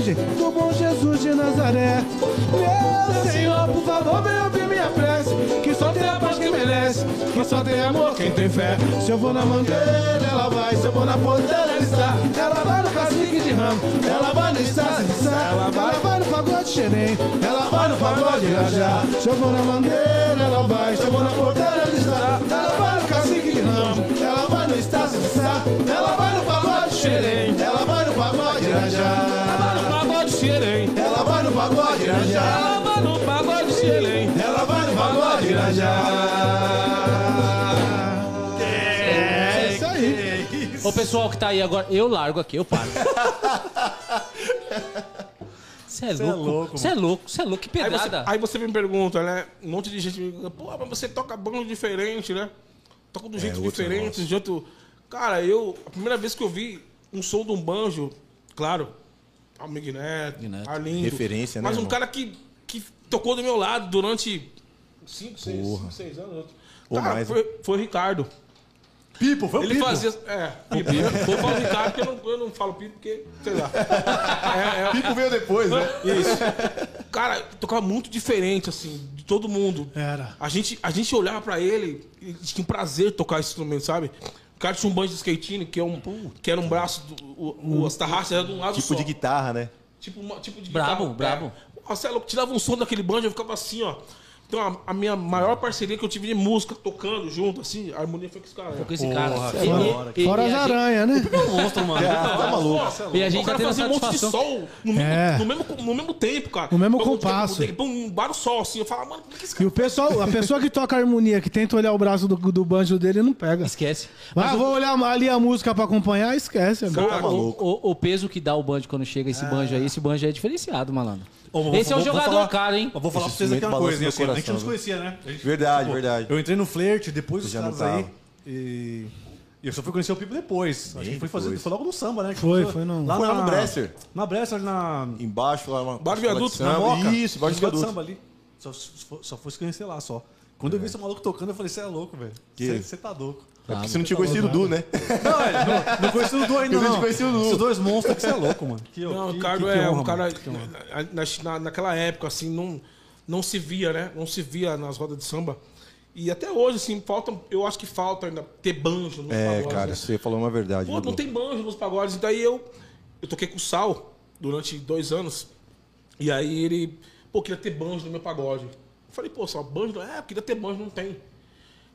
imagem do bom Jesus de Nazaré. Meu Senhor, por favor, venha ouvir minha prece. Que só tem a paz que merece. Que só tem amor quem tem fé. Se eu vou na mangueira, ela vai. Se eu vou na porteira, ela está. Ela vai no cacique de ramo. Ela vai no estácio de. Ela vai, ela vai no pagode xerém. Ela vai no pagode irajá. Se eu vou na mangueira, ela vai. Se eu vou na porteira, ela está. Ela vai no cacique de ramo. Ela vai no estácio de. Ela vai no pagode xerém. Ela vai no pagode irajá. Xerém. Ela vai no pagode irajá. Ela vai no pagode xerém. Ela vai no pagode irajá. É isso aí. Ô pessoal que tá aí agora, eu largo aqui, eu paro. Você é louco. Você é louco, você é louco. Que Aí você, aí você me pergunta, né? Um monte de gente me pergunta, pô, mas você toca bando diferente, né? Toca do jeito outro diferente, de outro. Cara, eu. A primeira vez que eu vi um som de um banjo, claro, Almig Neto, Neto. Arlindo. Referência, né, Mas um irmão? cara que, que tocou do meu lado durante 5, 6, Porra. seis anos. Ou Cara, mais, foi, foi o Ricardo. Pipo, foi o Ele Pipo. fazia. É, Pipo. Vou falar o Ricardo, porque eu não, eu não falo Pipo, porque, sei lá. É, é, Pipo veio depois, né? isso. Cara, tocava muito diferente, assim. todo mundo. Era. A gente, a gente olhava pra ele e tinha um prazer de tocar esse instrumento, sabe? O cara tinha um banjo de skatine, que, é um, que era um braço, do, o, o, as tarraxas era de um lado Tipo só. de guitarra, né? Tipo, uma, tipo de Brabo, guitarra. brabo. É. Nossa, é louco, tirava um som daquele banjo, eu ficava assim, ó. Então, a, a minha maior parceria que eu tive de música, tocando junto, assim, a harmonia foi com esse cara. Com esse cara. Porra, E- fora- e- e- Fora e as aranhas, né? Monstro, mano. tá maluco. E a gente o cara a fazia um monte de sol no mesmo, É. no mesmo, no mesmo tempo, cara. No mesmo Pô, compasso. tipo, Um vários sol, assim. Eu falava, mano, por que esse E cara o pessoal, a pessoa que toca harmonia, que tenta olhar o braço do, do banjo dele, não pega. Esquece. Ah, Mas o- vou olhar ali a música pra acompanhar, esquece. amigo. Cara, o, o- o peso que dá o banjo quando chega esse banjo aí, esse banjo é diferenciado, malandro. Ô, vou- esse é o vou- vou jogador falar- caro, hein? Eu vou falar Esse pra vocês aqui uma coisa, hein, assim, a gente não se conhecia, né? A gente- Verdade, verdade. Eu entrei no flerte, depois dos já caras não aí. E... e eu só fui conhecer o Pipo depois. Acho que foi, fazer, foi logo no samba, né? Foi, foi no- Lá Foi lá na, no Bresser. Na Bresser, na... Embaixo lá. Bar do Viaduto, Na. Moca. Isso, bar do viaduto. samba ali. Só, só, só foi se conhecer lá, só. Quando eu vi esse maluco tocando, eu falei, você é louco, velho. Você tá louco. É porque você não tinha conhecido o Du, né? Não, é, não, não conheci o Du ainda, Eu não não. conheci o Du. Esses dois monstros que você é louco, mano. Que, Não, que, o Carlos que- que é honra, um cara. na, na- naquela época, assim, não, não se via, né? Não se via nas rodas de samba. E até hoje, assim, falta. Eu acho que falta ainda ter banjo nos É, pagodes. cara, né? você falou uma verdade. Pô, viu, não tem banjo nos pagodes. Daí eu, eu toquei com o Sal durante dois anos. E aí ele, pô, queria ter banjo no meu pagode. Eu falei, pô, Sal, banjo? É, queria ter banjo, não tem.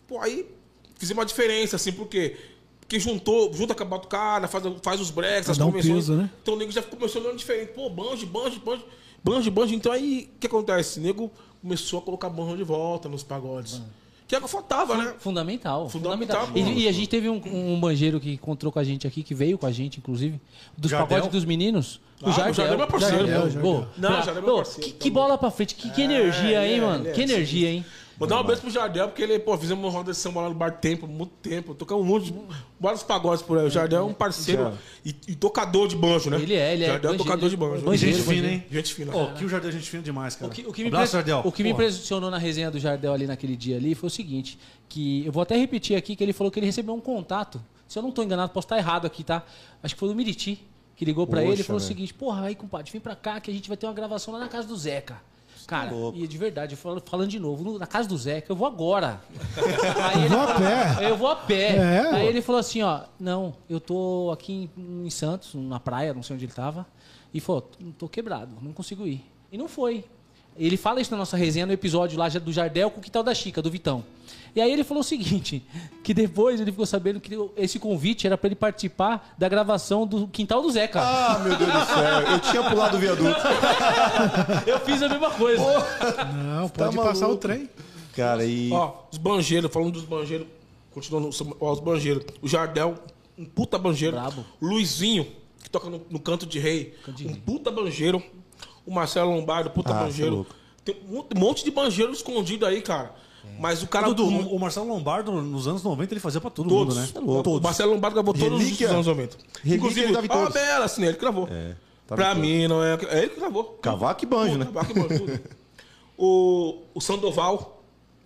Pô, aí fizemos uma diferença, assim, porque. Porque juntou, junta com a batucada, faz, faz os breaks, as Dá um convenções. peso, né? Então o nego já começou olhando diferente. Pô, banjo, banjo, banjo, banjo, banjo. Então aí, o que acontece? O nego começou a colocar banjo de volta nos pagodes. Que é o que faltava, né? Fundamental. Fundamental, E, pô. e a gente teve um, um banjeiro que encontrou com a gente aqui, que veio com a gente, inclusive, dos Jardel? pagodes dos meninos. Ah, o Jardel é meu parceiro, Jardel, pô. pô. Não, Pra- o Jardel é meu pô, parceiro, Que, que bola pra frente, que, que energia, ele hein, é, mano? é, que energia, hein? Vou dar um beijo pro Jardel, porque ele, pô, fizemos uma roda de samba lá no bar tempo, muito tempo. Tocamos um monte de. vários pagodes por aí. O Jardel é um parceiro e, e tocador de banjo, né? Ele é, ele é. Jardel é tocador de banjo. banjeiro, Gente fina, hein? Gente fina. Ó, que o Jardim é gente fina demais, cara. O que, o que me, Abraço, Jardel. o que me impressionou na resenha do Jardel ali naquele dia ali foi o seguinte, que eu vou até repetir aqui que ele falou que ele recebeu um contato. Se eu não tô enganado, posso estar errado aqui, tá? Acho que foi do Miriti, que ligou pra Poxa, ele e falou o velho. seguinte: "Porra, aí, compadre, vem pra cá que a gente vai ter uma gravação lá na casa do Zeca". Cara, louco. e de verdade, falando, falando de novo, no- na casa do Zeca, eu vou agora. Aí ele Vou a pé. Eu vou a pé. É, Aí ele falou assim, ó, não, eu tô aqui em, em Santos, na praia, não sei onde ele tava, e falou, tô quebrado, não consigo ir. E não foi. Ele fala isso na nossa resenha no episódio lá do Jardel com o Quintal da Chica, do Vitão. E aí ele falou o seguinte, que depois ele ficou sabendo que esse convite era pra ele participar da gravação do Quintal do Zeca. Ah, meu Deus do céu. Eu tinha pulado o viaduto. Eu fiz a mesma coisa. Não, pode Tá passar o trem. Cara, e. Ó, os banjeiros, falando dos banjeiros, continuando, ó, os banjeiros. O Jardel, um puta banjeiro. Brabo. Luizinho, que toca no, no Canto de Rei, de um Rei. puta banjeiro. O Marcelo Lombardo, puta Ah, é banjeiro. Tem um monte- um monte de banjeiro escondido aí, cara. Mas o cara... Dudu, o, o Marcelo Lombardo, nos anos 90, ele fazia pra todo Todos. mundo, né? O Marcelo Lombardo gravou todos Relíquia. os anos 90. Relíquia Inclusive, ele a todos. Bela, assim, ele que gravou. É, tava pra todos. mim, não é... É ele que gravou. Cavaco e banjo, né? Cavaco e banjo, tudo. o, o Sandoval.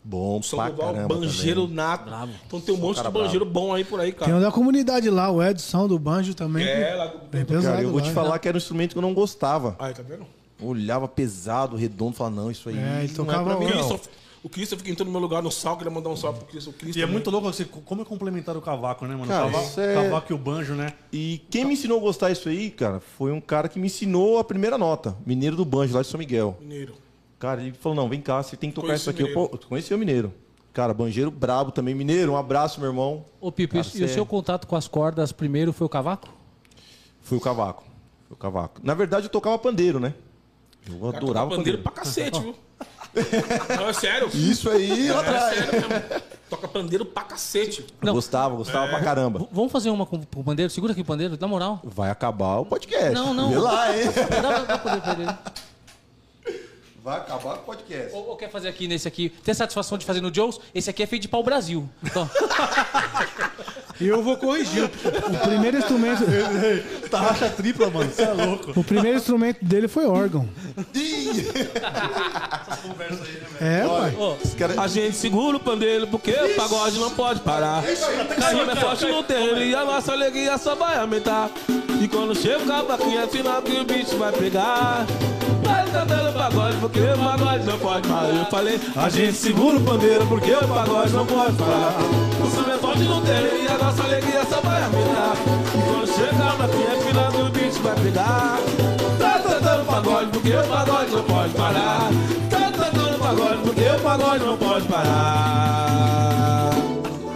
Bom O Sandoval, caramba banjeiro também. nato. Então tem um monte de banjeiro bom aí por aí, Tem cara. um da comunidade lá, o Edson do Banjo também. É, lá... Bem pesado Cara, eu vou lá, te né? falar que era um instrumento que eu não gostava. Aí, tá vendo? Olhava pesado, redondo, falava, não, isso aí É, ele não tocava é pra mim, o- não. O Christoph entrou no meu lugar no sal, queria mandar um salve pro Christoph. O Christoph E é também. muito louco assim, como é complementar o cavaco, né, mano? Cara, o cavaco, é- cavaco e o banjo, né? E quem me ensinou a gostar disso aí, cara, foi um cara que me ensinou a primeira nota. Mineiro do Banjo, lá de São Miguel. Mineiro. Cara, ele falou, não, vem cá, você tem que tocar Conheci isso aqui. o Eu, pô, conheci o Mineiro. Cara, banjeiro brabo também. Mineiro, um abraço, meu irmão. Ô, Pipo, Cara, e o cê- seu contato com as cordas primeiro foi o cavaco? Foi o cavaco. Foi o cavaco. Na verdade, eu tocava pandeiro, né? Eu Cara, adorava pandeiro pandeiro. pra cacete, viu? Não, é sério. Isso aí, lá É atrás. sério mesmo. Toca pandeiro pra cacete. Eu Gostava, gostava É. pra caramba. V- Vamos fazer uma com com o pandeiro? Segura aqui o pandeiro, na moral. Vai acabar o podcast. Não, não. Vê lá, hein? Dá, dá poder pra ele. Vai acabar o podcast. Ou, ou quer fazer aqui nesse aqui? Tem satisfação de fazer no Joe's? Esse aqui é feito de pau Brasil. Então, E eu vou corrigir. O primeiro instrumento, Tarraxa tripla, mano. Você é louco. o primeiro instrumento dele foi órgão. É, pai. A gente segura o pandeiro porque o pagode não pode parar. A rima é forte no terreno e a nossa alegria só vai aumentar. E quando chega o cavaquinho é final que o bicho vai pegar. Vai cantando pagode, porque o pagode não pode parar. Eu falei, a gente segura o pandeiro, porque o pagode não pode parar. O samba é forte não tem, e a nossa alegria só vai aumentar. E quando chegar na fina, final do beat vai pegar. Tá cantando pagode, porque o pagode não pode parar. Tá cantando pagode, porque o pagode não pode parar.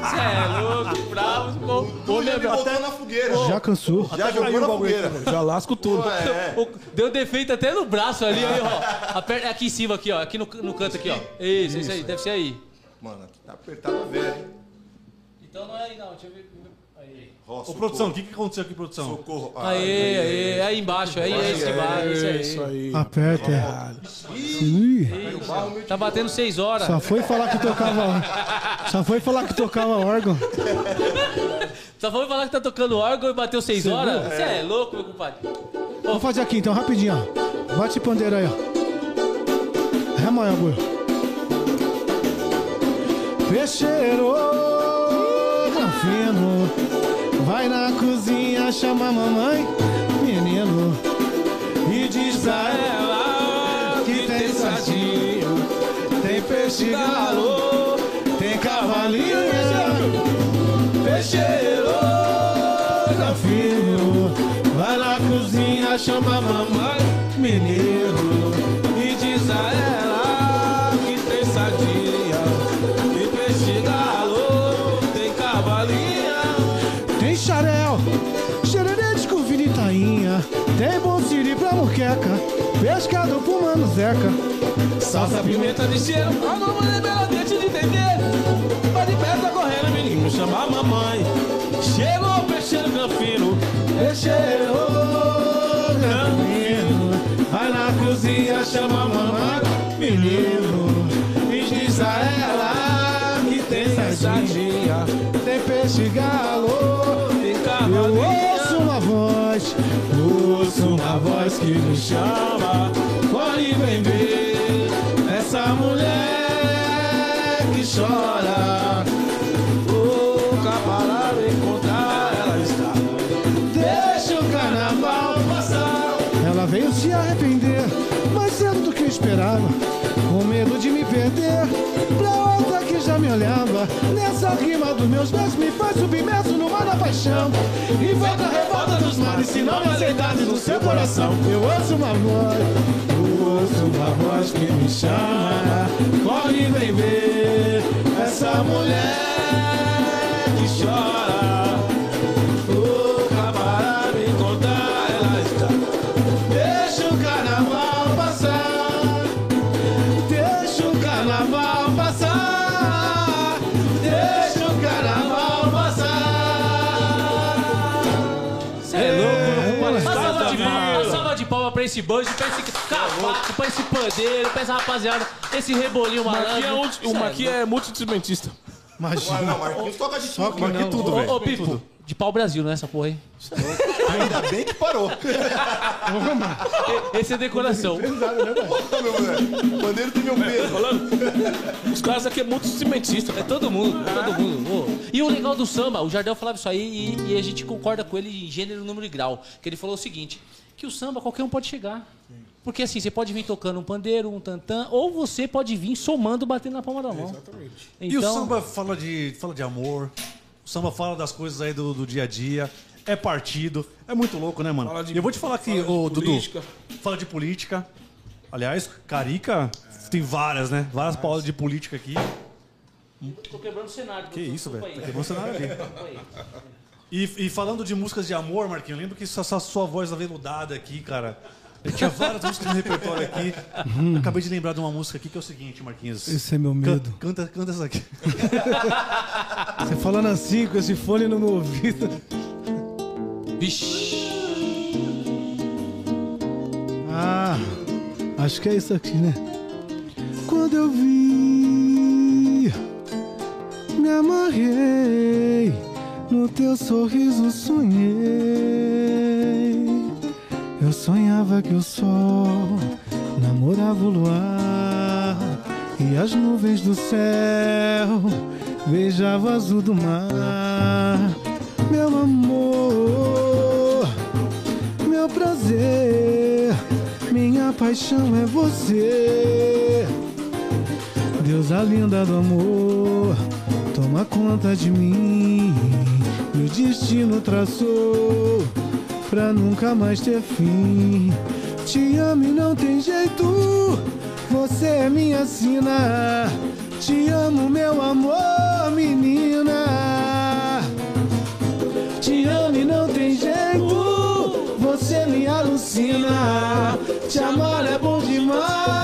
Você é louco, bravo, ficou. Ô, meu, meu, Botou na fogueira. Já cansou. Já jogou na fogueira. Já lasco tudo. É. Ô, Deu defeito até no braço ali, aí, ó. Aperta aqui em cima, aqui, ó. Aqui no, no canto aqui, ó. Isso, isso aí, deve ser aí. Mano, aqui tá apertado a velho. Então não é aí, não. Deixa eu ver. Aí. Ó, Ô, produção, o que, que aconteceu aqui, produção? Socorro. Aí, aí, aí embaixo, aí, aí, esse embaixo, isso aí. Isso aí. Aperta. é. Ih, Tá batendo seis horas. só foi falar que tocava. Só foi falar que tocava órgão. Só foi falar que tá tocando órgão e bateu seis horas? Você é. louco, meu compadre. Vamos fazer aqui então, rapidinho, ó. Bate pandeiro aí, ó. Aí, agulha. Peixeiro, fino, vai na cozinha, chama a mamãe, menino, e diz pra ela que tem sardinho, tem peixe galo, tem cavalinho, peixeiro, fino, vai na cozinha, chama a mamãe, menino, e diz a ela moqueca, pescado pro mano Zeca, salsa pimenta de cheiro, a mamãe é bela dente de dendê, vai de perto correndo, menino, chama a mamãe, chegou o peixeiro granfino, peixeiro granfino, vai na cozinha, chama a mamãe, menino, e diz a ela que tem sardinha, tem peixe galo, tem cavalinha. Eu ouço uma voz, que me chama, corre vem ver essa mulher que chora. Louca para encontrar ela está. Deixa o carnaval passar. Ela veio se arrepender, mais cedo do que eu esperava. Com medo de me perder, pra outra já me olhava. Nessa rima dos meus versos me faz submerso no mar da paixão. E volta a revolta dos mares, se não me aceitares no seu coração. Eu ouço uma voz, eu ouço uma voz que me chama. Corre, vem ver essa mulher que chora. Esse banjo, pra esse cavaco, pra esse pandeiro, pra essa rapaziada, esse rebolinho O Marquinhos é, malandro. multi- o Marquinhos é multi-instrumentista. Ah, Imagina. não, Marquinhos toca de tudo. Aqui Marquinhos tudo, Ô, velho. ô, Pipo, de pau Brasil, não é essa porra aí? Ainda bem que parou. Esse é decoração. Ô, meu moleque. O pandeiro tem meu peso. Falando, os caras aqui é multi-instrumentista. É todo mundo, todo mundo. Ô, E o legal do samba, o Jardel falava isso aí e, e a gente concorda com ele em gênero, número e grau. Que ele falou o seguinte, que o samba qualquer um pode chegar. Porque assim, você pode vir tocando um pandeiro, um tantã, ou você pode vir somando, batendo na palma da mão. Exatamente. E o samba fala de, fala de amor, o samba fala das coisas aí do, do dia a dia, é partido, é muito louco, né, mano? De- e eu vou te falar que, fala de ô, Dudu, política. fala de política. Aliás, Carica tem várias, né? Várias palavras de política aqui. Tô quebrando o cenário. Que isso, velho? Tá quebrando o cenário ali. E, e falando de músicas de amor, Marquinhos, eu lembro que essa, sua voz aveludada aqui, cara. Eu tinha várias músicas no repertório aqui. Eu acabei de lembrar de uma música aqui que é o seguinte, Marquinhos. Esse é meu Can- medo. Canta, canta essa aqui. Você falando assim, com esse fone no meu ouvido. Vixe. Ah, acho que é isso aqui, né? Quando eu vi, me amarrei, no teu sorriso sonhei. Eu sonhava que o sol namorava o luar e as nuvens do céu beijava o azul do mar. Meu amor, meu prazer, Minha paixão é você. Deusa linda do amor, toma conta de mim. Meu destino traçou pra nunca mais ter fim. Te amo e não tem jeito, você é minha sina. Te amo, meu amor, menina. Te amo e não tem jeito, você me alucina. Te amar é bom demais,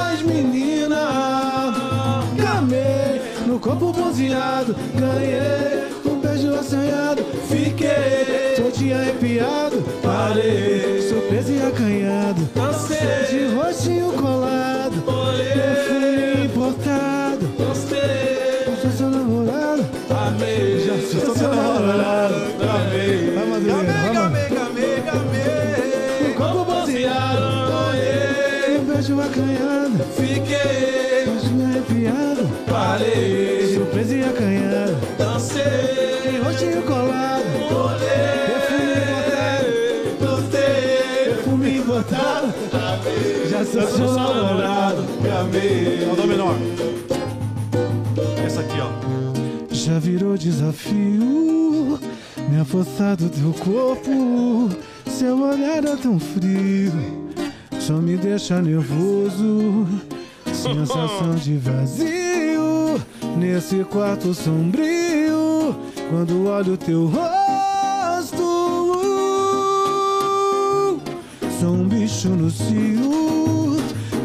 no corpo bronzeado, ganhei um beijo assanhado. Fiquei todo arrepiado, parei, surpreso e acanhado. De rostinho colado, perfume importado. Eu sou seu namorado, amei. Já sou seu namorado, amei. Vai, Madureira, vai, ganhei um beijo acanhado. Fiquei todo arrepiado, parei, surpreso e acanhado. De rostinho colado, perfume importado. Já sou seu namorado, Ó, Dó menor. Essa aqui, ó. Já virou desafio. Me apossar do teu corpo. Seu olhar é tão frio. Só me deixa nervoso. Sensação de vazio Nesse quarto sombrio Quando olho teu rosto Sou um bicho no cio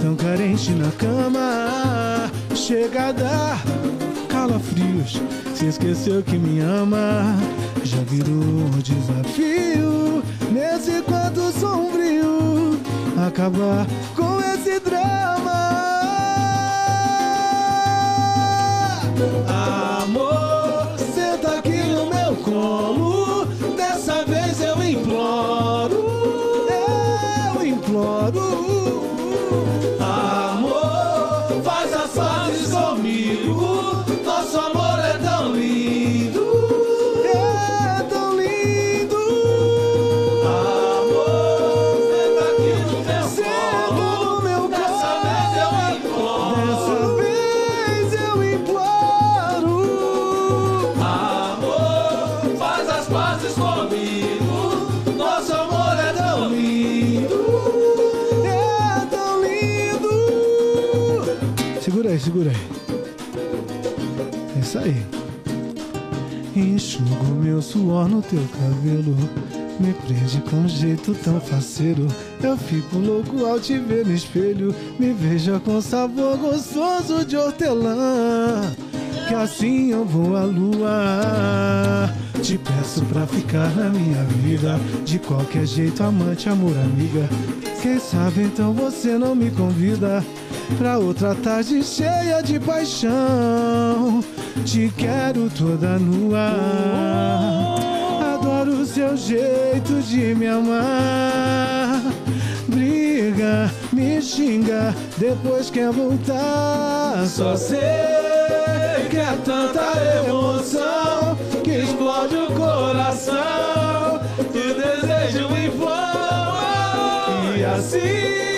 Tão carente na cama Chega a dar calafrios Se esqueceu que me ama Já virou um desafio Nesse quarto sombrio Acabar com esse drama suor no teu cabelo. Me prende com jeito tão faceiro. Eu fico louco ao te ver no espelho. Me veja com sabor gostoso de hortelã. Que assim eu vou à lua. Te peço pra ficar na minha vida. De qualquer jeito, amante, amor, amiga. Quem sabe então você não me convida pra outra tarde cheia de paixão. Te quero toda nua. Adoro o seu jeito de me amar. Briga, me xinga, depois quer voltar. Só sei que é tanta emoção que explode o coração. E o desejo inflama. E assim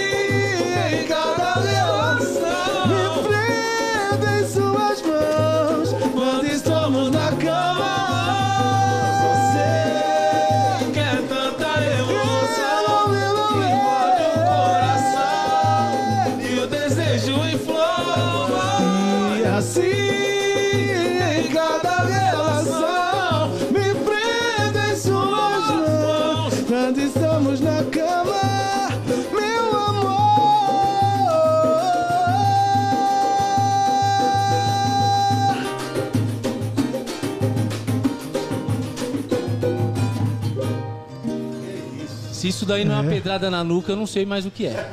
isso daí não é uma pedrada na nuca, eu não sei mais o que é.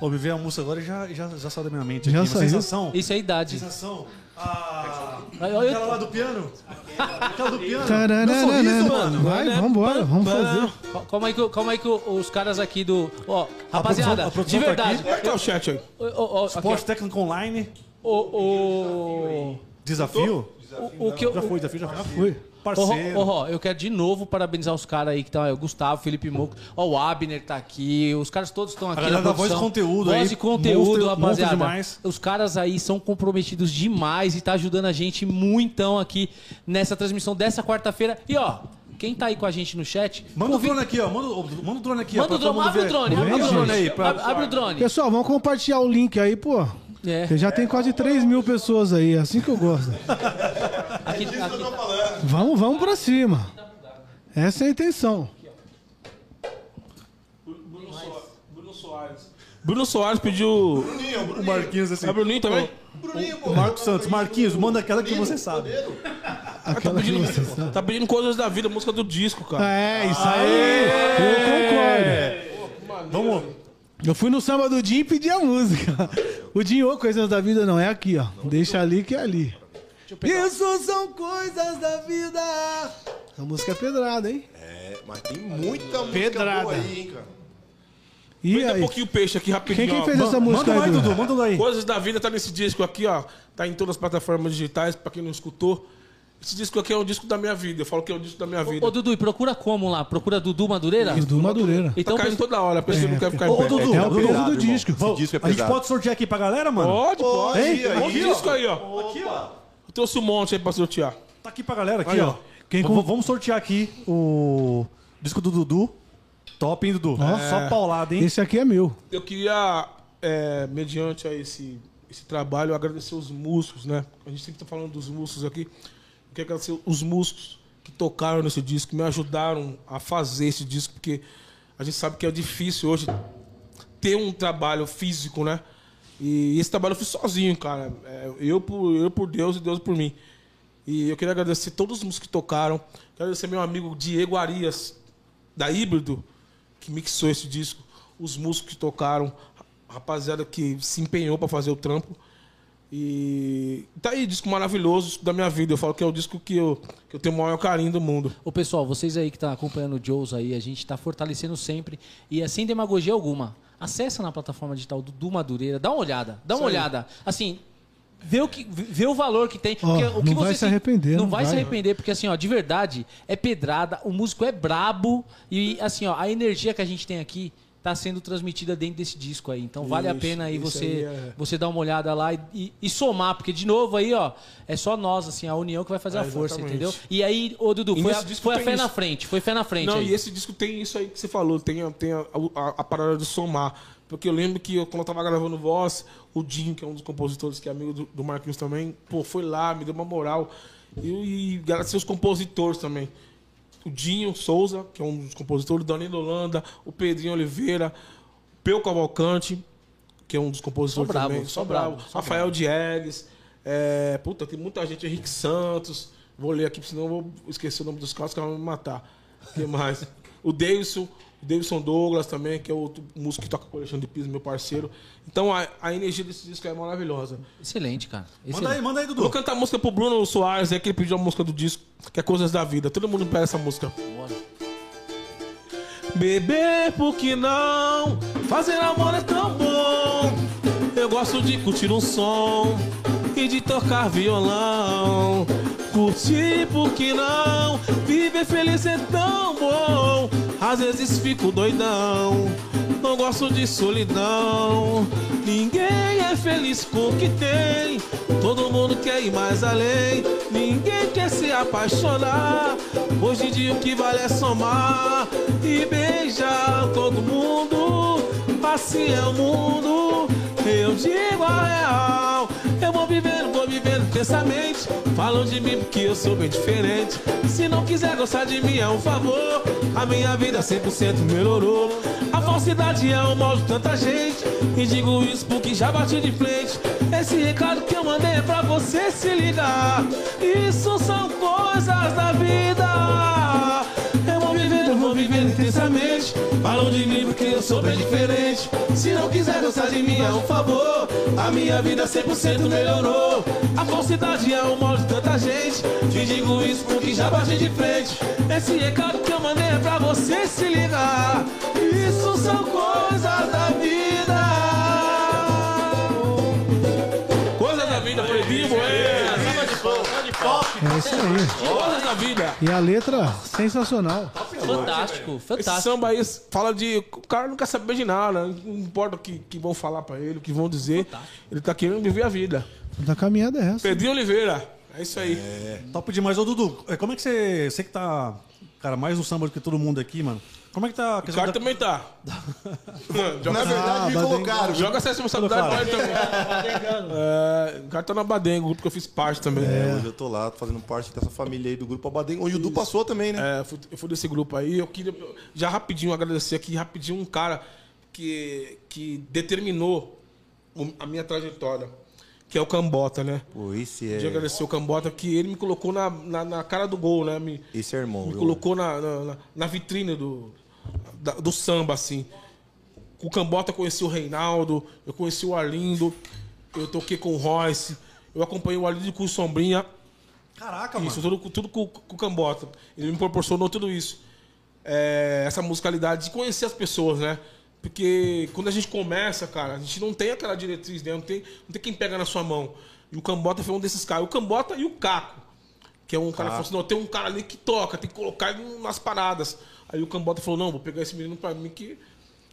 Pô, me veio a música agora e já, já, já saiu da minha mente. Já aqui. Saiu? sensação. Isso é idade. Sensação. Ah, aquela lá do piano? Aquela do piano? Meu sorriso, mano. Vai, vambora, vamos fazer. Calma aí que, calma aí que os caras aqui do. Ó, rapaziada, produção- a produção de tá verdade. Como é que tá o chat aí? Ô, ô, ô, Esporte técnico online. Ô, ô, Desafio? O, o que eu, Já foi, desafio já foi. Ô, Parceiro. Ró, ó, eu quero de novo parabenizar os caras aí que estão aí. O Gustavo, Felipe Moco, ó, o Abner tá aqui. Os caras todos estão aqui. galera na da Voz produção. e Conteúdo Voz aí, e conteúdo, monstro- rapaziada. monstro demais. Os caras aí são comprometidos demais e tá ajudando a gente muitão aqui nessa transmissão dessa quarta-feira. E ó, quem tá aí com a gente no chat. Manda o convida- drone aqui, ó. Manda, o- manda o drone aqui, ó. Manda o pra todo drone, abre o drone, abre o o drone aí. Pra... Abre o drone. Pessoal, vamos compartilhar o link aí, pô. É. Já tem quase 3 mil pessoas aí, é assim que eu gosto. Aqui, aqui tá- Vamos, vamos pra cima. Essa é a intenção. Bruno Soares. Bruno Soares. Bruno Soares pediu. O Marquinhos assim. É Bruninho também? O Marcos Santos. Marquinhos, manda aquela que você sabe. Aquela que você sabe. Tá pedindo coisas da vida, música do disco, cara. É, isso aí. Eu concordo. Vamos. Eu fui no samba do Jim e pedi a música. O Jim, ô, coisas da vida não é aqui, ó. Deixa ali que é ali. Isso são coisas da vida. A música é pedrada, hein? É, mas tem muita música Pedrada. boa aí, hein, cara. E Manda um aí? pouquinho o peixe aqui rapidinho. Quem, quem ó. fez essa música Manda lá, aí, Dudu. Dudu? Manda lá aí. Coisas da Vida tá nesse disco aqui, ó. Tá em todas as plataformas digitais, pra quem não escutou. Esse disco aqui é um disco da minha vida. Eu falo que é um disco da minha vida. Ô, Dudu, e procura como lá? Procura Dudu Madureira? Dudu Madureira. Tá Então, caindo toda hora, a pessoa não quer ficar Ô, em pé. Dudu, É o Dudu, peso do irmão. disco. Esse disco é a gente pesado. pode sortear aqui pra galera, mano? Pode, pode. Hein? Aqui, ó. disco aí, ó. Aqui, ó. Eu trouxe um monte aí pra sortear. Tá aqui pra galera, aqui, Aí, ó. ó. Quem v- Vamos sortear aqui o disco do Dudu. Top, hein, Dudu? Só paulada, hein? Esse aqui é meu. Eu queria, é, mediante a esse, esse trabalho, agradecer os músicos, né? A gente sempre tá falando dos músicos aqui. Queria agradecer os músicos que tocaram nesse disco, que me ajudaram a fazer esse disco, porque a gente sabe que é difícil hoje ter um trabalho físico, né? E esse trabalho eu fiz sozinho, cara. É, eu, por, eu por Deus e Deus por mim. E eu queria agradecer todos os músicos que tocaram. Quero agradecer meu amigo Diego Arias, da Híbrido, que mixou esse disco. Os músicos que tocaram, a rapaziada que se empenhou para fazer o trampo. E tá aí, disco maravilhoso, disco da minha vida. Eu falo que é o disco que eu, que eu tenho o maior carinho do mundo. Ô pessoal, vocês aí que estão acompanhando o Joes aí, a gente está fortalecendo sempre e é sem demagogia alguma. Acessa na plataforma digital do, do Madureira, dá uma olhada, dá uma olhada. Assim, vê o, que, vê o valor que tem. Ó, o que não vai você se arrepender, Não, não vai, se vai. arrepender, porque assim, ó, de verdade, é pedrada, o músico é brabo e assim, ó, a energia que a gente tem aqui tá sendo transmitida dentro desse disco aí. Então vale a Isso, pena aí você, aí é- você dar uma olhada lá e, e- e somar, porque de novo aí, ó, é só nós, assim, a união que vai fazer É, a força, exatamente. entendeu? E aí, ô Dudu, E foi, a, foi a fé isso. na frente, foi fé na frente Não, aí. e esse disco tem isso aí que você falou, tem, a- tem a, a- a parada de somar. Porque eu lembro que eu, quando eu tava gravando voz, o Jim, que é um dos compositores, que é amigo do, do Marquinhos também, pô, foi lá, me deu uma moral. E, e agradecer os compositores também. O Dinho Souza, que é um dos compositores, o Danilo Holanda, o Pedrinho Oliveira, Peu Cavalcante, que é um dos compositores Só brabo, também. só brabo, só Rafael Diegues. É, puta, tem muita gente, Henrique Santos. Vou ler aqui, senão eu vou esquecer o nome dos caras que vão me matar. O que mais? O Davidson, o Davidson Douglas também, que é outro músico que toca com o Alexandre Pires, meu parceiro. Então a, a energia desse disco é maravilhosa. Excelente, cara. Manda aí, Excelente. manda aí, Dudu. vou cantar a música pro Bruno Soares, é que ele pediu a música do disco, que é Coisas da Vida. Todo mundo pega essa música. Beber, por que não? Fazer amor é tão bom. Eu gosto de curtir um som e de tocar violão. Curtir, por que não? Viver feliz é tão bom. Às vezes fico doidão. Não gosto de solidão. Ninguém é feliz com o que tem. Todo mundo quer ir mais além. Ninguém quer se apaixonar. Hoje em dia o que vale é somar e beijar todo mundo. Assim é o mundo. Eu digo a real. Eu vou vivendo, vou vivendo intensamente. Falam de mim porque eu sou bem diferente. Se não quiser gostar de mim, é um favor. A minha vida 100% melhorou. A falsidade é o mal de tanta gente. E digo isso porque já bati de frente. Esse recado que eu mandei é pra você se ligar. Isso são coisas da vida. Vivendo intensamente. Falam de mim porque eu sou bem diferente. Se não quiser gostar de mim, é um favor. A minha vida 100% melhorou. A falsidade é o mal de tanta gente. Te digo isso porque já bati de frente. Esse recado que eu mandei é pra você se ligar. Isso são coisas da É isso aí. Todas na vida. E a letra, sensacional. Fantástico, Esse fantástico. samba aí fala de. O cara não quer saber de nada. Não importa o que, que vão falar pra ele, o que vão dizer. Ele tá querendo viver a vida. Da caminhada é essa. Pedrinho Oliveira. É isso aí. Top demais. Ô, Dudu, é, como é que você. Você que tá, cara, mais no samba do que todo mundo aqui, mano. Como é que tá a O questão cara da- também tá. Na joga, verdade, me Ah, colocaram. joga essa responsabilidade pra ele também. É, o cara tá na Badengo, o grupo que eu fiz parte também. É, hoje eu tô lá, tô fazendo parte dessa família aí do grupo Abadengo, onde o Du passou também, né? É, eu fui- eu fui desse grupo aí. Eu queria já rapidinho agradecer aqui, rapidinho, um cara que, que determinou o- a minha trajetória, que é o Cambota, né? Pô, esse é. agradecer o Cambota, que ele me colocou na, na, na cara do gol, né? Me, Esse é irmão, me viu? colocou na, na, na- na vitrine do, da- do samba, assim. Com o Cambota eu conheci o Reinaldo, eu conheci o Arlindo, eu toquei com o Royce, eu acompanhei o Arlindo com o Sombrinha. Caraca, Isso, mano. tudo, tudo com, com o Cambota. Ele me proporcionou tudo isso. É, essa musicalidade de conhecer as pessoas, né? Porque quando a gente começa, cara, a gente não tem aquela diretriz, né? Não tem, não tem quem pega na sua mão. E o Cambota foi um desses caras. O Cambota e o Caco. Que é um cara que falou assim, não, tem um cara ali que toca, tem que colocar ele nas paradas. Aí o Cambota falou, não, vou pegar esse menino pra mim que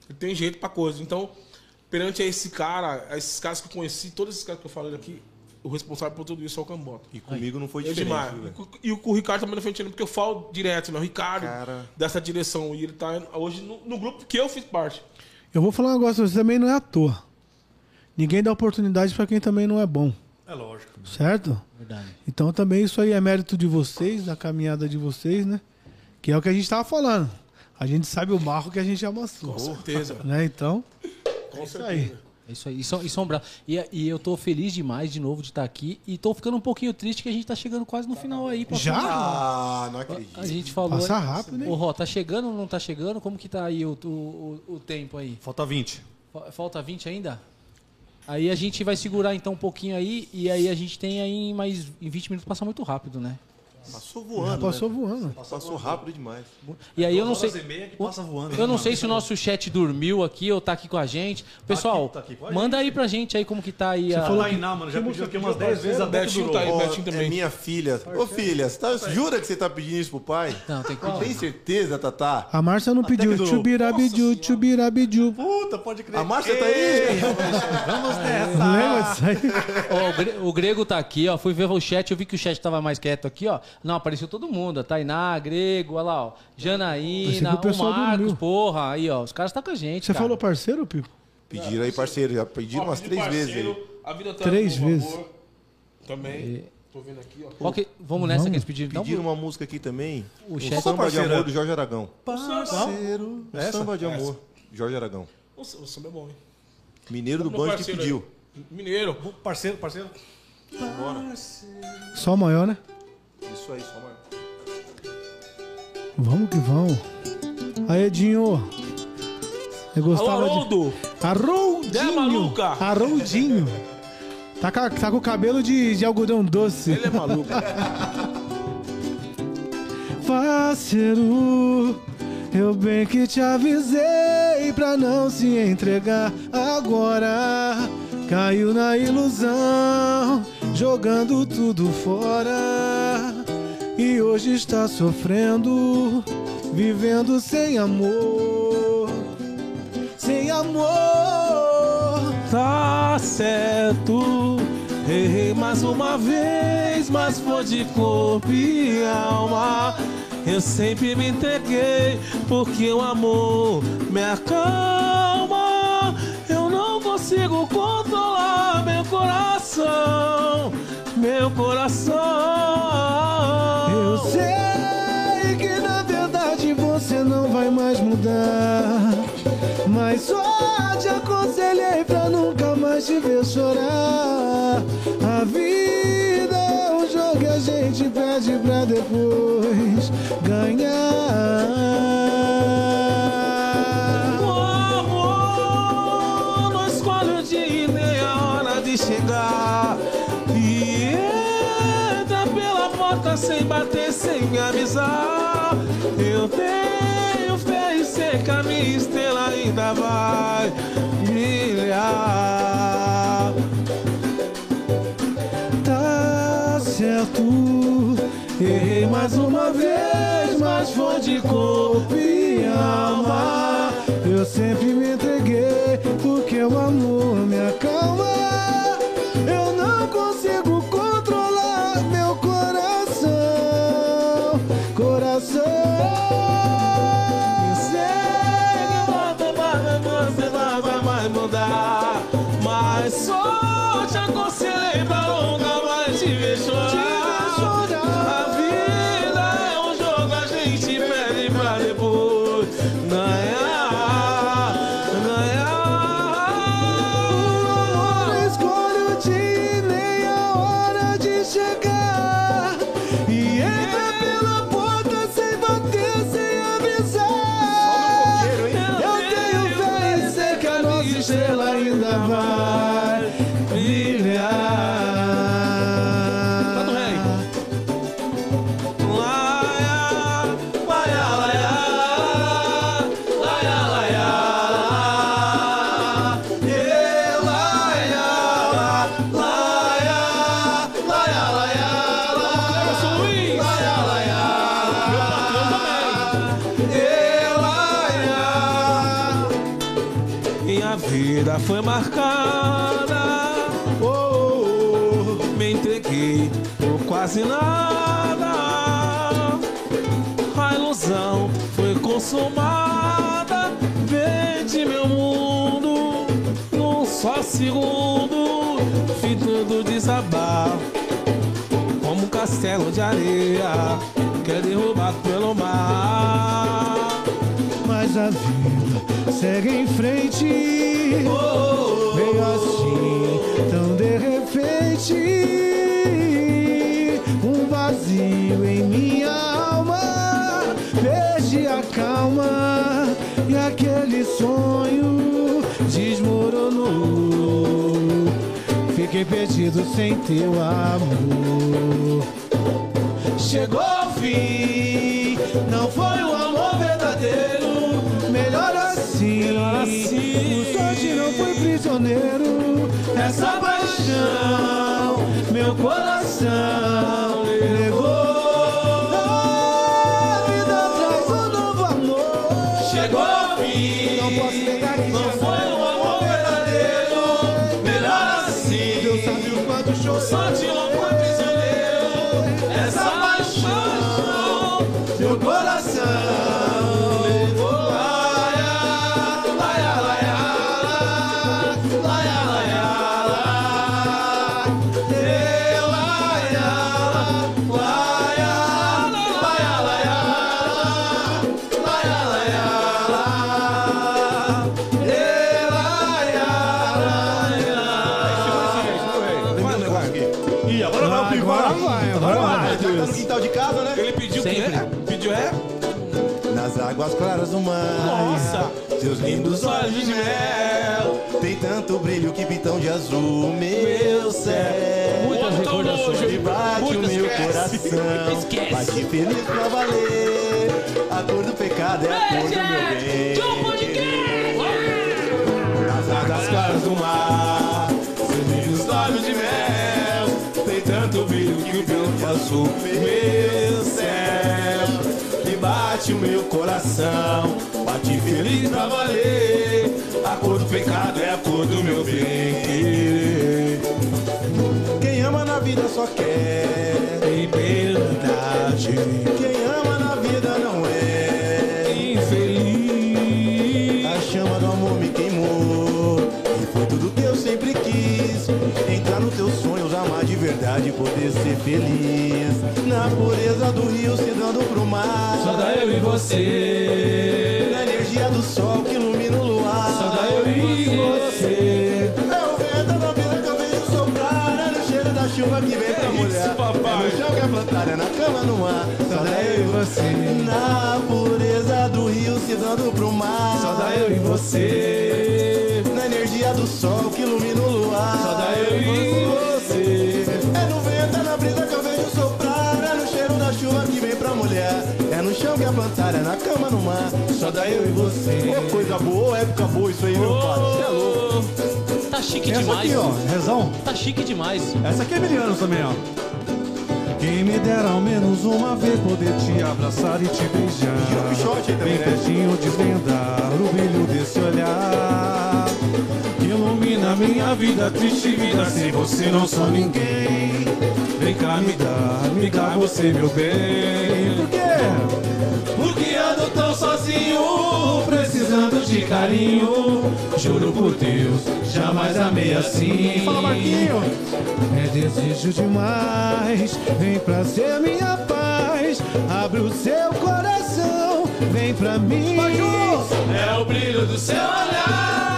ele tem jeito pra coisa. Então, perante a esse cara, a esses caras que eu conheci, todos esses caras que eu falei aqui, o responsável por tudo isso é o Cambota. E comigo não foi É diferente. demais. viu, E velho? com- o, com o Ricardo também não foi diferente, porque eu falo direto, né? O Ricardo, Cara. dessa direção. E ele tá hoje no, no grupo que eu fiz parte. Eu vou falar um negócio, você também não é à toa. Ninguém dá oportunidade pra quem também não é bom, É lógico. certo? Verdade. Então também isso aí é mérito de vocês, da caminhada de vocês, né? Que é o que a gente tava falando. A gente sabe o barro que a gente amassou. Com certeza. Né? Então, Com isso certeza. aí. Isso aí, e São, e São. E, e eu tô feliz demais de novo de estar aqui. E tô ficando um pouquinho triste que a gente tá chegando quase no final aí. pra Já? Ah, não acredito. A gente falou. Passa rápido, né? Ró, tá chegando ou não tá chegando? Como que tá aí o, o, o, o tempo aí? Falta 20. Fa- Falta 20 ainda? Aí a gente vai segurar então um pouquinho aí. E aí a gente tem aí mais. Em 20 minutos passa muito rápido, né? Passou Já voando. passou né? voando. Passou rápido demais. E aí eu não sei. Eu não sei se o nosso chat dormiu aqui ou tá aqui com a gente. Pessoal, aqui, tá aqui com a manda aí pra gente aí como que tá aí a. Você falou Tainá, mano. Já pediu aqui umas 10 vezes que Betinho tá aí, Betinho também. é minha filha. Ô filha, você tá- jura que você tá pedindo isso pro pai? Não, tem que Tem certeza, Tatá? A Márcia não pediu tchubirabiju, tchubirabiju. Puta, pode crer. A Márcia tá aí? Vamos nessa. Lembra disso aí? O Grego tá aqui, ó. Fui ver o chat, eu vi que o chat tava mais quieto aqui, ó. Não, apareceu todo mundo. A Tainá, Grego, olha lá, ó. Janaína, o o Marcos, porra. Aí, ó. Os caras tá com a gente. Você cara. falou parceiro, Pipo? Pediram aí, parceiro. Já pediram umas Ó, três vezes aí. A vida tá Três vezes. Também. Tô vendo aqui, ó. Que- Vamos nessa que eles pediram. Então, Pediram uma música aqui também. O Um chat- samba de amor do Jorge Aragão. Parceiro. Um samba de amor. Jorge Aragão. O o samba é bom, hein? Mineiro do Band que pediu. aí. Mineiro. Parceiro, parceiro. Só maior, né? Isso aí, só mais. Vamos que vamos. Aí, Edinho. Eu Alô, gostava de... Haroldo. Haroldinho. É, maluca? Haroldinho. Tá, com- tá com o cabelo de, de algodão doce. Ele é maluco. Parceiro, eu bem que te avisei pra não se entregar agora. Caiu na ilusão, jogando tudo fora. E hoje está sofrendo, vivendo sem amor. Sem amor. Tá certo, errei mais uma vez, mas foi de corpo e alma. Eu sempre me entreguei, porque o amor me acalma. Consigo controlar meu coração, meu coração. Eu sei que na verdade você não vai mais mudar. Mas só te aconselhei pra nunca mais te ver chorar. A vida é um jogo e a gente perde pra depois ganhar. Sem bater, sem avisar. Eu tenho fé e sei que a minha estrela ainda vai brilhar. Tá certo. Errei mais uma vez, mas foi de corpo e alma. Eu sempre me entreguei, porque o amor mais te desabar como um castelo de areia que é derrubado pelo mar. Mas a vida segue em frente. Veio assim, tão de repente. Um vazio em minha alma. Perdi a calma. E aquele sonho desmoronou. Fiquei perdido sem teu amor. Chegou o fim, não foi o amor verdadeiro. Melhor assim, Melhor assim. o sorte não foi prisioneiro. Essa paixão, meu coração levou. Sabe o quanto chorei. Só te louco prisioneiro. Essa paixão. Meu coração Nas águas claras do mar. Nossa. Seus lindos olhos de mel. Tem tanto brilho que pintam de azul, meu céu. Muitas recordações. E bate o meu coração. Esquece. Bate feliz pra valer. A cor do pecado é a cor do meu bem. Nas águas claras do mar. Seus lindos olhos de mel. Tem tanto brilho que o vento azul, meu céu. Bate o meu coração. Bate feliz pra valer. A cor do pecado é a cor do meu bem. Quem ama na vida só quer liberdade. Quem ama na vida não é Poder ser feliz Na pureza do rio se dando pro mar Só dá eu e você. Na energia do sol que ilumina o luar Só dá eu e você. É o vento da vida que eu vejo soprar É no cheiro da chuva que vem pra É mulher isso, papai. É no chão que é plantar, é na cama, no ar Só dá eu e você Na pureza do rio se dando pro mar Só dá eu e você. Na energia do sol que ilumina o luar Só dá eu e você. É no vento, é na brisa que eu vejo soprar É no cheiro da chuva que vem pra mulher É no chão que é plantar, é na cama, no mar Só dá eu e você Ô, coisa boa, época boa isso aí, meu pai Você é louco Tá chique Essa demais. aqui, ó, rezão. Tá chique demais. Essa aqui é Emiliano também, ó. menos uma vez poder te abraçar e te beijar. Bem né? pertinho desvendar o brilho desse olhar. Ilumina minha vida, triste vida, sem você não sou ninguém. Vem cá me dar, me dá você meu bem. Por quê? Porque ando tão sozinho, precisando de carinho. Juro por Deus, jamais amei assim. Fala, Marquinho. É desejo demais, vem pra ser minha paz. Abre o seu coração, vem pra mim. É o brilho do seu olhar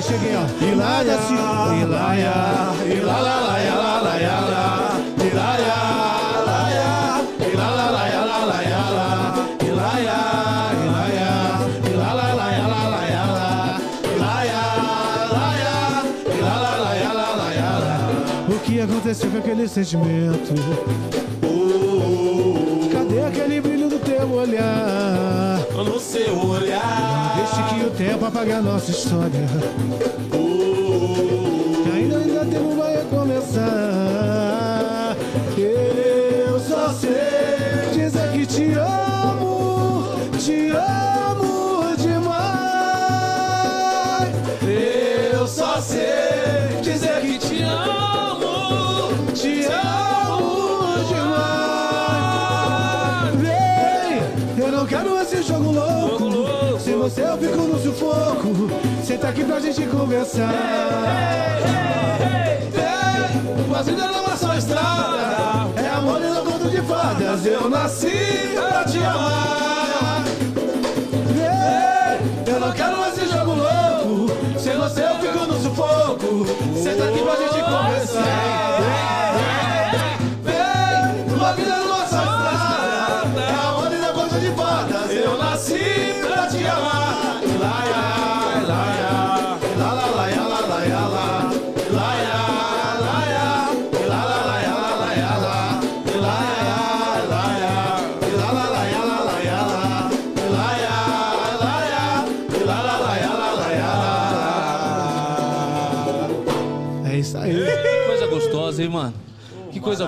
Cheguei, cheguei, ó. Ilaia, Ilaia, Ilaia. Ilaia. Ilaia. O que aconteceu com aquele sentimento? O tempo apague a nossa história. Ainda, ainda tempo vai recomeçar. Senta aqui pra gente conversar. Mas vida não é só estrada, é amor e não conto de fadas. Eu nasci pra te amar. Eu não quero esse jogo louco. Sem você eu fico no sufoco. Senta aqui pra gente conversar.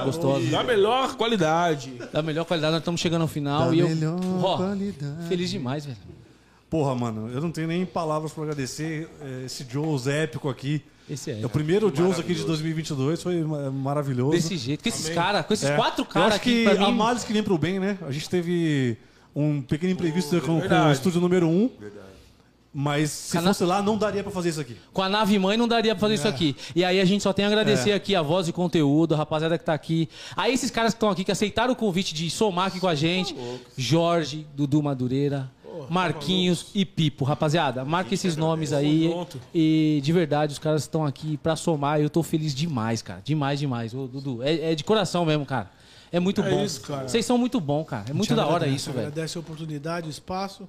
Coisa gostosa. Da melhor qualidade. Da melhor qualidade, nós estamos chegando ao final Da e eu. Ó, qualidade. feliz demais, velho. Porra, mano, eu não tenho nem palavras pra agradecer eh, esse Joes épico aqui. Esse é. É o primeiro Joes aqui de 2022, foi ma- maravilhoso. Desse jeito. Com esses caras, com esses É. quatro Eu caras acho aqui, que pra mim. a males que vem pro bem, né? A gente teve um pequeno imprevisto com, com o verdade. estúdio número 1. Um, mas se fosse lá, não daria pra fazer isso aqui. Com a nave mãe não daria pra fazer isso aqui. E aí a gente só tem a agradecer É. aqui a voz e conteúdo, a rapaziada que tá aqui. Aí esses caras que estão aqui, que aceitaram o convite de somar aqui com a gente. Jorge, Dudu Madureira, Marquinhos e Pipo. Rapaziada, marca esses nomes aí. E de verdade, os caras estão aqui pra somar. Eu tô feliz demais, cara. Demais, demais. Ô, Dudu, é, é de coração mesmo, cara. É muito É bom. isso, cara. Vocês são muito bom, cara. É muito da hora isso, velho. Agradece a oportunidade, o espaço.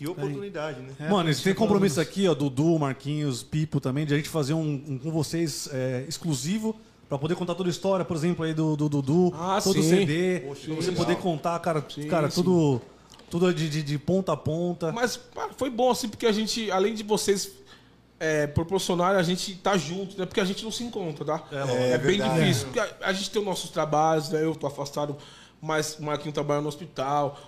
Que oportunidade, né? Mano, eles têm compromisso aqui, ó, Dudu, Marquinhos, Pipo também, de a gente fazer um, um com vocês é, exclusivo pra poder contar toda a história, por exemplo, aí do, do Dudu, Ah, todo o sim. CD, pra você poder contar, cara, cara, tudo, tudo de, de, de ponta a ponta. Mas foi bom assim, porque a gente, além de vocês é, proporcionarem, a gente tá junto, né? Porque a gente não se encontra, tá? É, bem verdade. difícil. Porque a, a gente tem os nossos trabalhos, né? Eu tô afastado, mas o Marquinho trabalha no hospital.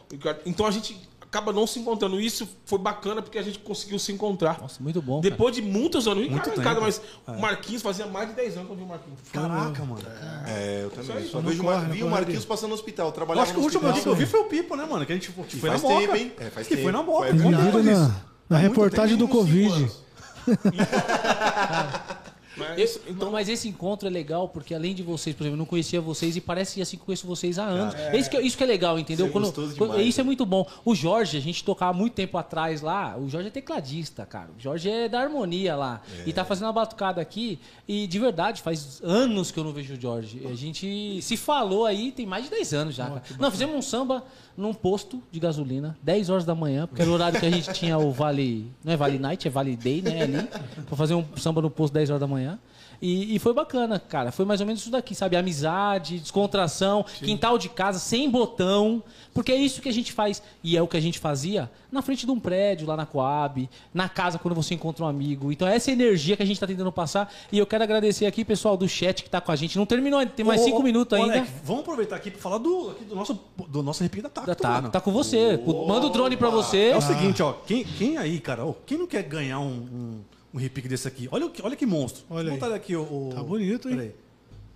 Então a gente acaba não se encontrando. Isso foi bacana porque a gente conseguiu se encontrar. Nossa, muito bom. cara. Depois de muitos anos, Muito Ricardo, tempo. mas o Marquinhos fazia mais de 10 anos que eu vi o Marquinhos. Caraca, mano. É, eu também. Só não vejo corre, vi o Marquinhos passando no hospital. Eu Trabalhava acho que o último dia que eu vi foi o Pipo, né, mano? Que a gente que foi na faz moca. tempo, hein? É, faz que foi tempo. na moca. Viram eles. na, na reportagem do Covid. Mas, Eu- então, mas esse encontro é legal porque além de vocês, por exemplo, eu não conhecia vocês e parece assim que eu conheço vocês há anos. É isso, que, isso que é legal, entendeu? Isso é quando, demais, isso é muito bom. O Jorge, a gente tocava muito tempo atrás lá. O Jorge é tecladista, cara. O Jorge é da harmonia lá. E tá fazendo uma batucada aqui. E de verdade, faz anos que eu não vejo o Jorge. A gente se falou aí, tem mais de 10 anos já. cara. Não, fizemos um samba num posto de gasolina, 10 horas da manhã, porque era o horário que a gente tinha o Vale. Não é Vale Night, é Vale Day, né? Ali. Pra fazer um samba no posto 10 horas da manhã. E, e foi bacana, cara. Foi mais ou menos isso daqui, sabe? Amizade, descontração, quintal de casa, sem botão. Porque é isso que a gente faz. E é o que a gente fazia na frente de um prédio, lá na Coab, na casa, quando você encontra um amigo. Então, essa energia que a gente tá tentando passar. E eu quero agradecer aqui, pessoal do chat que tá com a gente. Não terminou ainda, tem mais Ô, cinco ô, minutos ô, ainda. Alec, vamos aproveitar aqui pra falar do, aqui do nosso, do nosso arrepio da. Tá, tá, tá com você. Manda o drone pra você. É o seguinte, ó. Quem, quem aí, cara, ó, quem não quer ganhar um, um, um repique desse aqui? Olha, o olha que monstro. Olha Vou aí. botar ele aqui, o, o- Tá bonito, hein? Peraí.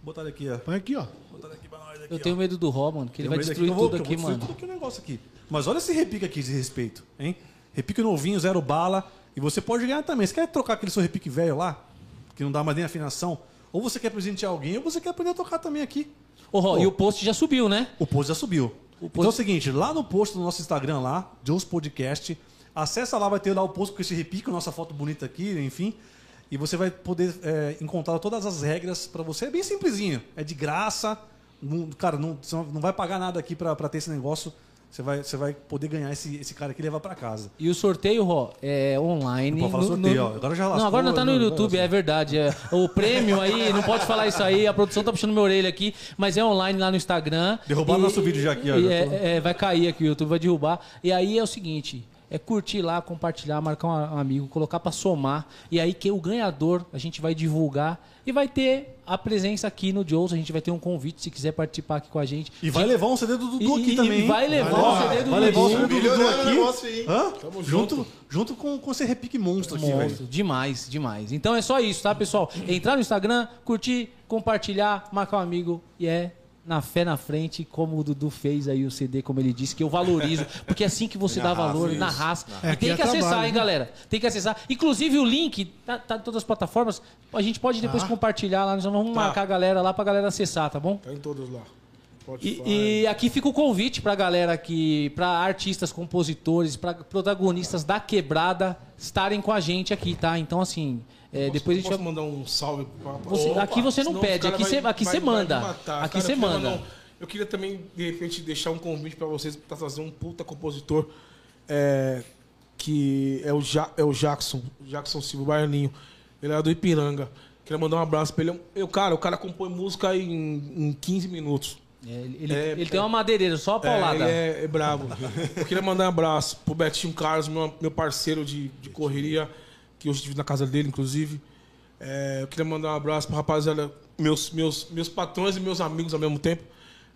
Botar ele aqui, ó. Põe aqui, ó. Botar ele aqui pra nós aqui, Eu ó. tenho medo do Ró, mano, que ele vai destruir vou- tudo aqui, vou destruir mano. tudo aqui o negócio aqui. Mas olha esse repique aqui de respeito, hein? Repique novinho, zero bala. E você pode ganhar também. Você quer trocar aquele seu repique velho lá, que não dá mais nem afinação? Ou você quer presentear alguém, ou você quer aprender a tocar também aqui. Ô, Ró, e o post já subiu, né? O post já subiu. O Então é o post- seguinte, lá no post do nosso Instagram lá, Joe's Podcast, acessa lá, vai ter lá o post com esse repique, nossa foto bonita aqui, enfim. E você vai poder é, encontrar todas as regras pra você. É bem simplesinho. É de graça. Não- cara, não, você não vai pagar nada aqui pra pra ter esse negócio. Você vai, você vai poder ganhar esse, esse cara aqui e levar pra casa. E o sorteio, Ró, é online. Não pode falar no- sorteio, no- ó. Agora já Não, lascou, agora não tá no não, não, YouTube, não. é verdade. é. O prêmio aí, não pode falar isso aí, a produção tá puxando minha orelha aqui, mas é online lá no Instagram. Derrubaram E- nosso vídeo já aqui, ó, é- é, vai cair aqui, o YouTube vai derrubar. E aí é o seguinte. É curtir lá, compartilhar, marcar um amigo, colocar pra somar. E aí que o ganhador a gente vai divulgar e vai ter a presença aqui no Joe's. A gente vai ter um convite se quiser participar aqui com a gente. E vai levar um CD do Dudu aqui e- também. e vai levar Vai levar. CD do Vai levar o Dudu. CD do Dudu aqui. negócio aí. Hã? Tamo junto. junto. junto com, com esse repique monstro aqui, velho. Monstro, demais, demais. Então é só isso, tá, pessoal? Entrar no Instagram, curtir, compartilhar, marcar um amigo e é na fé na frente, como o Dudu fez aí o CD, como ele disse, que eu valorizo, porque é assim que você dá valor, na raça. É, e tem que é acessar, trabalho, hein, né? galera? Tem que acessar. Inclusive o link tá, tá em todas as plataformas. A gente pode depois Tá. compartilhar lá, nós vamos Tá. marcar a galera lá pra galera acessar, tá bom? Tá em todos lá. E, e aqui fica o convite pra galera aqui, pra artistas, compositores, pra protagonistas da quebrada estarem com a gente aqui, tá? Então, assim, é, Posso- depois a gente posso vai. mandar um salve pra... Você- Opa, aqui você não pede, aqui você- aqui você manda. matar. Aqui você manda. um- Eu queria também, de repente, deixar um convite pra vocês pra trazer um puta compositor é, que é o, ja, é o Jackson, Jackson Silva, o baianinho. Ele é do Ipiranga. Queria mandar um abraço pra ele. Eu, cara, o cara compõe música em, em 15 minutos. É, ele É, ele tem uma madeireira, só a paulada. É, ele é, é brabo. Eu queria mandar um abraço pro Betinho Carlos, meu, meu parceiro de, de correria, que hoje estive na casa dele, inclusive. É, eu queria mandar um abraço pra rapaziada, meus, meus, meus patrões e meus amigos ao mesmo tempo,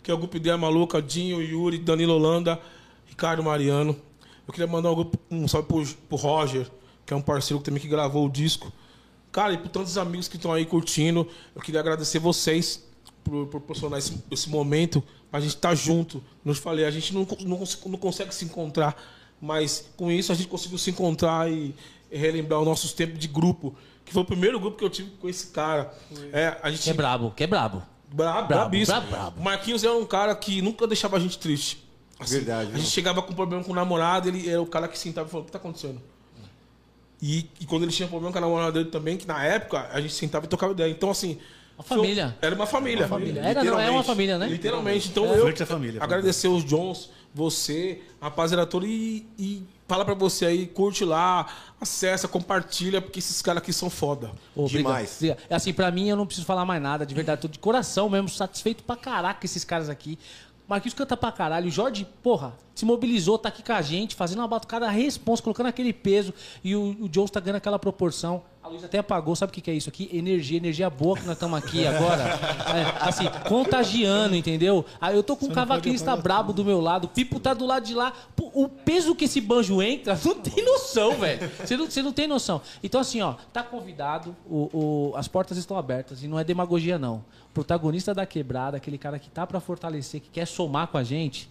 que é o grupo Ideia Maluca, Dinho, Yuri, Danilo Holanda, Ricardo Mariano. Eu queria mandar um, um salve pro, pro Roger, que é um parceiro também que gravou o disco. Cara, e por tantos amigos que estão aí curtindo, eu queria agradecer vocês por proporcionar esse, esse momento, a gente estar junto. Como eu falei, a gente não, não, não consegue se encontrar, mas com isso a gente conseguiu se encontrar e relembrar os nossos tempos de grupo, que foi o primeiro grupo que eu tive com esse cara. É, a gente Que é brabo, que é brabo. Brabo, Brabo, brabíssimo. brabo, brabo. O Marquinhos é um cara que nunca deixava a gente triste. Assim, Verdade, A gente viu? chegava com problema com o namorado, ele era o cara que sentava e falava, o que tá acontecendo? E, e quando ele tinha problema com a namorada dele também, que na época a gente sentava e tocava ideia. Então, assim. Uma foi- família. Era uma família. família. Era, não, é uma Literalmente. família, né? Literalmente. Então É. eu família. agradecer os Johns, você, a rapaziada toda e, e fala pra você aí, curte lá, acessa, compartilha, porque esses caras aqui são foda. Ô, Demais. obrigado. É Assim, pra mim, eu não preciso falar mais nada, de verdade. Tô de coração mesmo, satisfeito pra caraca com esses caras aqui. Marquinhos canta pra caralho. O Jorge, porra, se mobilizou, tá aqui com a gente, fazendo uma batucada responsa, colocando aquele peso. E o, o Jones tá ganhando aquela proporção. A luz até apagou, sabe o que, que é isso aqui? Energia, energia boa que nós estamos aqui agora. É, assim, contagiando, entendeu? Aí eu tô com um cavaquinista brabo do meu lado, o Pipo tá do lado de lá. O peso que esse banjo entra, não tem noção, velho. Você não, você não tem noção. Então, assim, ó, tá convidado, o, o- as portas estão abertas e não é demagogia, não. Protagonista da quebrada, aquele cara que tá pra fortalecer, que quer somar com a gente,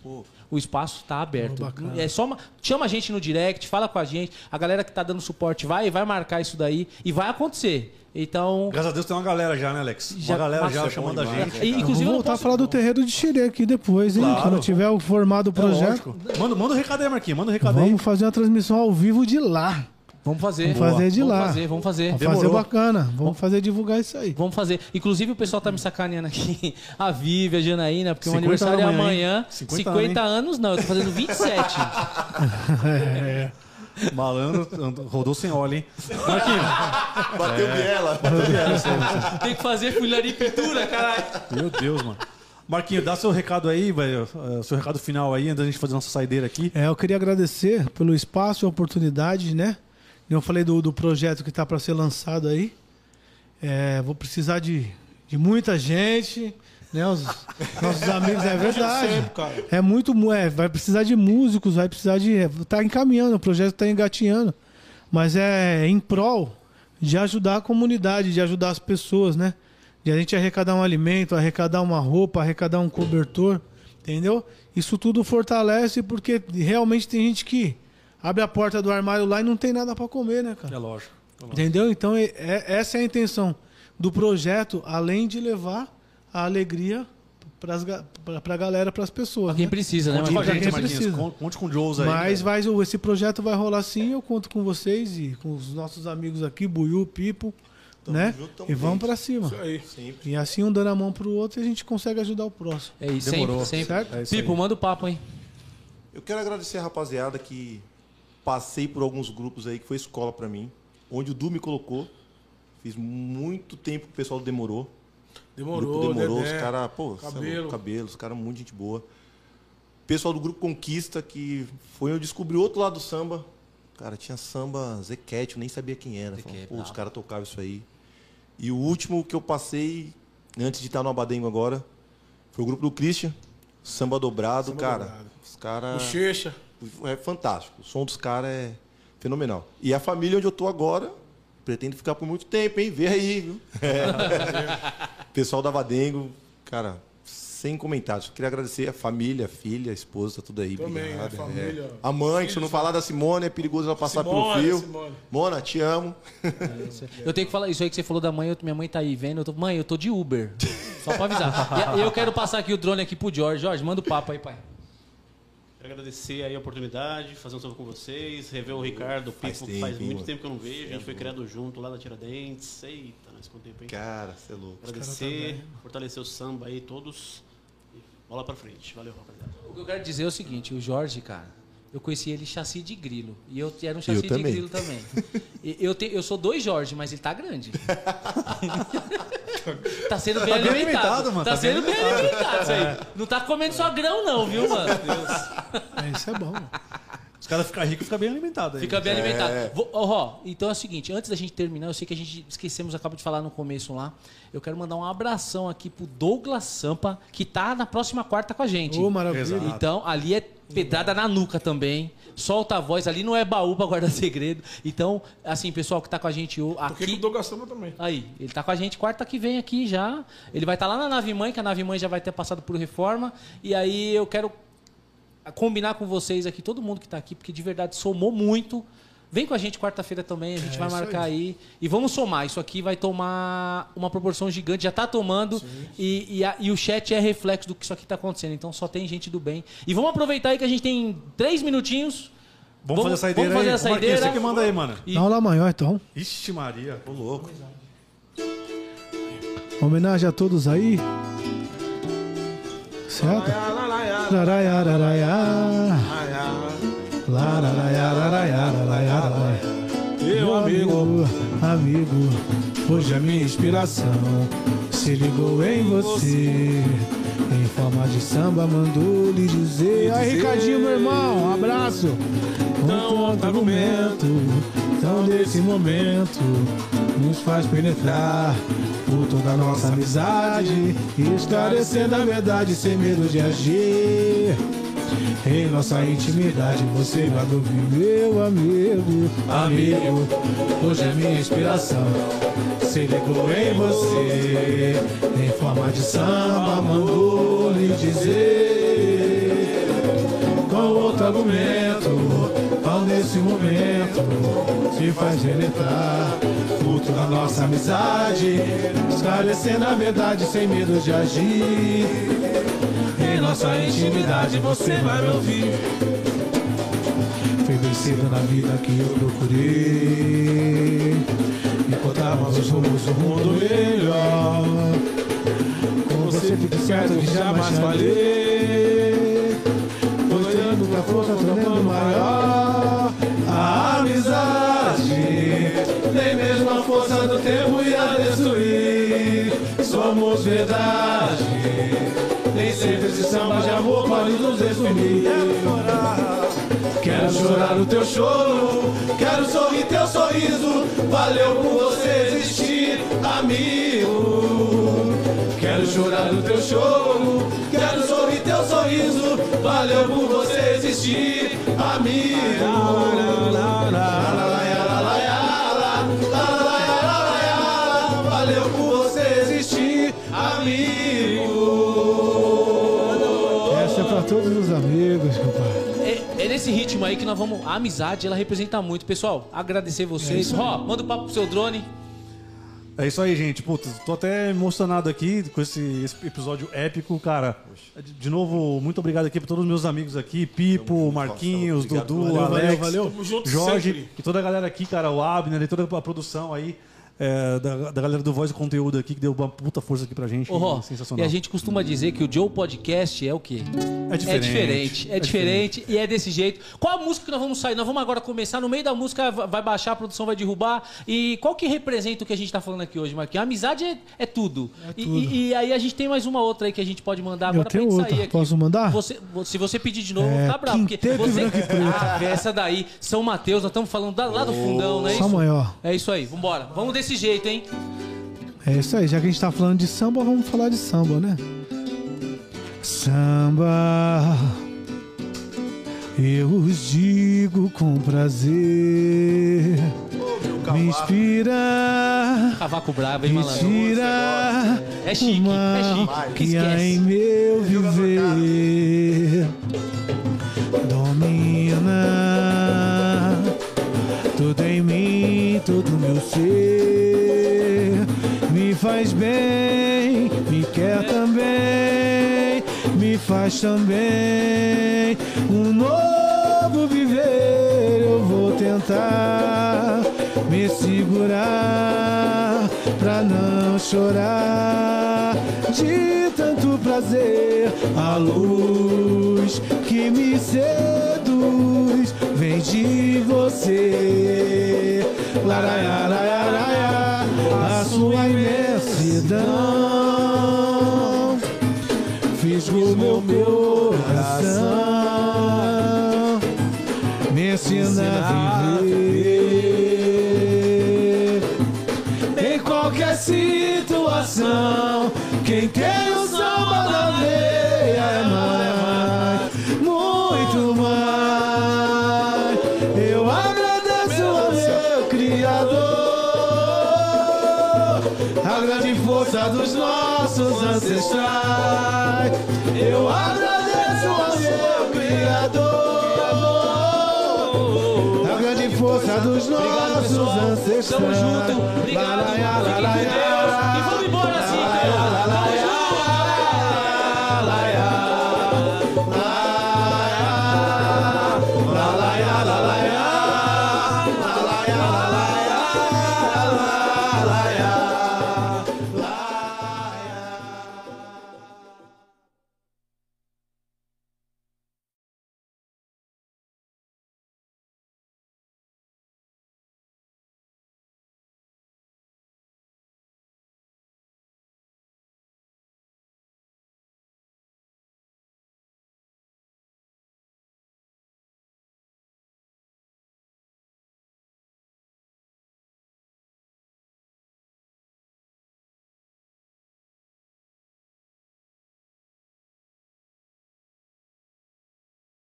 o espaço tá aberto. é só uma- chama a gente no direct, fala com a gente. A galera que tá dando suporte vai vai marcar isso daí. E vai acontecer. Então. Graças a Deus tem uma galera já, né, Alex? Já- uma galera já é chamando a gente. demais, E, inclusive, Vamos voltar posso- a falar do terreiro de Xerê aqui depois, hein? Claro. Quando tiver o formado o É projeto, lógico. Manda, manda o recado aí, Marquinhos. Manda o recado aí. vamos fazer uma transmissão ao vivo de lá. Vamos fazer. Vamos fazer de vamos lá. Fazer, vamos fazer. Vamos Demorou. fazer bacana. Vamos fazer divulgar isso aí. Vamos fazer. Inclusive, o pessoal tá me sacaneando aqui. A Vivi, a Janaína, porque o 50 aniversário é amanhã, amanhã. hein? 50, 50 anos, não, eu tô fazendo 27. Malandro andou- rodou sem óleo, hein? Marquinhos. Bateu biela. Tem que fazer funilaria e pintura, caralho. Meu Deus, mano. Marquinhos, dá seu recado aí, velho. Seu recado final aí, antes da gente fazer nossa saideira aqui. É, eu queria agradecer pelo espaço e a oportunidade, né? Eu falei do, do projeto que está para ser lançado aí. É, vou precisar de, de muita gente, né? Os nossos amigos, é verdade. sempre. É muito, mu- é, vai precisar de músicos, vai precisar de, tá encaminhando, o projeto está engatinhando, mas é em prol de ajudar a comunidade, de ajudar as pessoas, né? De a gente arrecadar um alimento, arrecadar uma roupa, arrecadar um cobertor, entendeu? Isso tudo fortalece porque realmente tem gente que abre a porta do armário lá e não tem nada para comer, né, cara? É lógico. é lógico. Entendeu? Então, é- é- essa é a intenção do projeto, além de levar a alegria para a galera, para as pessoas. Pra quem né? precisa, né? Conte com a gente, quem Marquinhos. Conte com o Joes aí. Mas velho. vai, esse projeto vai rolar sim, eu conto com vocês e com os nossos amigos aqui, Buiu, Pipo, Tamo né? junto, e vamos para cima. Isso aí. Sempre. E assim, um dando a mão pro outro, a gente consegue ajudar o próximo. É isso, Demorou. sempre, sempre. Certo? É isso Pipo, aí. manda o papo, hein? Eu quero agradecer a rapaziada que passei por alguns grupos aí que foi escola pra mim, onde o Du me colocou. Fiz muito tempo que o pessoal demorou. O Demorou, grupo demorou, Dedé. os caras, pô, é Cabelo. os caras muito gente boa. Pessoal do grupo Conquista, que foi eu descobri outro lado do samba. Cara, tinha samba Zequete, eu nem sabia quem era. Zequete, pô, os caras tocavam isso aí. E o último que eu passei, antes de estar no Abadengo agora, foi o grupo do Christian, Samba Dobrado, Samba cara. Dobrado. Os caras. Bochecha. É fantástico. O som dos caras é fenomenal. E a família onde eu tô agora, pretendo ficar por muito tempo, hein? Vê aí, viu? É. Pessoal da Vadengo, cara, sem comentários. Queria agradecer a família, a filha, a esposa, tudo aí. Também, obrigado. a família. É. A mãe, que se eu não falar da Simone, é perigoso ela passar Simone, pelo fio. Simone. Mona, te amo. Eu tenho que falar isso aí que você falou da mãe. eu- minha mãe tá aí vendo. Eu tô, mãe, eu tô de Uber. Só pra avisar. E eu quero passar aqui o drone aqui pro Jorge. Jorge, manda o papo aí, pai. Quero agradecer aí a oportunidade, fazer um salve com vocês, rever o Ricardo, o Faz Pipo, tempo, faz muito mano? tempo que eu não vejo. A gente foi criado junto lá na Tiradentes. Eita, nós com tempo, hein? Cara, você é louco. Agradecer, fortalecer o samba aí, todos. E bola pra frente. Valeu, rapaziada. O que eu quero dizer é o seguinte: o Jorge, cara, eu conheci ele chassi de grilo. E eu era um chassi Eu de também. grilo também. E eu, te- eu sou dois Jorge, mas ele tá grande. tá sendo bem Tá bem alimentado. alimentado, mano, Tá, tá bem sendo bem alimentado isso aí. Não tá comendo só grão, não, viu, mano? É, isso é bom. Caras ficam ricos e ficam bem alimentados aí. Fica bem alimentado. Vou- ó, ó, então é o seguinte, antes da gente terminar, eu sei que a gente esquecemos, acaba de falar no começo lá. Eu quero mandar um abração aqui pro Douglas Sampa, que tá na próxima quarta com a gente. Ô, maravilha. Exato. Então, ali é pedrada na nuca também. Solta a voz, ali não é baú pra guardar segredo. Então, assim, pessoal que tá com a gente o- Porque aqui. com o Douglas Samba também. Aí, ele tá com a gente quarta que vem aqui já. Ele vai estar lá na nave mãe, que a nave mãe já vai ter passado por reforma. E aí eu quero combinar com vocês aqui, todo mundo que tá aqui, porque de verdade somou muito. Vem com a gente quarta-feira também, a gente vai isso marcar aí. E vamos somar. Isso aqui vai tomar uma proporção gigante, já tá tomando. E, e, a- e o chat é reflexo do que isso aqui tá acontecendo. Então só tem gente do bem. E vamos aproveitar aí que a gente tem três minutinhos. Vamos, fazer a saideira vamos fazer aí. a Marquinhos, saideira. Você que manda aí, mano. E- Dá aula maior, então. Ixi, Maria. Ô, louco. Homenagem a todos aí. Certo? Meu amigo. amigo, hoje a minha inspiração se ligou em você. Em forma de samba, mandou lhe dizer. Aí, Ricardinho, meu irmão, um abraço. Um tanto argumento, tão desse momento, nos faz penetrar por toda a nossa amizade, esclarecendo a verdade sem medo de agir. Em nossa intimidade você vai ouvir meu amigo, amigo. Hoje é minha inspiração. Se ligou em você, em forma de samba, mandou lhe dizer. Com outro argumento, nesse momento se faz penetrar. Fruto da nossa amizade, esclarecendo a verdade sem medo de agir. Em nossa intimidade você vai me ouvir. Foi vencido na vida que eu procurei. Encontramos os rumos do mundo melhor. Com você fique certo que jamais falhei. Mostrando que a força tornando maior. Amizade, nem mesmo a força do tempo ia destruir. Somos verdade. Nem sempre esse samba de amor pode nos destruir. Quero chorar o teu choro, quero sorrir teu sorriso. Valeu por você existir, amigo. Quero chorar o teu choro, quero sorrir sorriso. Valeu por você existir, amigo. Valeu por você existir, amigo. Essa é pra todos os amigos, compadre. É, é nesse ritmo aí que nós vamos. A amizade, ela representa muito. Pessoal, agradecer vocês. Ó, manda o papo pro seu drone. É isso aí, gente. Putz, tô até emocionado aqui com esse, esse episódio épico, cara. De, de novo, muito obrigado aqui pra todos os meus amigos aqui, Pipo, Marquinhos, Dudu, valeu, Alex, valeu, valeu. Jorge sempre. e toda a galera aqui, cara, o Abner e toda a produção aí. É, da, da galera do Voz e Conteúdo aqui, que deu uma puta força aqui pra gente. Ró, sensacional. e a gente costuma dizer que o Joe Podcast é o quê? É diferente. É diferente, é É diferente e é desse jeito. Qual a música que nós vamos sair? Nós vamos agora começar. No meio da música va- vai baixar, a produção vai derrubar. E qual que representa o que a gente tá falando aqui hoje, Marquinhos? A amizade é, é tudo. E- E, e aí a gente tem mais uma outra aí que a gente pode mandar Eu agora pra tenho gente outra. sair aqui. Posso mandar? Você, vo- se você pedir de novo, eu É, ficar bravo. Porque você... E. Ah, essa daí, São Mateus, nós estamos falando da- lá do fundão, não é Só isso? maior. É isso aí, vambora. Vamos desse jeito, hein? É isso aí, já que a gente tá falando de samba, vamos falar de samba, né? Samba, eu os digo com prazer. Me inspira, Cavaco bravo, hein, me malandro? tira É chique, o é chique. que há Esquece. em meu viver. Domina todo meu ser. Me faz bem, me quer também, me faz também um novo viver. Eu vou tentar me segurar pra não chorar de tanto prazer. A luz que me seduz vem de você. Laraiaraiaraia, a sua imensidão fisgou meu coração, me ensina a viver em qualquer situação. Quem tem nossos ancestrais. Eu agradeço ao meu Criador, a grande força dos nossos ancestrais. Tamo junto. Obrigado. Laraiá, Fiquem com Deus. E vamos embora.